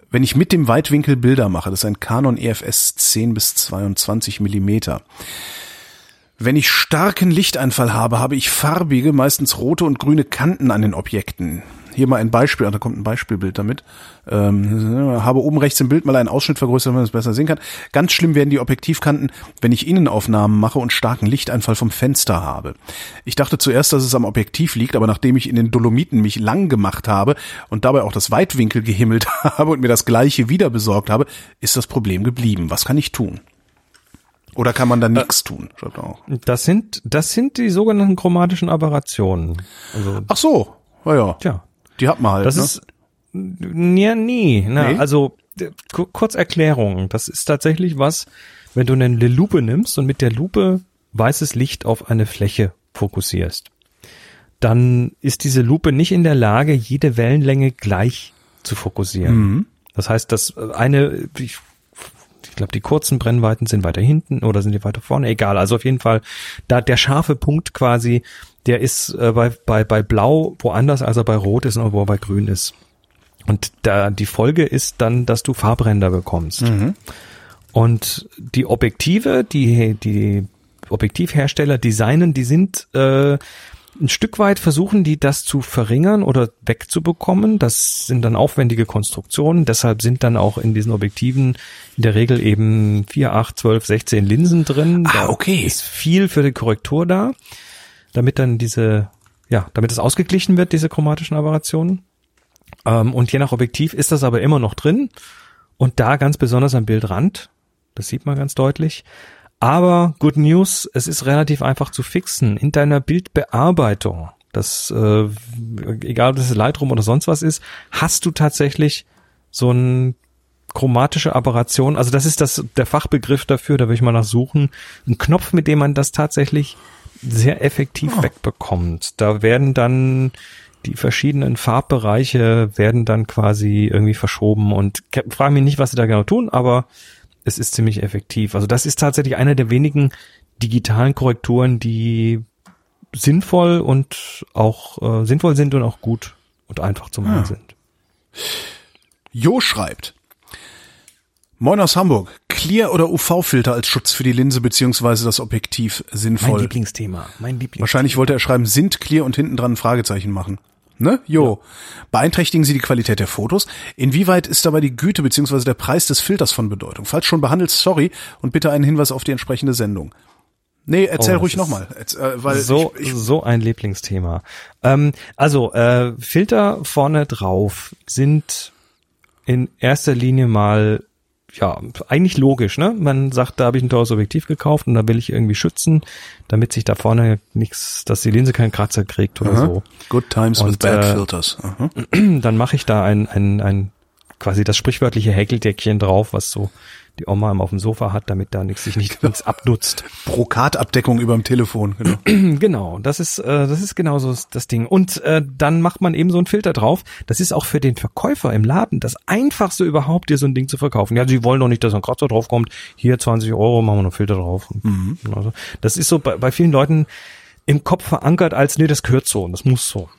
wenn ich mit dem Weitwinkel Bilder mache. Das ist ein Canon EFS 10 bis 22 Millimeter. Wenn ich starken Lichteinfall habe, habe ich farbige, meistens rote und grüne Kanten an den Objekten. Hier mal ein Beispiel, da kommt ein Beispielbild damit. Ähm, habe oben rechts im Bild mal einen Ausschnitt vergrößert, damit man es besser sehen kann. Ganz schlimm werden die Objektivkanten, wenn ich Innenaufnahmen mache und starken Lichteinfall vom Fenster habe. Ich dachte zuerst, dass es am Objektiv liegt, aber nachdem ich in den Dolomiten mich lang gemacht habe und dabei auch das Weitwinkel gehimmelt habe und mir das gleiche wieder besorgt habe, ist das Problem geblieben. Was kann ich tun? Oder kann man da nichts äh, tun? Schreibt auch. Das sind, das sind die sogenannten chromatischen Aberrationen. Also, Ach so, ja, ja. Tja. Die hat man halt. Das ne? ist, ja, nie. Na, nee? Also, kurz Erklärung. Das ist tatsächlich was, wenn du eine Lupe nimmst und mit der Lupe weißes Licht auf eine Fläche fokussierst, dann ist diese Lupe nicht in der Lage, jede Wellenlänge gleich zu fokussieren. Mhm. Das heißt, dass eine, ich ich glaube, die kurzen Brennweiten sind weiter hinten oder sind die weiter vorne, egal. Also auf jeden Fall, da der scharfe Punkt quasi, der ist äh, bei, bei, bei Blau woanders, als er bei Rot ist und wo er bei Grün ist. Und da die Folge ist dann, dass du Farbränder bekommst. Mhm. Und die Objektive, die die Objektivhersteller designen, die sind äh, ein Stück weit versuchen die das zu verringern oder wegzubekommen. Das sind dann aufwendige Konstruktionen. Deshalb sind dann auch in diesen Objektiven in der Regel eben 4, 8, 12, 16 Linsen drin. Ah, okay. Da ist viel für die Korrektur da, damit dann diese, ja, damit es ausgeglichen wird, diese chromatischen Aberrationen. Ähm, und je nach Objektiv ist das aber immer noch drin. Und da ganz besonders am Bildrand. Das sieht man ganz deutlich. Aber Good News, es ist relativ einfach zu fixen. In deiner Bildbearbeitung, das äh, egal ob das Lightroom oder sonst was ist, hast du tatsächlich so ein chromatische Aberration, also das ist das der Fachbegriff dafür, da will ich mal nach suchen, ein Knopf, mit dem man das tatsächlich sehr effektiv oh. wegbekommt. Da werden dann die verschiedenen Farbbereiche werden dann quasi irgendwie verschoben und frage mich nicht, was sie da genau tun, aber es ist ziemlich effektiv. Also das ist tatsächlich eine der wenigen digitalen Korrekturen, die sinnvoll und auch äh, sinnvoll sind und auch gut und einfach zu machen ah. sind. Jo schreibt. Moin aus Hamburg. Clear oder UV-Filter als Schutz für die Linse beziehungsweise das Objektiv sinnvoll? Mein Lieblingsthema. Mein Lieblingsthema. Wahrscheinlich wollte er schreiben, sind Clear und hinten dran ein Fragezeichen machen. Ne? Jo. Ja. Beeinträchtigen sie die Qualität der Fotos? Inwieweit ist dabei die Güte bzw. der Preis des Filters von Bedeutung? Falls schon behandelt, sorry und bitte einen Hinweis auf die entsprechende Sendung. Nee, erzähl oh, ruhig nochmal. Äh, so, ich, ich so ein Lieblingsthema. Ähm, also, äh, Filter vorne drauf sind in erster Linie mal ja, eigentlich logisch, ne? Man sagt, da habe ich ein teures Objektiv gekauft und da will ich irgendwie schützen, damit sich da vorne nichts, dass die Linse keinen Kratzer kriegt oder Aha. so. Good times und, with bad äh, filters. Aha. Dann mache ich da ein, ein, ein quasi das sprichwörtliche Häkeldeckchen drauf, was so die Oma immer auf dem Sofa hat, damit da nichts sich nicht genau. nichts abnutzt. Brokatabdeckung über dem Telefon, genau. genau, das ist äh, das ist genauso das Ding. Und äh, dann macht man eben so einen Filter drauf. Das ist auch für den Verkäufer im Laden das einfachste überhaupt, dir so ein Ding zu verkaufen. Ja, sie wollen doch nicht, dass ein Kratzer drauf kommt. Hier 20 Euro, machen wir einen Filter drauf. Mhm. Also, das ist so bei, bei vielen Leuten im Kopf verankert als, nee, das gehört so und das muss so.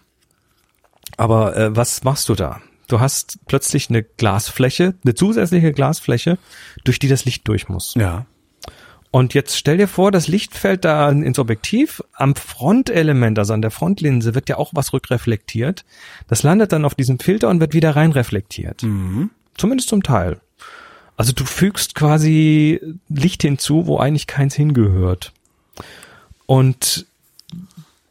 Aber äh, was machst du da? Du hast plötzlich eine Glasfläche, eine zusätzliche Glasfläche, durch die das Licht durch muss. Ja. Und jetzt stell dir vor, das Licht fällt da ins Objektiv. Am Frontelement, also an der Frontlinse, wird ja auch was rückreflektiert. Das landet dann auf diesem Filter und wird wieder reinreflektiert. Mhm. Zumindest zum Teil. Also du fügst quasi Licht hinzu, wo eigentlich keins hingehört. Und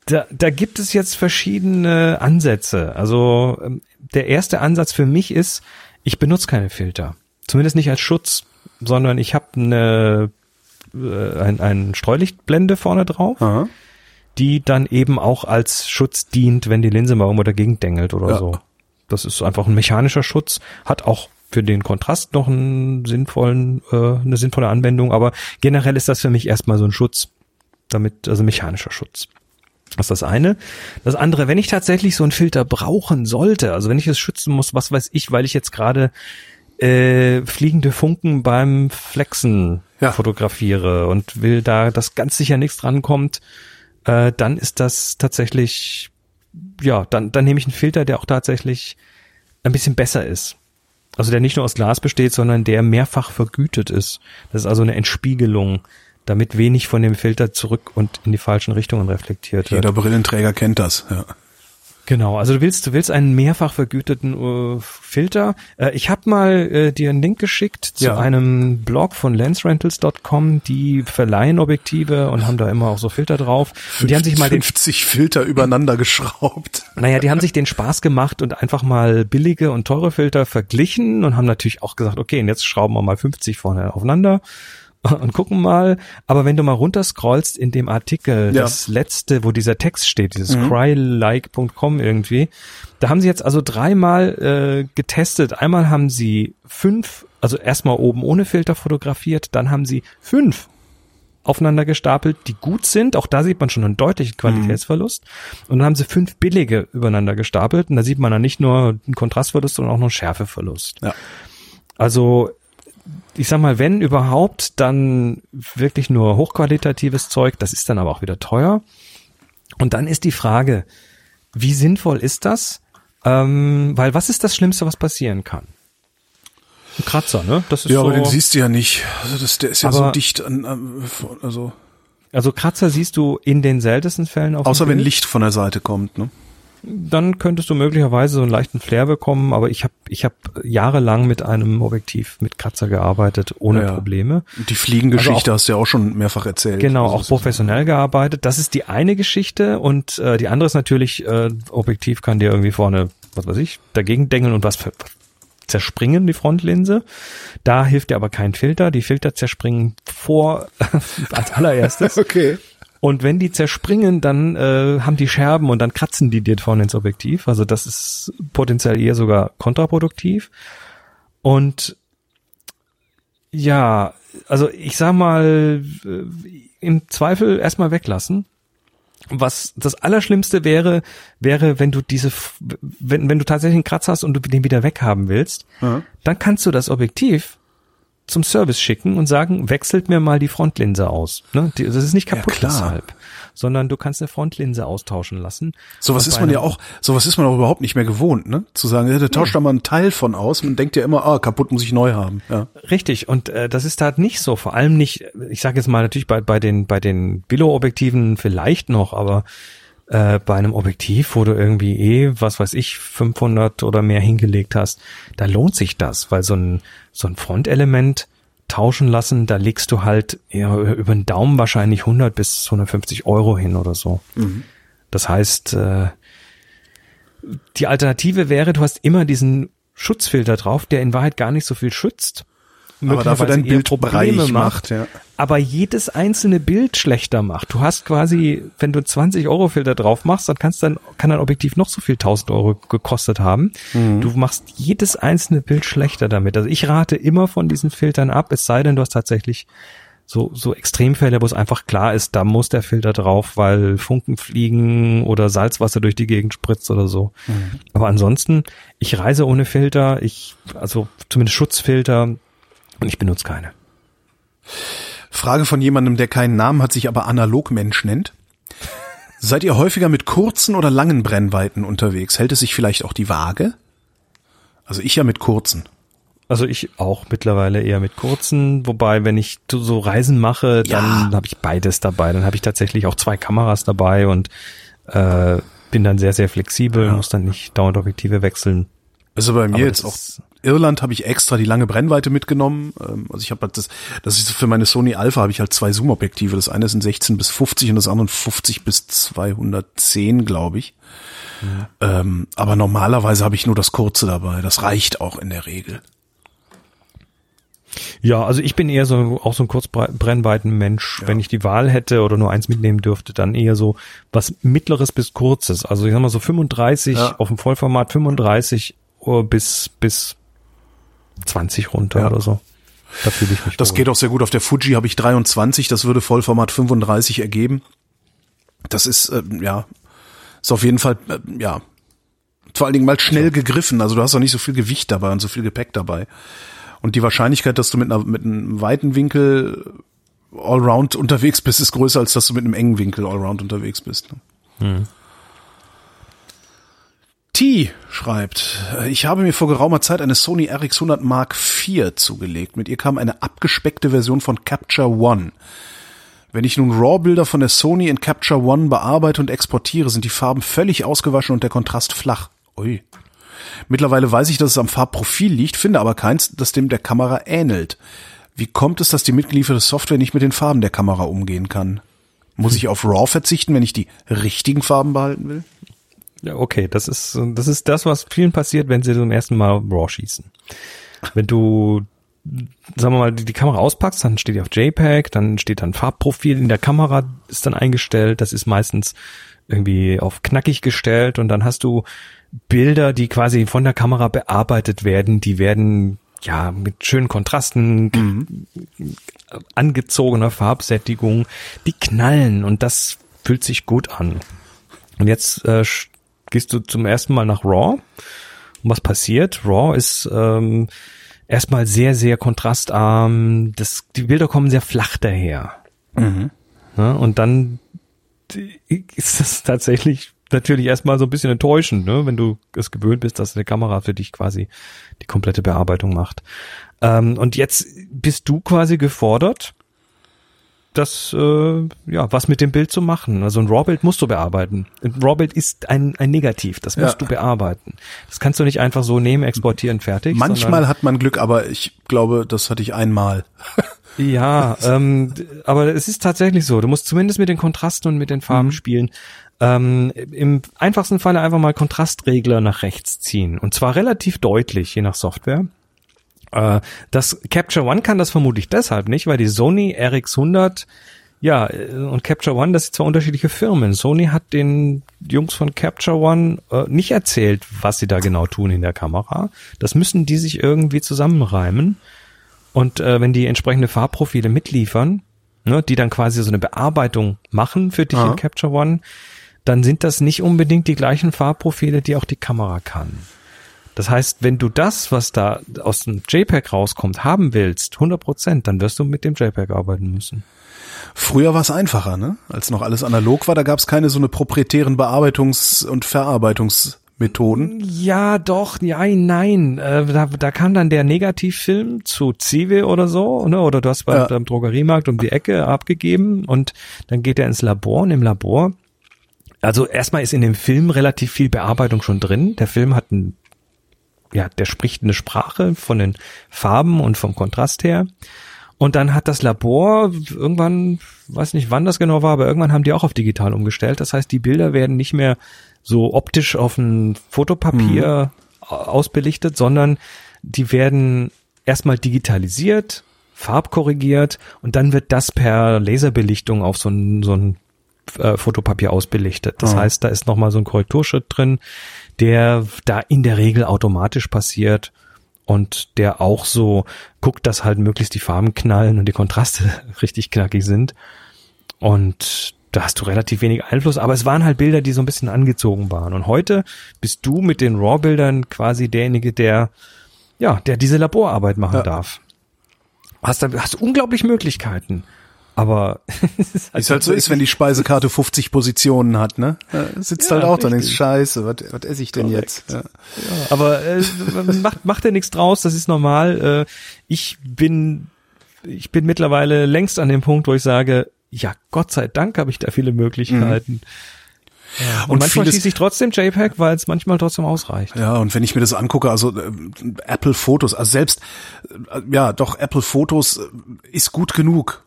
da, da gibt es jetzt verschiedene Ansätze. Also ähm, der erste Ansatz für mich ist, ich benutze keine Filter. Zumindest nicht als Schutz, sondern ich habe eine äh, ein, ein Streulichtblende vorne drauf, Aha. die dann eben auch als Schutz dient, wenn die Linse mal irgendwo dagegen dengelt oder ja. so. Das ist einfach ein mechanischer Schutz, hat auch für den Kontrast noch einen sinnvollen, äh, eine sinnvolle Anwendung, aber generell ist das für mich erstmal so ein Schutz, damit, also mechanischer Schutz. Das ist das eine. Das andere, wenn ich tatsächlich so einen Filter brauchen sollte, also wenn ich es schützen muss, was weiß ich, weil ich jetzt gerade äh, fliegende Funken beim Flexen ja. fotografiere und will da, dass ganz sicher nichts drankommt, äh, dann ist das tatsächlich, ja, dann, dann nehme ich einen Filter, der auch tatsächlich ein bisschen besser ist. Also der nicht nur aus Glas besteht, sondern der mehrfach vergütet ist. Das ist also eine Entspiegelung damit wenig von dem Filter zurück und in die falschen Richtungen reflektiert wird. Jeder Brillenträger kennt das, ja. Genau, also du willst, du willst einen mehrfach vergüteten äh, Filter. Äh, ich habe mal äh, dir einen Link geschickt zu Ja. einem Blog von lensrentals.com, die verleihen Objektive und haben da immer auch so Filter drauf. Und die haben sich mal den 50 Filter übereinander geschraubt. Naja, die haben sich den Spaß gemacht und einfach mal billige und teure Filter verglichen und haben natürlich auch gesagt, okay, und jetzt schrauben wir mal 50 vorne aufeinander und gucken mal. Aber wenn du mal runterscrollst in dem Artikel, Ja. das letzte, wo dieser Text steht, dieses crylike.com irgendwie, da haben sie jetzt also dreimal äh, getestet. Einmal haben sie fünf, also erstmal oben ohne Filter fotografiert, dann haben sie fünf aufeinander gestapelt, die gut sind. Auch da sieht man schon einen deutlichen Qualitätsverlust. Und dann haben sie fünf billige übereinander gestapelt. Und da sieht man dann nicht nur einen Kontrastverlust, sondern auch noch einen Schärfeverlust. Ja. Also, ich sag mal, wenn überhaupt, dann wirklich nur hochqualitatives Zeug. Das ist dann aber auch wieder teuer. Und dann ist die Frage, wie sinnvoll ist das? Ähm, weil was ist das Schlimmste, was passieren kann? Ein Kratzer, ne? Das ist Ja, so, aber den siehst du ja nicht. Also das, der ist ja so dicht an, also also Kratzer siehst du in den seltensten Fällen auf außer wenn. Licht von der Seite kommt, ne? Dann könntest du möglicherweise so einen leichten Flair bekommen, aber ich habe ich hab jahrelang mit einem Objektiv mit Kratzer gearbeitet, ohne Ja. Probleme. Die Fliegengeschichte Also auch- hast du ja auch schon mehrfach erzählt. Genau, Also auch professionell gearbeitet. Das ist die eine Geschichte und äh, die andere ist natürlich, äh, Objektiv kann dir irgendwie vorne, was weiß ich, dagegen dengeln und was ver zerspringen, die Frontlinse. Da hilft dir aber kein Filter. Die Filter zerspringen vor als allererstes. Okay. Und wenn die zerspringen, dann äh, haben die Scherben und dann kratzen die dir vorne ins Objektiv. Also das ist potenziell eher sogar kontraproduktiv. Und ja, also ich sag mal, äh, im Zweifel erstmal weglassen. Was das Allerschlimmste wäre, wäre, wenn du diese, wenn, wenn du tatsächlich einen Kratzer hast und du den wieder weghaben willst, Ja. dann kannst du das Objektiv zum Service schicken und sagen, wechselt mir mal die Frontlinse aus. Ne? Die, das ist nicht kaputt klar. deshalb, sondern du kannst eine Frontlinse austauschen lassen. Sowas Und ist man ja auch, sowas ist man auch überhaupt nicht mehr gewohnt, ne? Zu sagen, ja, der tauscht da mal einen Teil von aus. Man denkt ja immer, ah, kaputt muss ich neu haben. Ja. Richtig, und äh, das ist halt nicht so. Vor allem nicht, ich sage jetzt mal natürlich bei, bei den, bei den Billo-Objektiven vielleicht noch, aber äh, bei einem Objektiv, wo du irgendwie eh, was weiß ich, 500 oder mehr hingelegt hast, da lohnt sich das, weil so ein, so ein Frontelement tauschen lassen, da legst du halt ja, über den Daumen wahrscheinlich 100 bis 150 Euro hin oder so. Das heißt, äh, die Alternative wäre, du hast immer diesen Schutzfilter drauf, der in Wahrheit gar nicht so viel schützt. Aber dafür dein eher Bild breich macht, ja. aber jedes einzelne Bild schlechter macht. Du hast quasi, wenn du 20 Euro Filter drauf machst, dann kannst dann, kann dein Objektiv noch so viel 1000 Euro gekostet haben. Mhm. Du machst jedes einzelne Bild schlechter damit. Also ich rate immer von diesen Filtern ab, es sei denn, du hast tatsächlich so, so Extremfälle, wo es einfach klar ist, da muss der Filter drauf, weil Funken fliegen oder Salzwasser durch die Gegend spritzt oder so. Mhm. Aber ansonsten, ich reise ohne Filter, ich, also zumindest Schutzfilter, und ich benutze keine. Frage von jemandem, der keinen Namen hat, sich aber Analogmensch nennt. Seid ihr häufiger mit kurzen oder langen Brennweiten unterwegs? Hält es sich vielleicht auch die Waage? Also ich ja mit kurzen. Also ich auch mittlerweile eher mit kurzen, wobei wenn ich so- Reisen mache, dann Ja. habe ich beides dabei. Dann habe ich tatsächlich auch zwei Kameras dabei und äh, bin dann sehr, sehr flexibel, muss dann nicht dauernd Objektive wechseln. Also bei mir Aber jetzt auch Irland habe ich extra die lange Brennweite mitgenommen. Ähm, Also ich habe halt das, das ist für meine Sony Alpha habe ich halt zwei Zoom-Objektive. Das eine ist ein 16 bis 50 und das andere ein 50 bis 210, glaube ich. Ähm, aber normalerweise habe ich nur das kurze dabei. Das reicht auch in der Regel. Ja, also ich bin eher so auch so ein Kurzbrennweiten-Mensch. Wenn ich die Wahl hätte oder nur eins mitnehmen dürfte, dann eher so was Mittleres bis Kurzes. Also ich sag mal so 35 Ja. auf dem Vollformat, 35 Uhr bis bis 20 runter Ja. oder so. Da fühle ich mich Das wohl. geht auch sehr gut. Auf der Fuji habe ich 23, das würde Vollformat 35 ergeben. Das ist, ähm, ja, ist auf jeden Fall, äh, ja, vor allen Dingen mal schnell gegriffen. Also du hast auch nicht so viel Gewicht dabei und so viel Gepäck dabei. Und die Wahrscheinlichkeit, dass du mit, einer, mit einem weiten Winkel allround unterwegs bist, ist größer, als dass du mit einem engen Winkel allround unterwegs bist. Ne? T schreibt, äh, ich habe mir vor geraumer Zeit eine Sony RX100 Mark IV zugelegt. Mit ihr kam eine abgespeckte Version von Capture One. Wenn ich nun RAW-Bilder von der Sony in Capture One bearbeite und exportiere, sind die Farben völlig ausgewaschen und der Kontrast flach. Ui. Mittlerweile weiß ich, dass es am Farbprofil liegt, finde aber keins, das dem der Kamera ähnelt. Wie kommt es, dass die mitgelieferte Software nicht mit den Farben der Kamera umgehen kann? Muss ich auf RAW verzichten, wenn ich die richtigen Farben behalten will? Ja, okay, das ist, das ist das, was vielen passiert, wenn sie zum ersten Mal RAW schießen. Wenn du, sagen wir mal, die, die Kamera auspackst, dann steht die auf JPEG, dann steht dann Farbprofil in der Kamera, ist dann eingestellt, das ist meistens irgendwie auf knackig gestellt und dann hast du Bilder, die quasi von der Kamera bearbeitet werden, die werden ja mit schönen Kontrasten, mhm. angezogener Farbsättigung, die knallen und das fühlt sich gut an. Und jetzt äh, gehst du zum ersten Mal nach RAW. Und was passiert? RAW ist ähm, erstmal sehr, sehr kontrastarm. Das, die Bilder kommen sehr flach daher. Mhm. Ja, und dann ist das tatsächlich natürlich erstmal so ein bisschen enttäuschend, ne? wenn du es gewöhnt bist, dass eine Kamera für dich quasi die komplette Bearbeitung macht. Ähm, und jetzt bist du quasi gefordert, das äh, ja was mit dem Bild zu machen. Also ein RAW-Bild musst du bearbeiten. Ein RAW-Bild ist ein, ein Negativ, das musst ja. du bearbeiten. Das kannst du nicht einfach so nehmen, exportieren, fertig. Manchmal hat man Glück, aber ich glaube, das hatte ich einmal. ja, ähm, aber es ist tatsächlich so. Du musst zumindest mit den Kontrasten und mit den Farben mhm. spielen. Ähm, Im einfachsten Falle einfach mal Kontrastregler nach rechts ziehen. Und zwar relativ deutlich, je nach Software. Äh, das Capture One kann das vermutlich deshalb nicht, weil die Sony RX100 ja, äh, und Capture One, das sind zwar unterschiedliche Firmen. Sony hat den Jungs von Capture One äh, nicht erzählt, was sie da genau tun in der Kamera. Das müssen die sich irgendwie zusammenreimen. Und äh, wenn die entsprechende Farbprofile mitliefern, ne, die dann quasi so eine Bearbeitung machen für dich Aha. in Capture One, dann sind das nicht unbedingt die gleichen Farbprofile, die auch die Kamera kann. Das heißt, wenn du das, was da aus dem JPEG rauskommt, haben willst, 100 Prozent, dann wirst du mit dem JPEG arbeiten müssen. Früher war es einfacher, ne? Als noch alles analog war, da gab es keine so eine proprietären Bearbeitungs- und Verarbeitungsmethoden. Ja, doch, ja, nein. Äh, da, da kam dann der Negativfilm zu Zive oder so, ne? Oder du hast beim, ja. beim Drogeriemarkt um die Ecke abgegeben und dann geht er ins Labor und im Labor also erstmal ist in dem Film relativ viel Bearbeitung schon drin. Der Film hat ein ja, der spricht eine Sprache von den Farben und vom Kontrast her. Und dann hat das Labor irgendwann, weiß nicht wann das genau war, aber irgendwann haben die auch auf digital umgestellt. Das heißt, die Bilder werden nicht mehr so optisch auf ein Fotopapier mhm. ausbelichtet, sondern die werden erstmal digitalisiert, farbkorrigiert und dann wird das per Laserbelichtung auf so ein, so ein äh, Fotopapier ausbelichtet. Das oh. heißt, da ist nochmal so ein Korrekturschritt drin, der da in der Regel automatisch passiert und der auch so guckt, dass halt möglichst die Farben knallen und die Kontraste richtig knackig sind. Und da hast du relativ wenig Einfluss, aber es waren halt Bilder, die so ein bisschen angezogen waren. Und heute bist du mit den RAW-Bildern quasi derjenige, der, ja, der diese Laborarbeit machen ja. darf. Hast, hast unglaublich Möglichkeiten. Aber ist halt, ist halt so ist, wenn die Speisekarte 50 Positionen hat, ne? Ja, sitzt ja, halt auch dann ist scheiße, was, was esse ich denn Korrekt. jetzt? Ja. ja aber äh, macht macht ja nichts draus, das ist normal. Äh, ich bin ich bin mittlerweile längst an dem Punkt, wo ich sage, ja, Gott sei Dank habe ich da viele Möglichkeiten. Mhm. Ja, und, und manchmal schieße ich trotzdem JPEG, weil es manchmal trotzdem ausreicht. Ja, und wenn ich mir das angucke, also äh, Apple Fotos, also selbst, äh, ja, doch, Apple Fotos äh, ist gut genug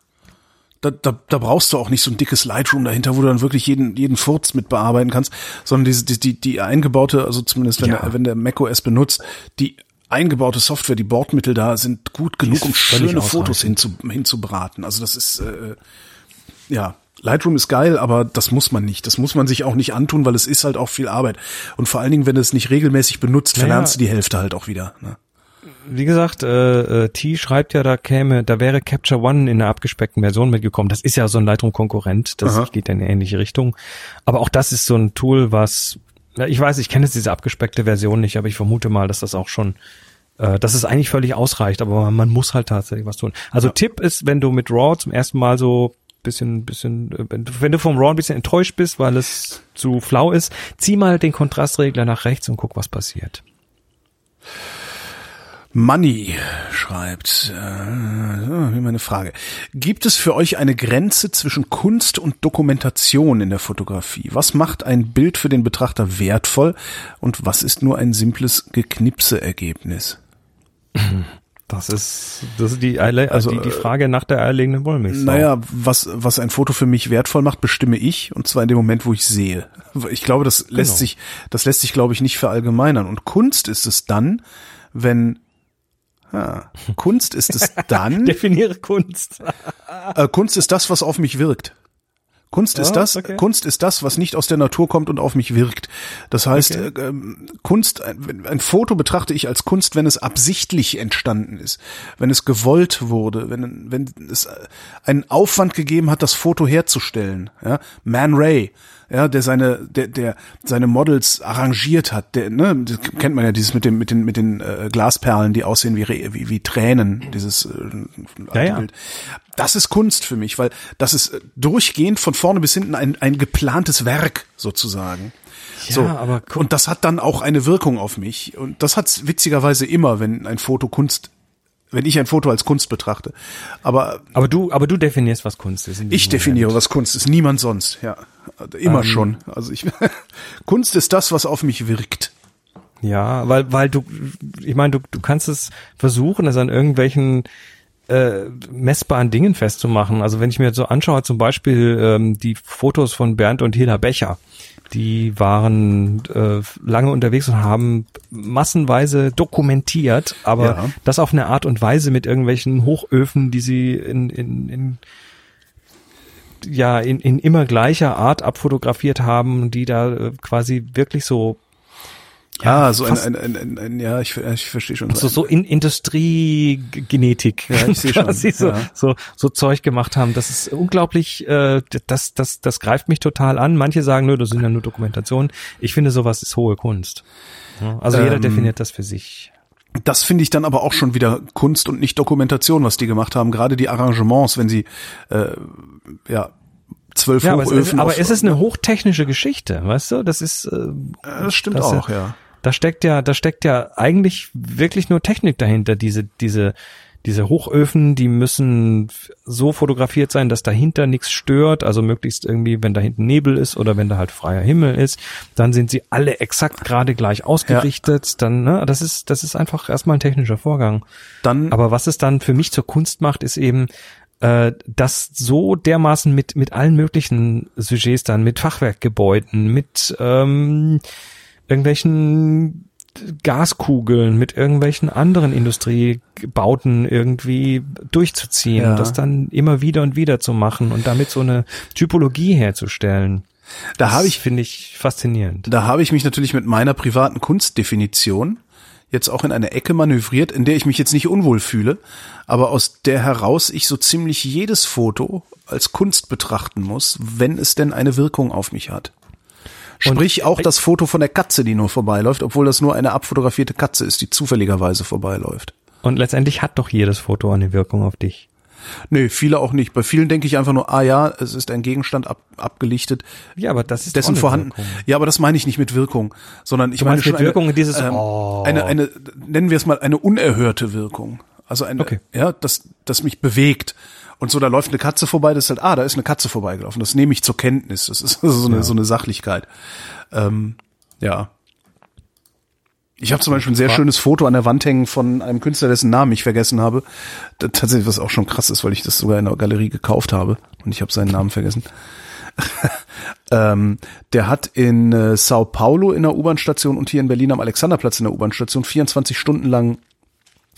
da, da, da brauchst du auch nicht so ein dickes Lightroom dahinter, wo du dann wirklich jeden, jeden Furz mit bearbeiten kannst, sondern diese, die, die, die eingebaute, also zumindest wenn, ja. der, wenn der macOS benutzt, die eingebaute Software, die Bordmittel da sind gut genug, um schöne Fotos hinzu, hinzubraten. Also das ist, äh, ja, Lightroom ist geil, aber das muss man nicht. Das muss man sich auch nicht antun, weil es ist halt auch viel Arbeit. Und vor allen Dingen, wenn du es nicht regelmäßig benutzt, verlernst naja. du die Hälfte halt auch wieder. Ne? Wie gesagt, äh, äh, T schreibt ja, da käme, da wäre Capture One in einer abgespeckten Version mitgekommen. Das ist ja so ein Lightroom-Konkurrent, das Aha. geht in eine ähnliche Richtung. Aber auch das ist so ein Tool, was, ich weiß, ich kenne jetzt diese abgespeckte Version nicht, aber ich vermute mal, dass das auch schon, äh, dass es eigentlich völlig ausreicht, aber man muss halt tatsächlich was tun. Also ja. Tipp ist, wenn du mit RAW zum ersten Mal so bisschen, bisschen, äh, wenn du vom RAW ein bisschen enttäuscht bist, weil es zu flau ist, zieh mal den Kontrastregler nach rechts und guck, was passiert. Money schreibt, äh, wie meine Frage. Gibt es für euch eine Grenze zwischen Kunst und Dokumentation in der Fotografie? Was macht ein Bild für den Betrachter wertvoll und was ist nur ein simples Geknipse-Ergebnis? Das ist, das ist die, Eile, also, die, die Frage nach der eierlegenden Wollmilchsau. Naja, was, was ein Foto für mich wertvoll macht, bestimme ich und zwar in dem Moment, wo ich sehe. Ich glaube, das lässt Genau. sich, das lässt sich, glaube ich, nicht verallgemeinern. Und Kunst ist es dann, wenn Ah, Kunst ist es dann, Definiere Kunst. äh, Kunst ist das, was auf mich wirkt. Kunst ist Ah, das, okay. Kunst ist das, was nicht aus der Natur kommt und auf mich wirkt. Das heißt, Okay. äh, ähm, Kunst, ein, ein Foto betrachte ich als Kunst, wenn es absichtlich entstanden ist, wenn es gewollt wurde, wenn, wenn es äh, einen Aufwand gegeben hat, das Foto herzustellen. Ja? Man Ray, ja, der seine, der, der seine Models arrangiert hat, der, ne, das kennt man ja dieses mit dem, mit den, mit den äh, Glasperlen, die aussehen wie, wie, wie Tränen, dieses äh, Ja, ja. Bild. Das ist Kunst für mich, weil das ist äh, durchgehend von vorne bis hinten ein, ein geplantes Werk sozusagen. Ja, so, aber gu- und das hat dann auch eine Wirkung auf mich. Und das hat's witzigerweise immer, wenn ein Foto Kunst, wenn ich ein Foto als Kunst betrachte. Aber Aber du, aber du definierst, was Kunst ist. ich definiere, Moment. was Kunst ist. Niemand sonst, ja. Immer Ähm. schon. Also ich, Kunst ist das, was auf mich wirkt. Ja, weil, weil du, ich meine, du, du kannst es versuchen, es an irgendwelchen äh, messbaren Dingen festzumachen. Also wenn ich mir so anschaue, zum Beispiel ähm, die Fotos von Bernd und Hila Becher, die waren äh, lange unterwegs und haben massenweise dokumentiert, aber Ja. das auf eine Art und Weise mit irgendwelchen Hochöfen, die sie in, in, in ja in, in immer gleicher Art abfotografiert haben, die da äh, quasi wirklich so Ja, so ein, ein, ein, ein, ein, ja, ich, ich verstehe schon. so, so in Industriegenetik Ja, ich seh schon, so, ja. so, so Zeug gemacht haben. Das ist unglaublich, äh, das, das, das greift mich total an. Manche sagen, nö, das sind ja nur Dokumentationen. Ich finde, sowas ist hohe Kunst. Ja, Also jeder Ähm, definiert das für sich. Das finde ich dann aber auch schon wieder Kunst und nicht Dokumentation, was die gemacht haben. Gerade die Arrangements, wenn sie äh, ja zwölf Ja, aber, es ist, Hochöfen. aber es ist eine hochtechnische Geschichte, weißt du? Das ist, äh, Ja, das stimmt das- auch, ja. da steckt ja, da steckt ja eigentlich wirklich nur Technik dahinter. Diese, diese, diese Hochöfen, die müssen so fotografiert sein, dass dahinter nichts stört. Also möglichst irgendwie, wenn da hinten Nebel ist oder wenn da halt freier Himmel ist, dann sind sie alle exakt gerade gleich ausgerichtet. Dann, ne, das ist, das ist einfach erstmal ein technischer Vorgang. Dann Aber was es dann für mich zur Kunst macht, ist eben, äh, das so dermaßen mit, mit allen möglichen Sujets dann, mit Fachwerkgebäuden, mit ähm, irgendwelchen Gaskugeln, mit irgendwelchen anderen Industriebauten irgendwie durchzuziehen Ja. und das dann immer wieder und wieder zu machen und damit so eine Typologie herzustellen. da habe Das ich finde ich faszinierend. Da habe ich mich natürlich mit meiner privaten Kunstdefinition jetzt auch in eine Ecke manövriert, in der ich mich jetzt nicht unwohl fühle, aber aus der heraus ich so ziemlich jedes Foto als Kunst betrachten muss, wenn es denn eine Wirkung auf mich hat. Sprich auch das Foto von der Katze, die nur vorbeiläuft, obwohl das nur eine abfotografierte Katze ist, die zufälligerweise vorbeiläuft. Und letztendlich hat doch jedes Foto eine Wirkung auf dich. Nee, viele auch nicht. Bei vielen denke ich einfach nur, ah ja, es ist ein Gegenstand ab, abgelichtet, Ja, aber das ist dessen eine vorhanden. Wirkung. Ja, aber das meine ich nicht mit Wirkung, sondern ich meine schon mit eine, Wirkung dieses, ähm, oh. eine, eine, nennen wir es mal eine unerhörte Wirkung. Also eine, Okay. ja, das, das mich bewegt. Und so, da läuft eine Katze vorbei, das ist halt, ah, da ist eine Katze vorbeigelaufen. Das nehme ich zur Kenntnis. Das ist also so eine, so eine Sachlichkeit. Ähm, ja. Ich habe zum Beispiel ein sehr schönes Foto an der Wand hängen von einem Künstler, dessen Namen ich vergessen habe. Da- Tatsächlich, was auch schon krass ist, weil ich das sogar in der Galerie gekauft habe und ich habe seinen Namen vergessen. ähm, der hat in äh, Sao Paulo in der U-Bahn-Station und hier in Berlin am Alexanderplatz in der U-Bahn-Station 24 Stunden lang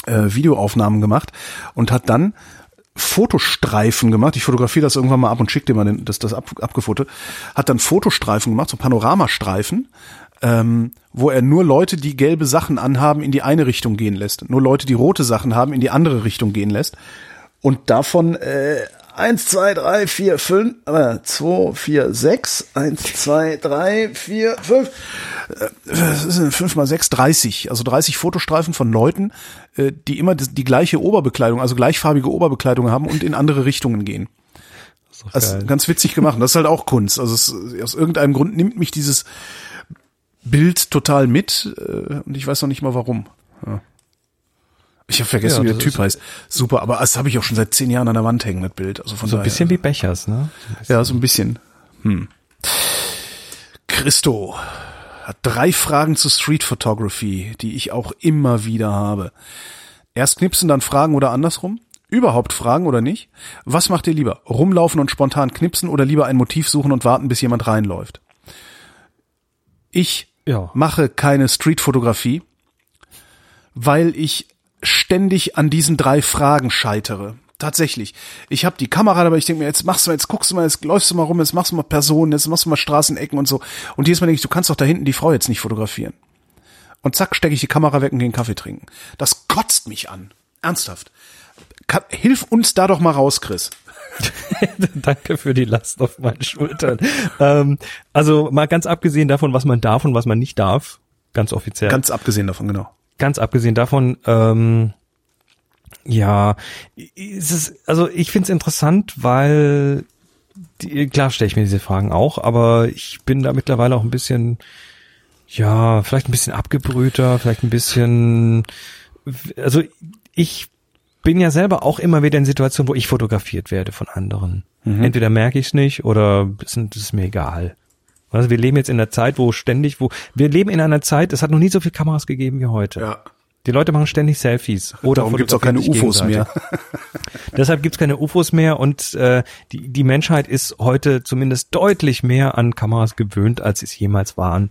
äh, Videoaufnahmen gemacht und hat dann Fotostreifen gemacht. Ich fotografiere das irgendwann mal ab und schicke dir mal den, das, das ab, abgefoto. Hat dann Fotostreifen gemacht, so Panoramastreifen, ähm, wo er nur Leute, die gelbe Sachen anhaben, in die eine Richtung gehen lässt. Nur Leute, die rote Sachen haben, in die andere Richtung gehen lässt. Und davon äh, eins, zwei, drei, vier, fünf, äh, zwei, vier, sechs, eins, zwei, drei, vier, fünf. Äh, das ist fünf mal sechs, 30. Also 30 Fotostreifen von Leuten, äh, die immer die, die gleiche Oberbekleidung, also gleichfarbige Oberbekleidung haben und in andere Richtungen gehen. Das ist ganz witzig gemacht. Das ist halt auch Kunst. Also es, aus irgendeinem Grund nimmt mich dieses Bild total mit äh, und ich weiß noch nicht mal warum. Ich habe vergessen, Ja, wie der Typ heißt. Super, aber das habe ich auch schon seit zehn Jahren an der Wand hängen, das Bild. Also von So ein daher, bisschen wie Bechers, ne? Ja, so ein bisschen. Hm. Christo hat drei Fragen zu Street Photography, die ich auch immer wieder habe. Erst knipsen, dann fragen oder andersrum? Überhaupt fragen oder nicht? Was macht ihr lieber? Rumlaufen und spontan knipsen oder lieber ein Motiv suchen und warten, bis jemand reinläuft? Ich Ja. mache keine Streetfotografie, weil ich ständig an diesen drei Fragen scheitere. Tatsächlich. Ich habe die Kamera, aber ich denke mir, jetzt machst du mal, jetzt guckst du mal, jetzt läufst du mal rum, jetzt machst du mal Personen, jetzt machst du mal Straßenecken und so. Und jedes Mal denke ich, du kannst doch da hinten die Frau jetzt nicht fotografieren. Und zack, stecke ich die Kamera weg und gehe einen Kaffee trinken. Das kotzt mich an. Ernsthaft. Hilf uns da doch mal raus, Chris. Danke für die Last auf meinen Schultern. ähm, also mal ganz abgesehen davon, was man darf und was man nicht darf, ganz offiziell. Ganz abgesehen davon, genau. Ganz abgesehen davon, ähm, ja, ist es, also ich finde es interessant, weil die, klar stelle ich mir diese Fragen auch, aber ich bin da mittlerweile auch ein bisschen, ja, vielleicht ein bisschen abgebrühter, vielleicht ein bisschen, also ich bin ja selber auch immer wieder in Situationen, wo ich fotografiert werde von anderen. Entweder merke ich es nicht oder es ist mir egal. Also wir leben jetzt in einer Zeit, wo ständig, wo wir leben in einer Zeit, es hat noch nie so viele Kameras gegeben wie heute. Ja. Die Leute machen ständig Selfies. Oder Darum gibt's auch keine UFOs mehr. Deshalb gibt's keine UFOs mehr und äh, die, die Menschheit ist heute zumindest deutlich mehr an Kameras gewöhnt, als sie es jemals waren.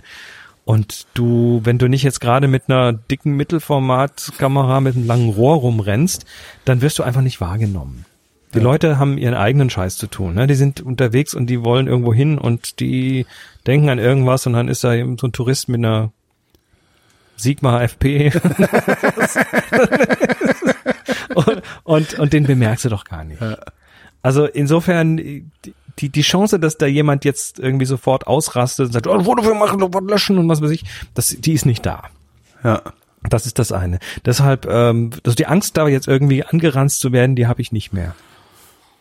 Und du, wenn du nicht jetzt gerade mit einer dicken Mittelformatkamera mit einem langen Rohr rumrennst, dann wirst du einfach nicht wahrgenommen. Die Leute haben ihren eigenen Scheiß zu tun. Ne? Die sind unterwegs und die wollen irgendwo hin und die denken an irgendwas und dann ist da eben so ein Tourist mit einer Sigma FP und, und, und den bemerkst du doch gar nicht. Also insofern, die, die Chance, dass da jemand jetzt irgendwie sofort ausrastet und sagt, oh, Foto machen, was löschen und was weiß ich, das, die ist nicht da. Ja. Das ist das eine. Deshalb, ähm, also die Angst, da jetzt irgendwie angeranzt zu werden, die habe ich nicht mehr.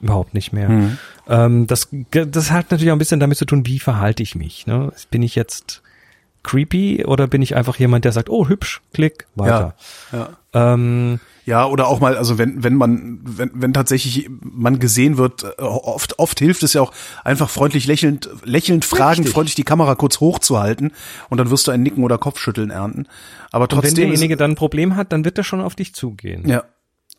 Überhaupt nicht mehr. Ähm, das, das hat natürlich auch ein bisschen damit zu tun, wie verhalte ich mich. Ne? Bin ich jetzt creepy oder bin ich einfach jemand, der sagt, oh, hübsch, klick, weiter. Ja. Ja. Ähm, Ja, oder auch mal, also wenn, wenn man, wenn, wenn tatsächlich man gesehen wird, äh, oft, oft hilft es ja auch, einfach freundlich lächelnd, lächelnd fragen, Richtig. freundlich die Kamera kurz hochzuhalten und dann wirst du ein Nicken oder Kopfschütteln ernten. Aber und wenn trotzdem. derjenige dann ein Problem hat, dann wird er schon auf dich zugehen. ja.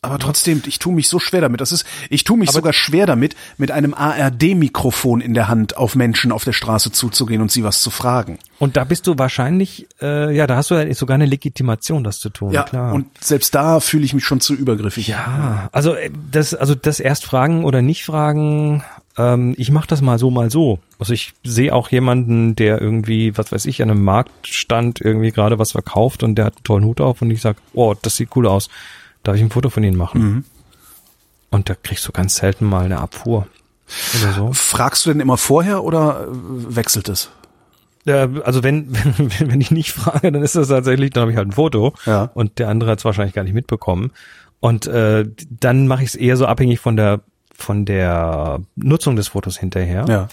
Aber trotzdem, ich tue mich so schwer damit. Das ist, ich tue mich sogar schwer damit, mit einem ARD-Mikrofon in der Hand auf Menschen auf der Straße zuzugehen und sie was zu fragen. Und da bist du wahrscheinlich, äh, ja, da hast du ja sogar eine Legitimation, das zu tun. Ja, klar. und selbst da fühle ich mich schon zu übergriffig. Ja, also äh, das, also das erst fragen oder nicht fragen, ähm, ich mache das mal so, mal so. Also ich sehe auch jemanden, der irgendwie, was weiß ich, an einem Marktstand irgendwie gerade was verkauft und der hat einen tollen Hut auf und ich sag, oh, das sieht cool aus. Darf ich ein Foto von Ihnen machen? Und da kriegst du ganz selten mal eine Abfuhr oder so. Fragst du denn immer vorher oder äh, wechselt es? Ja, also wenn, wenn, wenn ich nicht frage, dann ist das tatsächlich, dann habe ich halt ein Foto Ja. und der andere hat es wahrscheinlich gar nicht mitbekommen. Und äh, dann mache ich es eher so abhängig von der von der Nutzung des Fotos hinterher. Ja.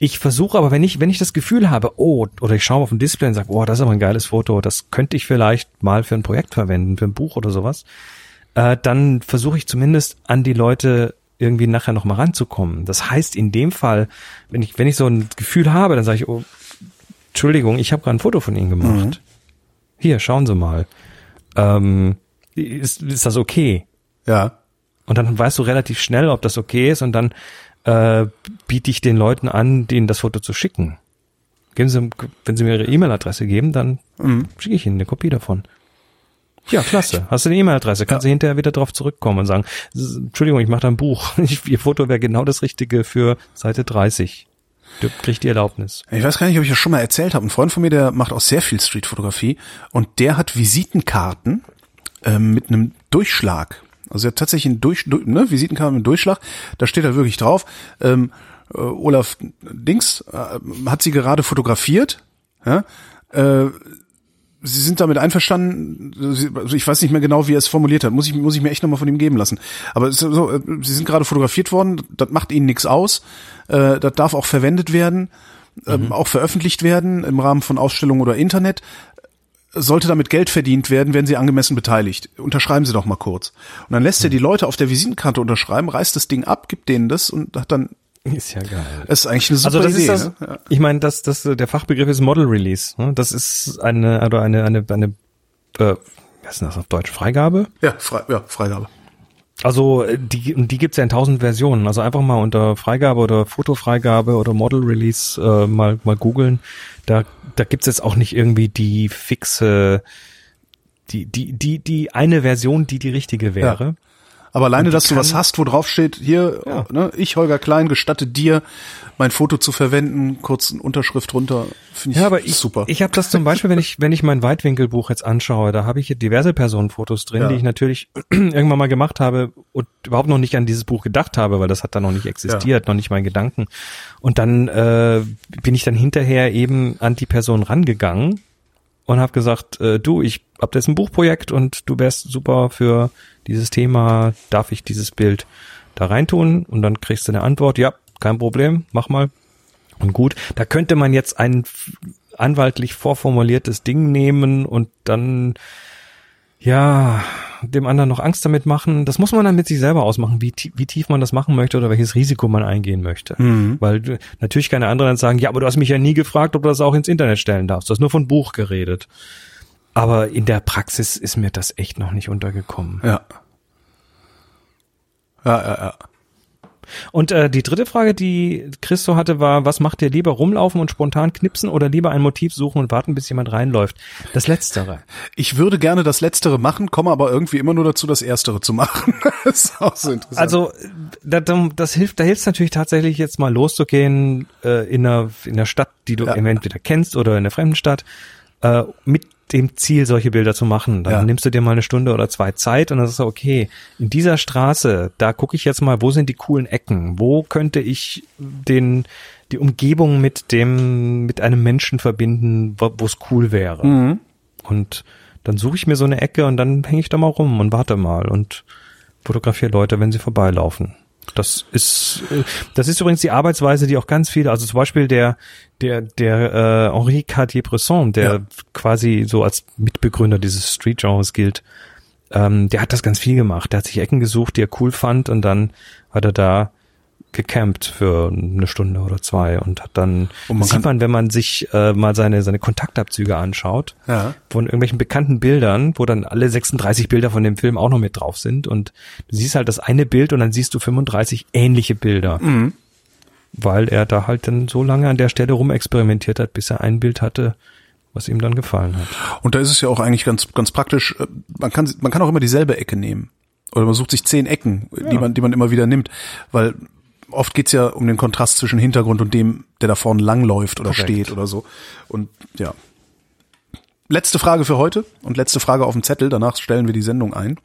Ich versuche aber, wenn ich, wenn ich das Gefühl habe, oh, oder ich schaue auf ein Display und sage, oh, das ist aber ein geiles Foto, das könnte ich vielleicht mal für ein Projekt verwenden, für ein Buch oder sowas, äh, dann versuche ich zumindest an die Leute irgendwie nachher noch mal ranzukommen. Das heißt, in dem Fall, wenn ich, wenn ich so ein Gefühl habe, dann sage ich, oh, Entschuldigung, ich habe gerade ein Foto von Ihnen gemacht. Hier, schauen Sie mal. Ähm, ist, ist das okay? Ja. Und dann weißt du relativ schnell, ob das okay ist und dann äh, biete ich den Leuten an, denen das Foto zu schicken. Geben Sie, wenn Sie mir Ihre E-Mail-Adresse geben, dann schicke ich Ihnen eine Kopie davon. Ja, klasse. Hast du eine E-Mail-Adresse? Kannst du hinterher wieder drauf zurückkommen und sagen, "S- Entschuldigung, ich mache da ein Buch. Ich, Ihr Foto wäre genau das Richtige für Seite 30. Du kriegst die Erlaubnis. Ich weiß gar nicht, ob ich das schon mal erzählt habe. Ein Freund von mir, der macht auch sehr viel Streetfotografie und der hat Visitenkarten ähm, mit einem Durchschlag. Also er hat tatsächlich einen Durch, du- ne, Visitenkarten mit einem Durchschlag. Da steht da wirklich drauf. Ähm, äh, Olaf Dings äh, hat sie gerade fotografiert. Ja? Äh, Sie sind damit einverstanden, also ich weiß nicht mehr genau, wie er es formuliert hat, muss ich, muss ich mir echt nochmal von ihm geben lassen. Aber es ist so, äh, Sie sind gerade fotografiert worden, das macht Ihnen nichts aus, äh, das darf auch verwendet werden, ähm, auch veröffentlicht werden im Rahmen von Ausstellungen oder Internet. sollte damit Geld verdient werden, werden Sie angemessen beteiligt. Unterschreiben Sie doch mal kurz. Und dann lässt er die Leute auf der Visitenkarte unterschreiben, reißt das Ding ab, gibt denen das und hat dann Ist ja geil. das ist eigentlich eine super Also das Idee. ist das, ne? ja. ich meine, das, das, der Fachbegriff ist Model Release. ne? Das ist eine, oder eine, eine, eine, äh, was ist denn das auf Deutsch? Freigabe? Ja, frei, ja, Freigabe. Also äh, die, die gibt's ja in tausend Versionen. Also einfach mal unter Freigabe oder Fotofreigabe oder Model Release äh, mal, mal googeln. Da, da gibt's jetzt auch nicht irgendwie die fixe, die, die, die, die eine Version, die die richtige wäre. Aber alleine, dass du was hast, wo drauf steht, hier, Ja. ne, ich, Holger Klein, gestatte dir, mein Foto zu verwenden, kurz eine Unterschrift runter, finde ich, Ja, aber ich, super. ich habe das zum Beispiel, wenn ich, wenn ich mein Weitwinkelbuch jetzt anschaue, da habe ich hier diverse Personenfotos drin, Ja. die ich natürlich irgendwann mal gemacht habe und überhaupt noch nicht an dieses Buch gedacht habe, weil das hat da noch nicht existiert, noch nicht mein Gedanken. Und dann äh, bin ich dann hinterher eben an die Person rangegangen und habe gesagt, äh, du, ich hab jetzt ein Buchprojekt und du wärst super für dieses Thema, darf ich dieses Bild da reintun? Und dann kriegst du eine Antwort, ja, kein Problem, mach mal. Und gut, da könnte man jetzt ein anwaltlich vorformuliertes Ding nehmen und dann ja dem anderen noch Angst damit machen. Das muss man dann mit sich selber ausmachen, wie, wie tief man das machen möchte oder welches Risiko man eingehen möchte. Weil du- natürlich keine anderen dann sagen, ja, aber du hast mich ja nie gefragt, ob du das auch ins Internet stellen darfst. Du hast nur von Buch geredet. Aber in der Praxis ist mir das echt noch nicht untergekommen. ja. Ja, ja, ja. Und äh, die dritte Frage, die Christo hatte, war, was macht dir lieber rumlaufen und spontan knipsen oder lieber ein Motiv suchen und warten, bis jemand reinläuft? Das Letztere. Ich würde gerne das Letztere machen, komme aber irgendwie immer nur dazu, das Erstere zu machen. das ist auch so interessant. Also da, da- das hilft, da hilft natürlich tatsächlich jetzt mal loszugehen äh, in einer in einer Stadt, die du Ja. entweder kennst oder in einer fremden Stadt, äh, mit dem Ziel, solche Bilder zu machen. Dann Ja. nimmst du dir mal eine Stunde oder zwei Zeit und dann sagst du, okay, in dieser Straße, da gucke ich jetzt mal, wo sind die coolen Ecken? Wo könnte ich den die Umgebung mit dem mit einem Menschen verbinden, wo es cool wäre? Mhm. Und dann suche ich mir so eine Ecke und dann hänge ich da mal rum und warte mal und fotografiere Leute, wenn sie vorbeilaufen. Das ist, äh, das ist übrigens die Arbeitsweise, die auch ganz viele, also zum Beispiel der, der, der äh, Henri Cartier-Bresson, der Ja. quasi so als Mitbegründer dieses Street-Genres gilt, ähm, der hat das ganz viel gemacht. Der hat sich Ecken gesucht, die er cool fand und dann hat er da gecampt für eine Stunde oder zwei und hat dann, Und man sieht man, wenn man sich äh, mal seine, seine Kontaktabzüge anschaut, Ja. von irgendwelchen bekannten Bildern, wo dann alle 36 Bilder von dem Film auch noch mit drauf sind und du siehst halt das eine Bild und dann siehst du 35 ähnliche Bilder. Mhm. Weil er da halt dann so lange an der Stelle rumexperimentiert hat, bis er ein Bild hatte, was ihm dann gefallen hat. Und da ist es ja auch eigentlich ganz, ganz praktisch. äh, Man kann, man kann auch immer dieselbe Ecke nehmen. Oder man sucht sich zehn Ecken, die man, die man immer wieder nimmt. Weil oft geht's ja um den Kontrast zwischen Hintergrund und dem, der da vorne langläuft oder Korrekt. steht oder so. Und ja. Letzte Frage für heute und letzte Frage auf dem Zettel. Danach stellen wir die Sendung ein.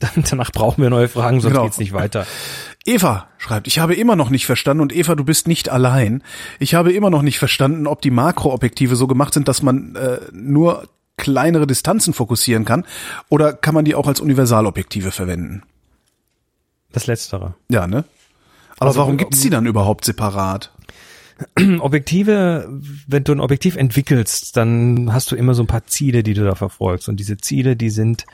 Danach brauchen wir neue Fragen, sonst Genau. geht's nicht weiter. Eva schreibt, ich habe immer noch nicht verstanden, und Eva, du bist nicht allein, ich habe immer noch nicht verstanden, ob die Makroobjektive so gemacht sind, dass man äh, nur kleinere Distanzen fokussieren kann, oder kann man die auch als Universalobjektive verwenden? Das Letztere. Ja, ne? Aber Also, warum gibt's die dann überhaupt separat? Objektive, wenn du ein Objektiv entwickelst, dann hast du immer so ein paar Ziele, die du da verfolgst. Und diese Ziele, die sind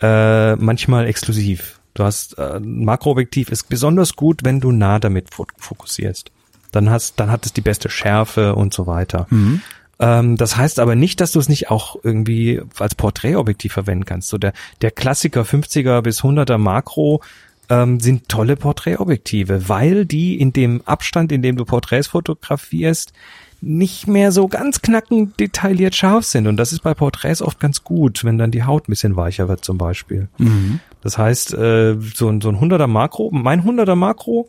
äh, manchmal exklusiv. Du hast äh, ein Makroobjektiv ist besonders gut, wenn du nah damit fo- fokussierst. Dann hast, dann hat es die beste Schärfe und so weiter. Ähm, das heißt aber nicht, dass du es nicht auch irgendwie als Porträtobjektiv verwenden kannst. So der, der Klassiker 50er bis 100er Makro ähm, sind tolle Porträtobjektive, weil die in dem Abstand, in dem du Porträts fotografierst, nicht mehr so ganz knackend detailliert scharf sind. Und das ist bei Porträts oft ganz gut, wenn dann die Haut ein bisschen weicher wird zum Beispiel. Das heißt, äh, so, ein- so ein 100er Makro, mein 100er Makro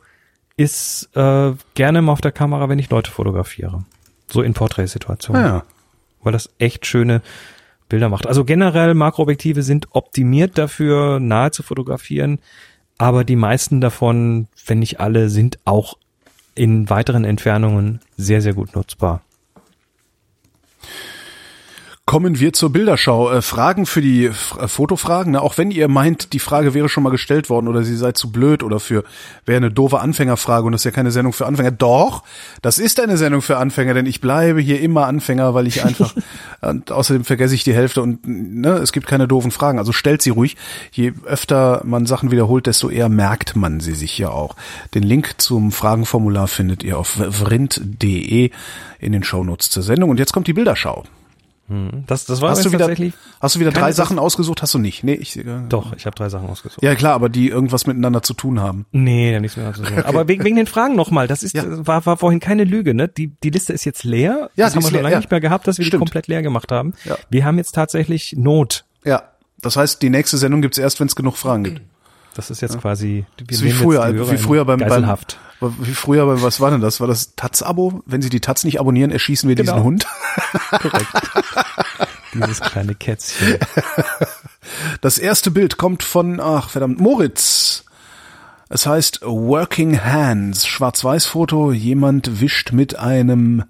ist äh, gerne mal auf der Kamera, wenn ich Leute fotografiere. So in Porträtsituationen. Ja. Weil das echt schöne Bilder macht. Also generell Makroobjektive sind optimiert dafür, nahe zu fotografieren. Aber die meisten davon, wenn nicht alle, sind auch in weiteren Entfernungen sehr, sehr gut nutzbar. Kommen wir zur Bilderschau. Äh, Fragen für die F äh, Fotofragen. Ne? Auch wenn ihr meint, die Frage wäre schon mal gestellt worden oder sie sei zu blöd oder für wäre eine doofe Anfängerfrage und das ist ja keine Sendung für Anfänger. Doch, das ist eine Sendung für Anfänger, denn ich bleibe hier immer Anfänger, weil ich einfach und außerdem vergesse ich die Hälfte und ne, es gibt keine doofen Fragen. Also stellt sie ruhig. Je öfter man Sachen wiederholt, desto eher merkt man sie sich ja auch. Den Link zum Fragenformular findet ihr auf vrind.de in den Shownotes zur Sendung. Und jetzt kommt die Bilderschau. Das, das war Hast du wieder, tatsächlich. hast du wieder drei Sachen ausgesucht? Hast du nicht? Nee, ich, äh, Doch, ich habe drei Sachen ausgesucht. Ja klar, aber die irgendwas miteinander zu tun haben. Nee, da nichts mehr zu tun. Aber wegen, wegen den Fragen nochmal, das ist, Ja. war, war vorhin keine Lüge, ne? Die, die Liste ist jetzt leer. Ja, das haben wir schon leer, lange ja. nicht mehr gehabt, dass wir Stimmt. die komplett leer gemacht haben. Ja. Wir haben jetzt tatsächlich Not. Ja. Das heißt, die nächste Sendung gibt's erst, wenn es genug Fragen gibt. Das ist jetzt quasi, wir Das ist wie früher, wie früher beim, beim wie früher beim, was war denn das? War das Taz-Abo? Wenn Sie die Taz nicht abonnieren, erschießen wir diesen Genau. Hund. Korrekt. Dieses kleine Kätzchen. Das erste Bild kommt von, ach verdammt, Moritz. Es heißt Working Hands, Schwarz-Weiß-Foto, jemand wischt mit einem,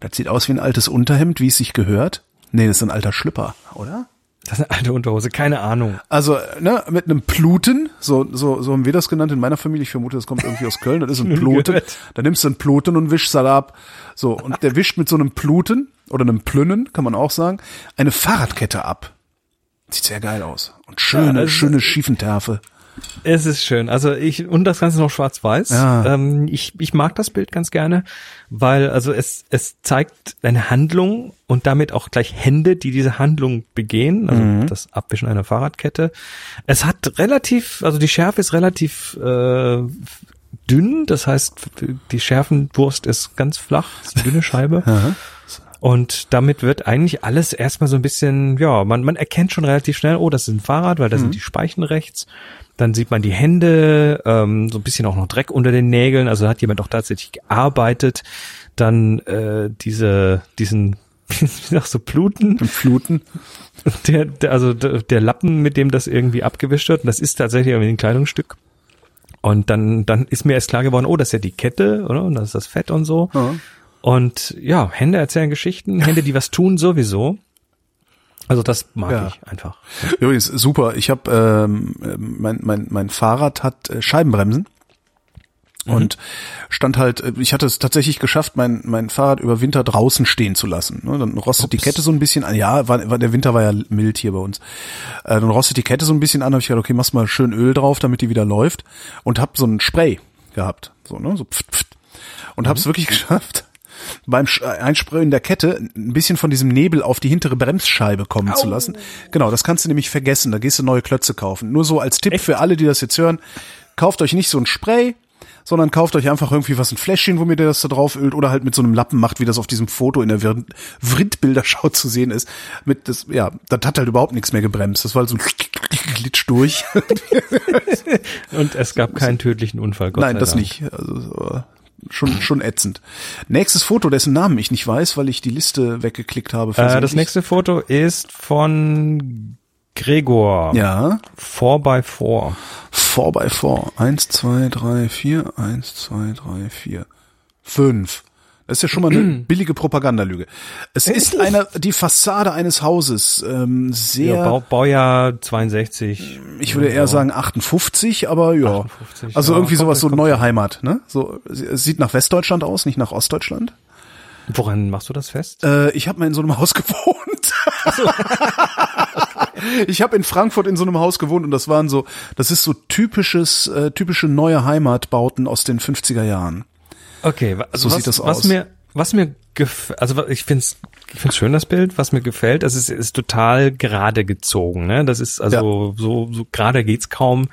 das sieht aus wie ein altes Unterhemd, wie es sich gehört. Nee, das ist ein alter Schlüpper, oder? Das ist eine alte Unterhose, keine Ahnung. Also, ne, mit einem Pluten, so, so, so haben wir das genannt in meiner Familie. Ich vermute, das kommt irgendwie aus Köln. Das ist ein Pluten. Da nimmst du einen Pluten und wischst halt ab. So, und der wischt mit so einem Pluten oder einem Plünnen, kann man auch sagen, eine Fahrradkette ab. Sieht sehr geil aus. Und schöne, Ja, schöne Schiefentärfe. Es ist schön. Also ich, und das Ganze noch schwarz-weiß. Ja. Ähm, ich, ich mag das Bild ganz gerne, weil also es, es zeigt eine Handlung und damit auch gleich Hände, die diese Handlung begehen, also Mhm. das Abwischen einer Fahrradkette. Es hat relativ, also die Schärfe ist relativ äh, dünn, das heißt, die Schärfenwurst ist ganz flach, ist eine dünne Scheibe. Und damit wird eigentlich alles erstmal so ein bisschen, ja, man, man erkennt schon relativ schnell, oh, das ist ein Fahrrad, weil da sind die Speichen rechts. Dann sieht man die Hände, ähm, so ein bisschen auch noch Dreck unter den Nägeln, also hat jemand auch tatsächlich gearbeitet. Dann äh, diese, diesen, wie sagst du, Pluten, Im Fluten. der, der, also der, der Lappen, mit dem das irgendwie abgewischt wird. Und das ist tatsächlich irgendwie ein Kleidungsstück. Und dann, dann ist mir erst klar geworden, oh, das ist ja die Kette, oder? Und das ist das Fett und so. Ja. Und ja, Hände erzählen Geschichten, Hände, die was tun, sowieso. Also das mag Ja. ich einfach. Übrigens, super. Ich habe, ähm, mein, mein, mein Fahrrad hat äh, Scheibenbremsen. Und stand halt, äh, ich hatte es tatsächlich geschafft, mein, mein Fahrrad über Winter draußen stehen zu lassen. Ne, Dann rostet die Ups. Kette so ein bisschen an. Ja, war, war, der Winter war ja mild hier bei uns. Äh, Dann rostet die Kette so ein bisschen an. Habe ich gedacht, okay, machst mal schön Öl drauf, damit die wieder läuft. Und hab so ein Spray gehabt. So, ne? So pft, pft. Und hab's wirklich geschafft, beim äh, Einsprühen der Kette ein bisschen von diesem Nebel auf die hintere Bremsscheibe kommen zu lassen. Genau, das kannst du nämlich vergessen. Da gehst du neue Klötze kaufen. Nur so als Tipp für alle, die das jetzt hören. Kauft euch nicht so ein Spray, sondern kauft euch einfach irgendwie was, ein Fläschchen, womit ihr das da drauf ölt oder halt mit so einem Lappen macht, wie das auf diesem Foto in der Vrind-Bilderschau zu sehen ist. Mit das, ja, das hat halt überhaupt nichts mehr gebremst. Das war halt so ein Glitsch durch. Und es gab keinen tödlichen Unfall, Gott Nein, das Dank. nicht. Also so, schon schon ätzend. Nächstes Foto, dessen Namen ich nicht weiß, weil ich die Liste weggeklickt habe. Äh, das nächste Foto ist von Gregor. Ja, 4x4. 4 by 4 Eins, zwei, drei, vier. Eins, zwei, drei, vier. Fünf. Das ist ja schon mal eine billige Propagandalüge. Es ist eine, die Fassade eines Hauses, ähm, sehr, Ja, Bau, Baujahr 62. ich würde eher sagen 58, aber ja. 58, also ja, irgendwie sowas, so neue. Heimat, ne? So, es sieht nach Westdeutschland aus, nicht nach Ostdeutschland. Woran machst du das fest? Äh, ich habe mal in so einem Haus gewohnt. ich habe in Frankfurt in so einem Haus gewohnt und das waren so, das ist so typisches, äh, typische neue Heimatbauten aus den 50er Jahren. Okay, also So was, sieht das was aus. mir, was mir gef also ich find's, ich find's schön das Bild. Was mir gefällt, das ist, ist total gerade gezogen. Ne, das ist also so so gerade geht's kaum.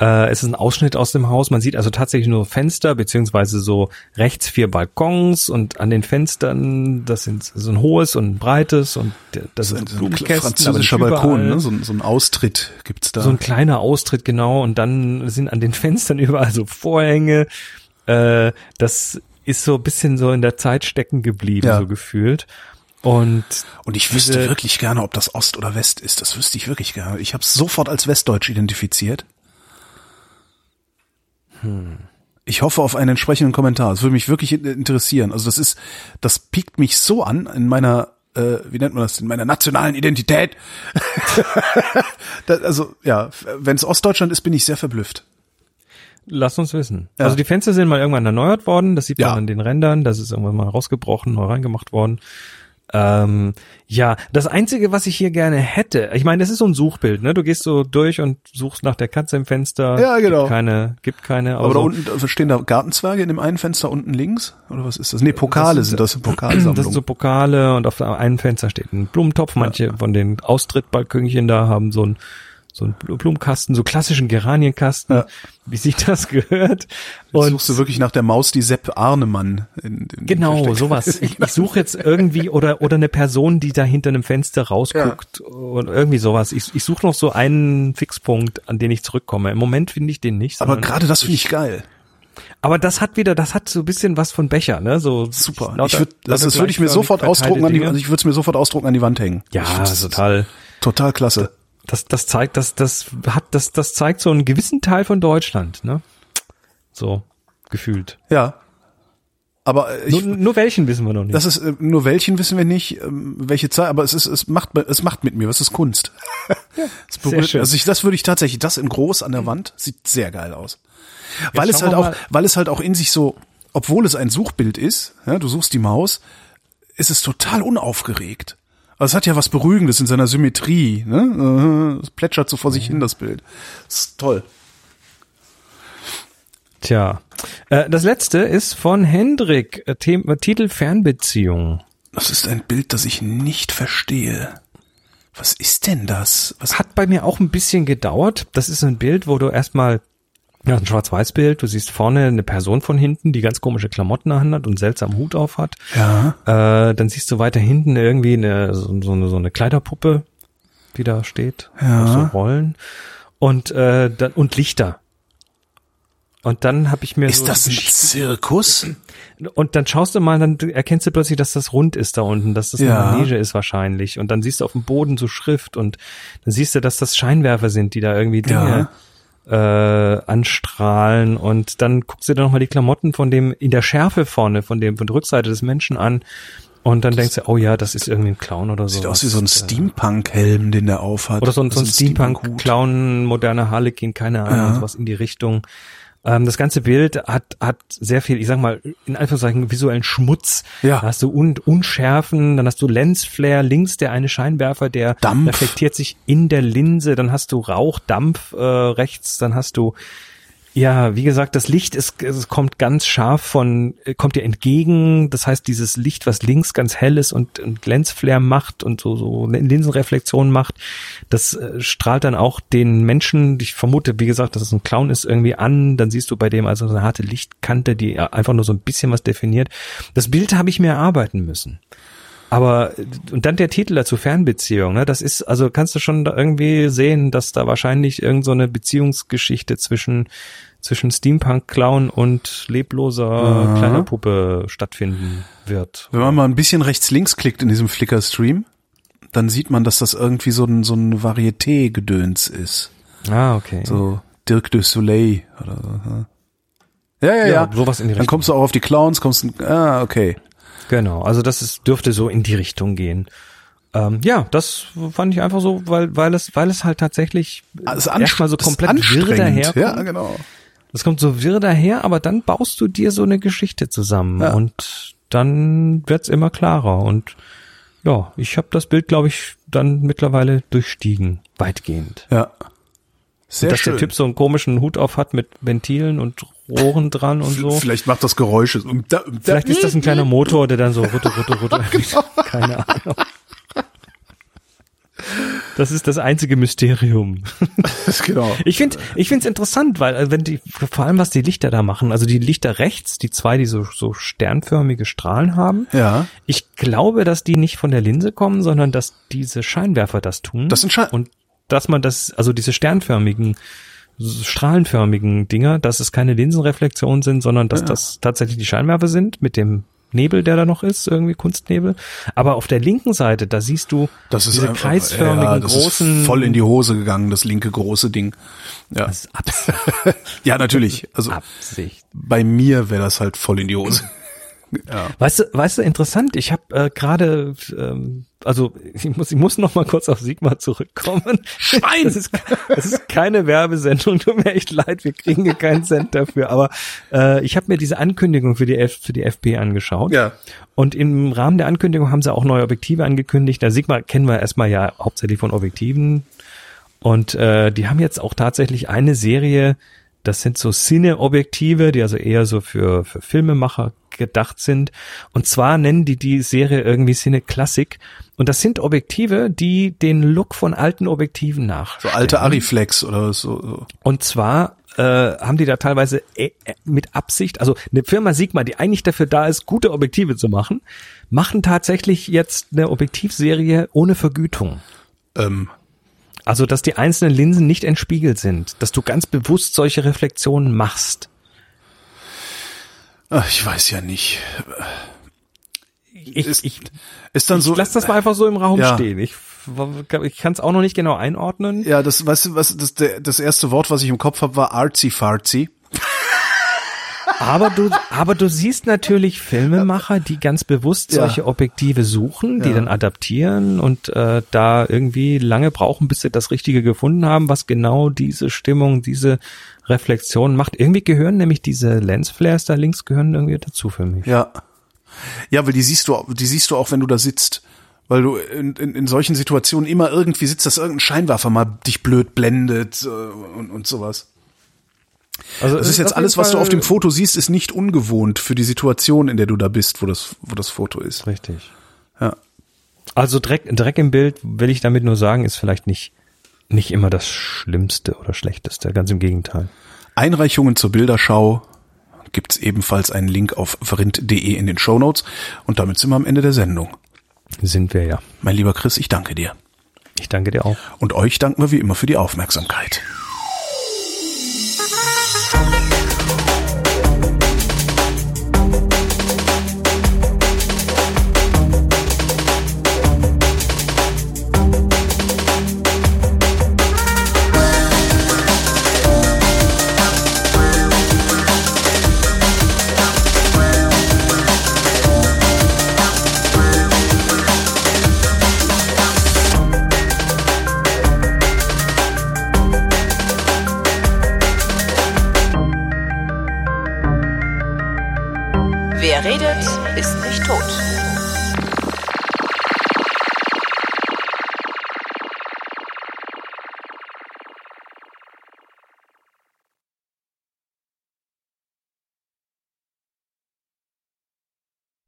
Äh, es ist ein Ausschnitt aus dem Haus. Man sieht also tatsächlich nur Fenster beziehungsweise so rechts vier Balkons und an den Fenstern das sind so ein hohes und ein breites und das sind so ein französischer Balkon, ne? so, ein- so ein Austritt gibt's da. So ein kleiner Austritt, genau. Und dann sind an den Fenstern überall so Vorhänge. Äh, das ist so ein bisschen so in der Zeit stecken geblieben, Ja. so gefühlt. Und und ich wüsste diese- wirklich gerne, ob das Ost oder West ist. Das wüsste ich wirklich gerne. Ich habe es sofort als Westdeutsch identifiziert. Ich hoffe auf einen entsprechenden Kommentar. Das würde mich wirklich in- interessieren. Also das ist, das piekt mich so an in meiner äh, wie nennt man das, in meiner nationalen Identität. das, also ja, wenn es Ostdeutschland ist, bin ich sehr verblüfft. Lass uns wissen. Ja. Also die Fenster sind mal irgendwann erneuert worden, das sieht man Ja. an den Rändern, das ist irgendwann mal rausgebrochen, neu reingemacht worden. Ähm, ja, das Einzige, was ich hier gerne hätte, ich meine, das ist so ein Suchbild, ne? Du gehst so durch und suchst nach der Katze im Fenster. Ja, genau. Gibt keine, gibt keine. Aber da so- unten stehen da Gartenzwerge in dem einen Fenster unten links? Oder was ist das? Nee, Pokale Das sind das, Das Pokalsammlung. sind so Pokale und auf einem Fenster steht ein Blumentopf. Manche von den Austrittbalkönchen da haben so ein so ein Blumenkasten, so klassischen Geranienkasten, Ja. wie sich das gehört. Jetzt Und suchst du wirklich nach der Maus, die Sepp Arnemann in, in Genau, sowas. Ich, ich suche jetzt irgendwie oder oder eine Person, die da hinter einem Fenster rausguckt und irgendwie sowas. Ich, ich suche noch so einen Fixpunkt, an den ich zurückkomme. Im Moment finde ich den nicht. Aber gerade das finde ich geil. aber das hat wieder, das hat so ein bisschen was von Becher, ne? So Super. lauter- ich würd, das, das würde ich mir sofort ausdrucken an die, also ich würde es mir sofort ausdrucken an die Wand hängen. ja, total. Total klasse. Das, das zeigt, das, das hat, das, das zeigt so einen gewissen Teil von Deutschland, ne? So gefühlt. Ja. Aber äh, ich, nur, nur welchen wissen wir noch nicht. das ist äh, nur welchen wissen wir nicht, ähm, welche Zeit, aber es ist es macht es macht mit mir, was ist Kunst. es berührt, schön. Also ich, das würde ich tatsächlich das in groß an der Wand sieht sehr geil aus. Weil es halt auch weil es halt auch in sich so, obwohl es ein Suchbild ist, ja, du suchst die Maus, ist es total unaufgeregt. Also es hat ja was Beruhigendes in seiner Symmetrie, ne? Äh, Es plätschert so vor sich hin das Bild. Das ist toll. Tja. Äh, das letzte ist von Hendrik, äh, Titel Fernbeziehung. Das ist ein Bild, das ich nicht verstehe. Was ist denn das? Was Hat bei mir auch ein bisschen gedauert. Das ist ein Bild, wo du erstmal, ja, ein Schwarz-Weiß-Bild, du siehst vorne eine Person von hinten, die ganz komische Klamotten anhat und einen seltsamen Hut auf hat. Ja. Äh, dann siehst du weiter hinten irgendwie eine, so, so, eine, so eine Kleiderpuppe, die da steht, Ja. so Rollen und äh, dann und Lichter. Und dann habe ich mir so Ist das ein Zirkus? und dann schaust du mal, dann erkennst du plötzlich, dass das rund ist da unten, dass das Ja. eine Manege ist wahrscheinlich. Und dann siehst du auf dem Boden so Schrift und dann siehst du, dass das Scheinwerfer sind, die da irgendwie Dinge äh, anstrahlen. Und dann guckst du dir nochmal die Klamotten von dem in der Schärfe vorne, von dem von der Rückseite des Menschen an. Und dann denkst du, oh ja, das ist irgendwie ein Clown oder so. Sieht aus wie so ein Steampunk-Helm, den der aufhat. Oder so ein, so ein Also Steampunk, Steampunk-Hut. Clown, moderner Harlequin, keine Ahnung, Ja. sowas in die Richtung. Ähm, das ganze Bild hat, hat sehr viel, ich sag mal, in Anführungszeichen visuellen Schmutz. Ja. Da hast du Un Unschärfen, dann hast du Lensflare, links der eine Scheinwerfer, der Dampf. reflektiert sich in der Linse, dann hast du Rauch, Dampf äh, rechts, dann hast du ja, wie gesagt, das Licht ist, es kommt ganz scharf von, äh, kommt dir entgegen. Das heißt, dieses Licht, was links ganz hell ist und, und Lensflare macht und so, so Linsenreflexion macht, das äh, strahlt dann auch den Menschen, ich vermute, wie gesagt, dass es ein Clown ist, irgendwie an. Dann siehst du bei dem also so eine harte Lichtkante, die äh, einfach nur so ein bisschen was definiert. Das Bild habe ich mir erarbeiten müssen. Aber und dann der Titel dazu Fernbeziehung, ne? Das ist also kannst du schon da irgendwie sehen, dass da wahrscheinlich irgend so eine Beziehungsgeschichte zwischen zwischen Steampunk Clown und lebloser kleiner Puppe stattfinden wird. Wenn man mal ein bisschen rechts-links klickt in diesem Flickr-Stream, dann sieht man, dass das irgendwie so ein, so ein Varieté-Gedöns ist. Ah, okay. So Dirk de Soleil oder so. Ja, ja, ja. Ja, sowas in die Dann Richtung. kommst du auch auf die Clowns, kommst du, ah, okay. Genau, also das ist, dürfte so in die Richtung gehen. Ähm, ja, das fand ich einfach so, weil weil es weil es halt tatsächlich Also erstmal so komplett wirr daherkommt. Ja, genau. Das kommt so wirr daher, aber dann baust du dir so eine Geschichte zusammen Ja. und dann wird's immer klarer. Und ja, ich habe das Bild, glaube ich, dann mittlerweile durchstiegen, weitgehend. Ja. Sehr Dass schön. der Typ so einen komischen Hut auf hat mit Ventilen und Rohren dran und so. Vielleicht macht das Geräusche. Vielleicht ist das ein kleiner Motor, der dann so rutte, rutte, rutte. Genau. Keine Ahnung. Das ist das einzige Mysterium. genau. Ich finde, ich finde es interessant, weil äh, wenn die, vor allem was die Lichter da machen, also die Lichter rechts, die zwei, die so, so sternförmige Strahlen haben. Ja. Ich glaube, dass die nicht von der Linse kommen, sondern dass diese Scheinwerfer das tun. Das sind Schein- und dass man das, also diese sternförmigen, strahlenförmigen Dinger, dass es keine Linsenreflexionen sind, sondern dass das tatsächlich die Scheinwerfer sind mit dem Nebel, der da noch ist, irgendwie Kunstnebel. Aber auf der linken Seite, da siehst du Das ist diese einfach- kreisförmigen ja, das großen ist voll in die Hose gegangen, das linke große Ding. Ja. Das ist Absicht. Ja, natürlich. Also Absicht. bei mir wäre das halt voll in die Hose. Ja. Weißt du, weißt du, interessant, ich habe äh, gerade, ähm, also ich muss, ich muss noch mal kurz auf Sigma zurückkommen. Schwein! Das ist, das ist keine Werbesendung, tut mir echt leid, wir kriegen hier keinen Cent dafür, aber äh, ich habe mir diese Ankündigung für die, F, für die FP angeschaut. Ja. Und im Rahmen der Ankündigung haben sie auch neue Objektive angekündigt. Der Sigma kennen wir erstmal ja hauptsächlich von Objektiven. Und äh, die haben jetzt auch tatsächlich eine Serie, das sind so Cine-Objektive, die also eher so für, für Filmemacher gedacht sind. Und zwar nennen die die Serie irgendwie Cine Classic. Und das sind Objektive, die den Look von alten Objektiven nach. So alte Ariflex oder so. so. Und zwar äh, haben die da teilweise äh, äh, mit Absicht, also eine Firma Sigma, die eigentlich dafür da ist, gute Objektive zu machen, machen tatsächlich jetzt eine Objektivserie ohne Vergütung. Ähm, Also, dass die einzelnen Linsen nicht entspiegelt sind, dass du ganz bewusst solche Reflexionen machst. ach, ich weiß ja nicht. Ich, Ist- ich, Ist dann so. lass das mal einfach so im Raum Ja. stehen. Ich, ich kann es auch noch nicht genau einordnen. Ja, das, weißt du, was, das, das erste Wort, was ich im Kopf habe, war artsy fartsy. Aber du, aber du siehst natürlich Filmemacher, die ganz bewusst Ja. solche Objektive suchen, die Ja. dann adaptieren und äh, da irgendwie lange brauchen, bis sie das Richtige gefunden haben, was genau diese Stimmung, diese Reflexion macht. Irgendwie gehören nämlich diese Lensflares da links gehören irgendwie dazu für mich. Ja. Ja, weil die siehst du, die siehst du auch, wenn du da sitzt. Weil du in, in, in solchen Situationen immer irgendwie sitzt, dass irgendein Scheinwerfer mal dich blöd blendet äh, und, und sowas. Also Das ist jetzt alles, was du auf dem Foto siehst, ist nicht ungewohnt für die Situation, in der du da bist, wo das, wo das Foto ist. Richtig. Ja. Also Dreck, Dreck im Bild, will ich damit nur sagen, ist vielleicht nicht, nicht immer das Schlimmste oder Schlechteste. Ganz im Gegenteil. Einreichungen zur Bilderschau gibt's ebenfalls einen Link auf vrind.de in den Shownotes. Und damit sind wir am Ende der Sendung. Sind wir ja. Mein lieber Chris, ich danke dir. Ich danke dir auch. Und euch danken wir wie immer für die Aufmerksamkeit.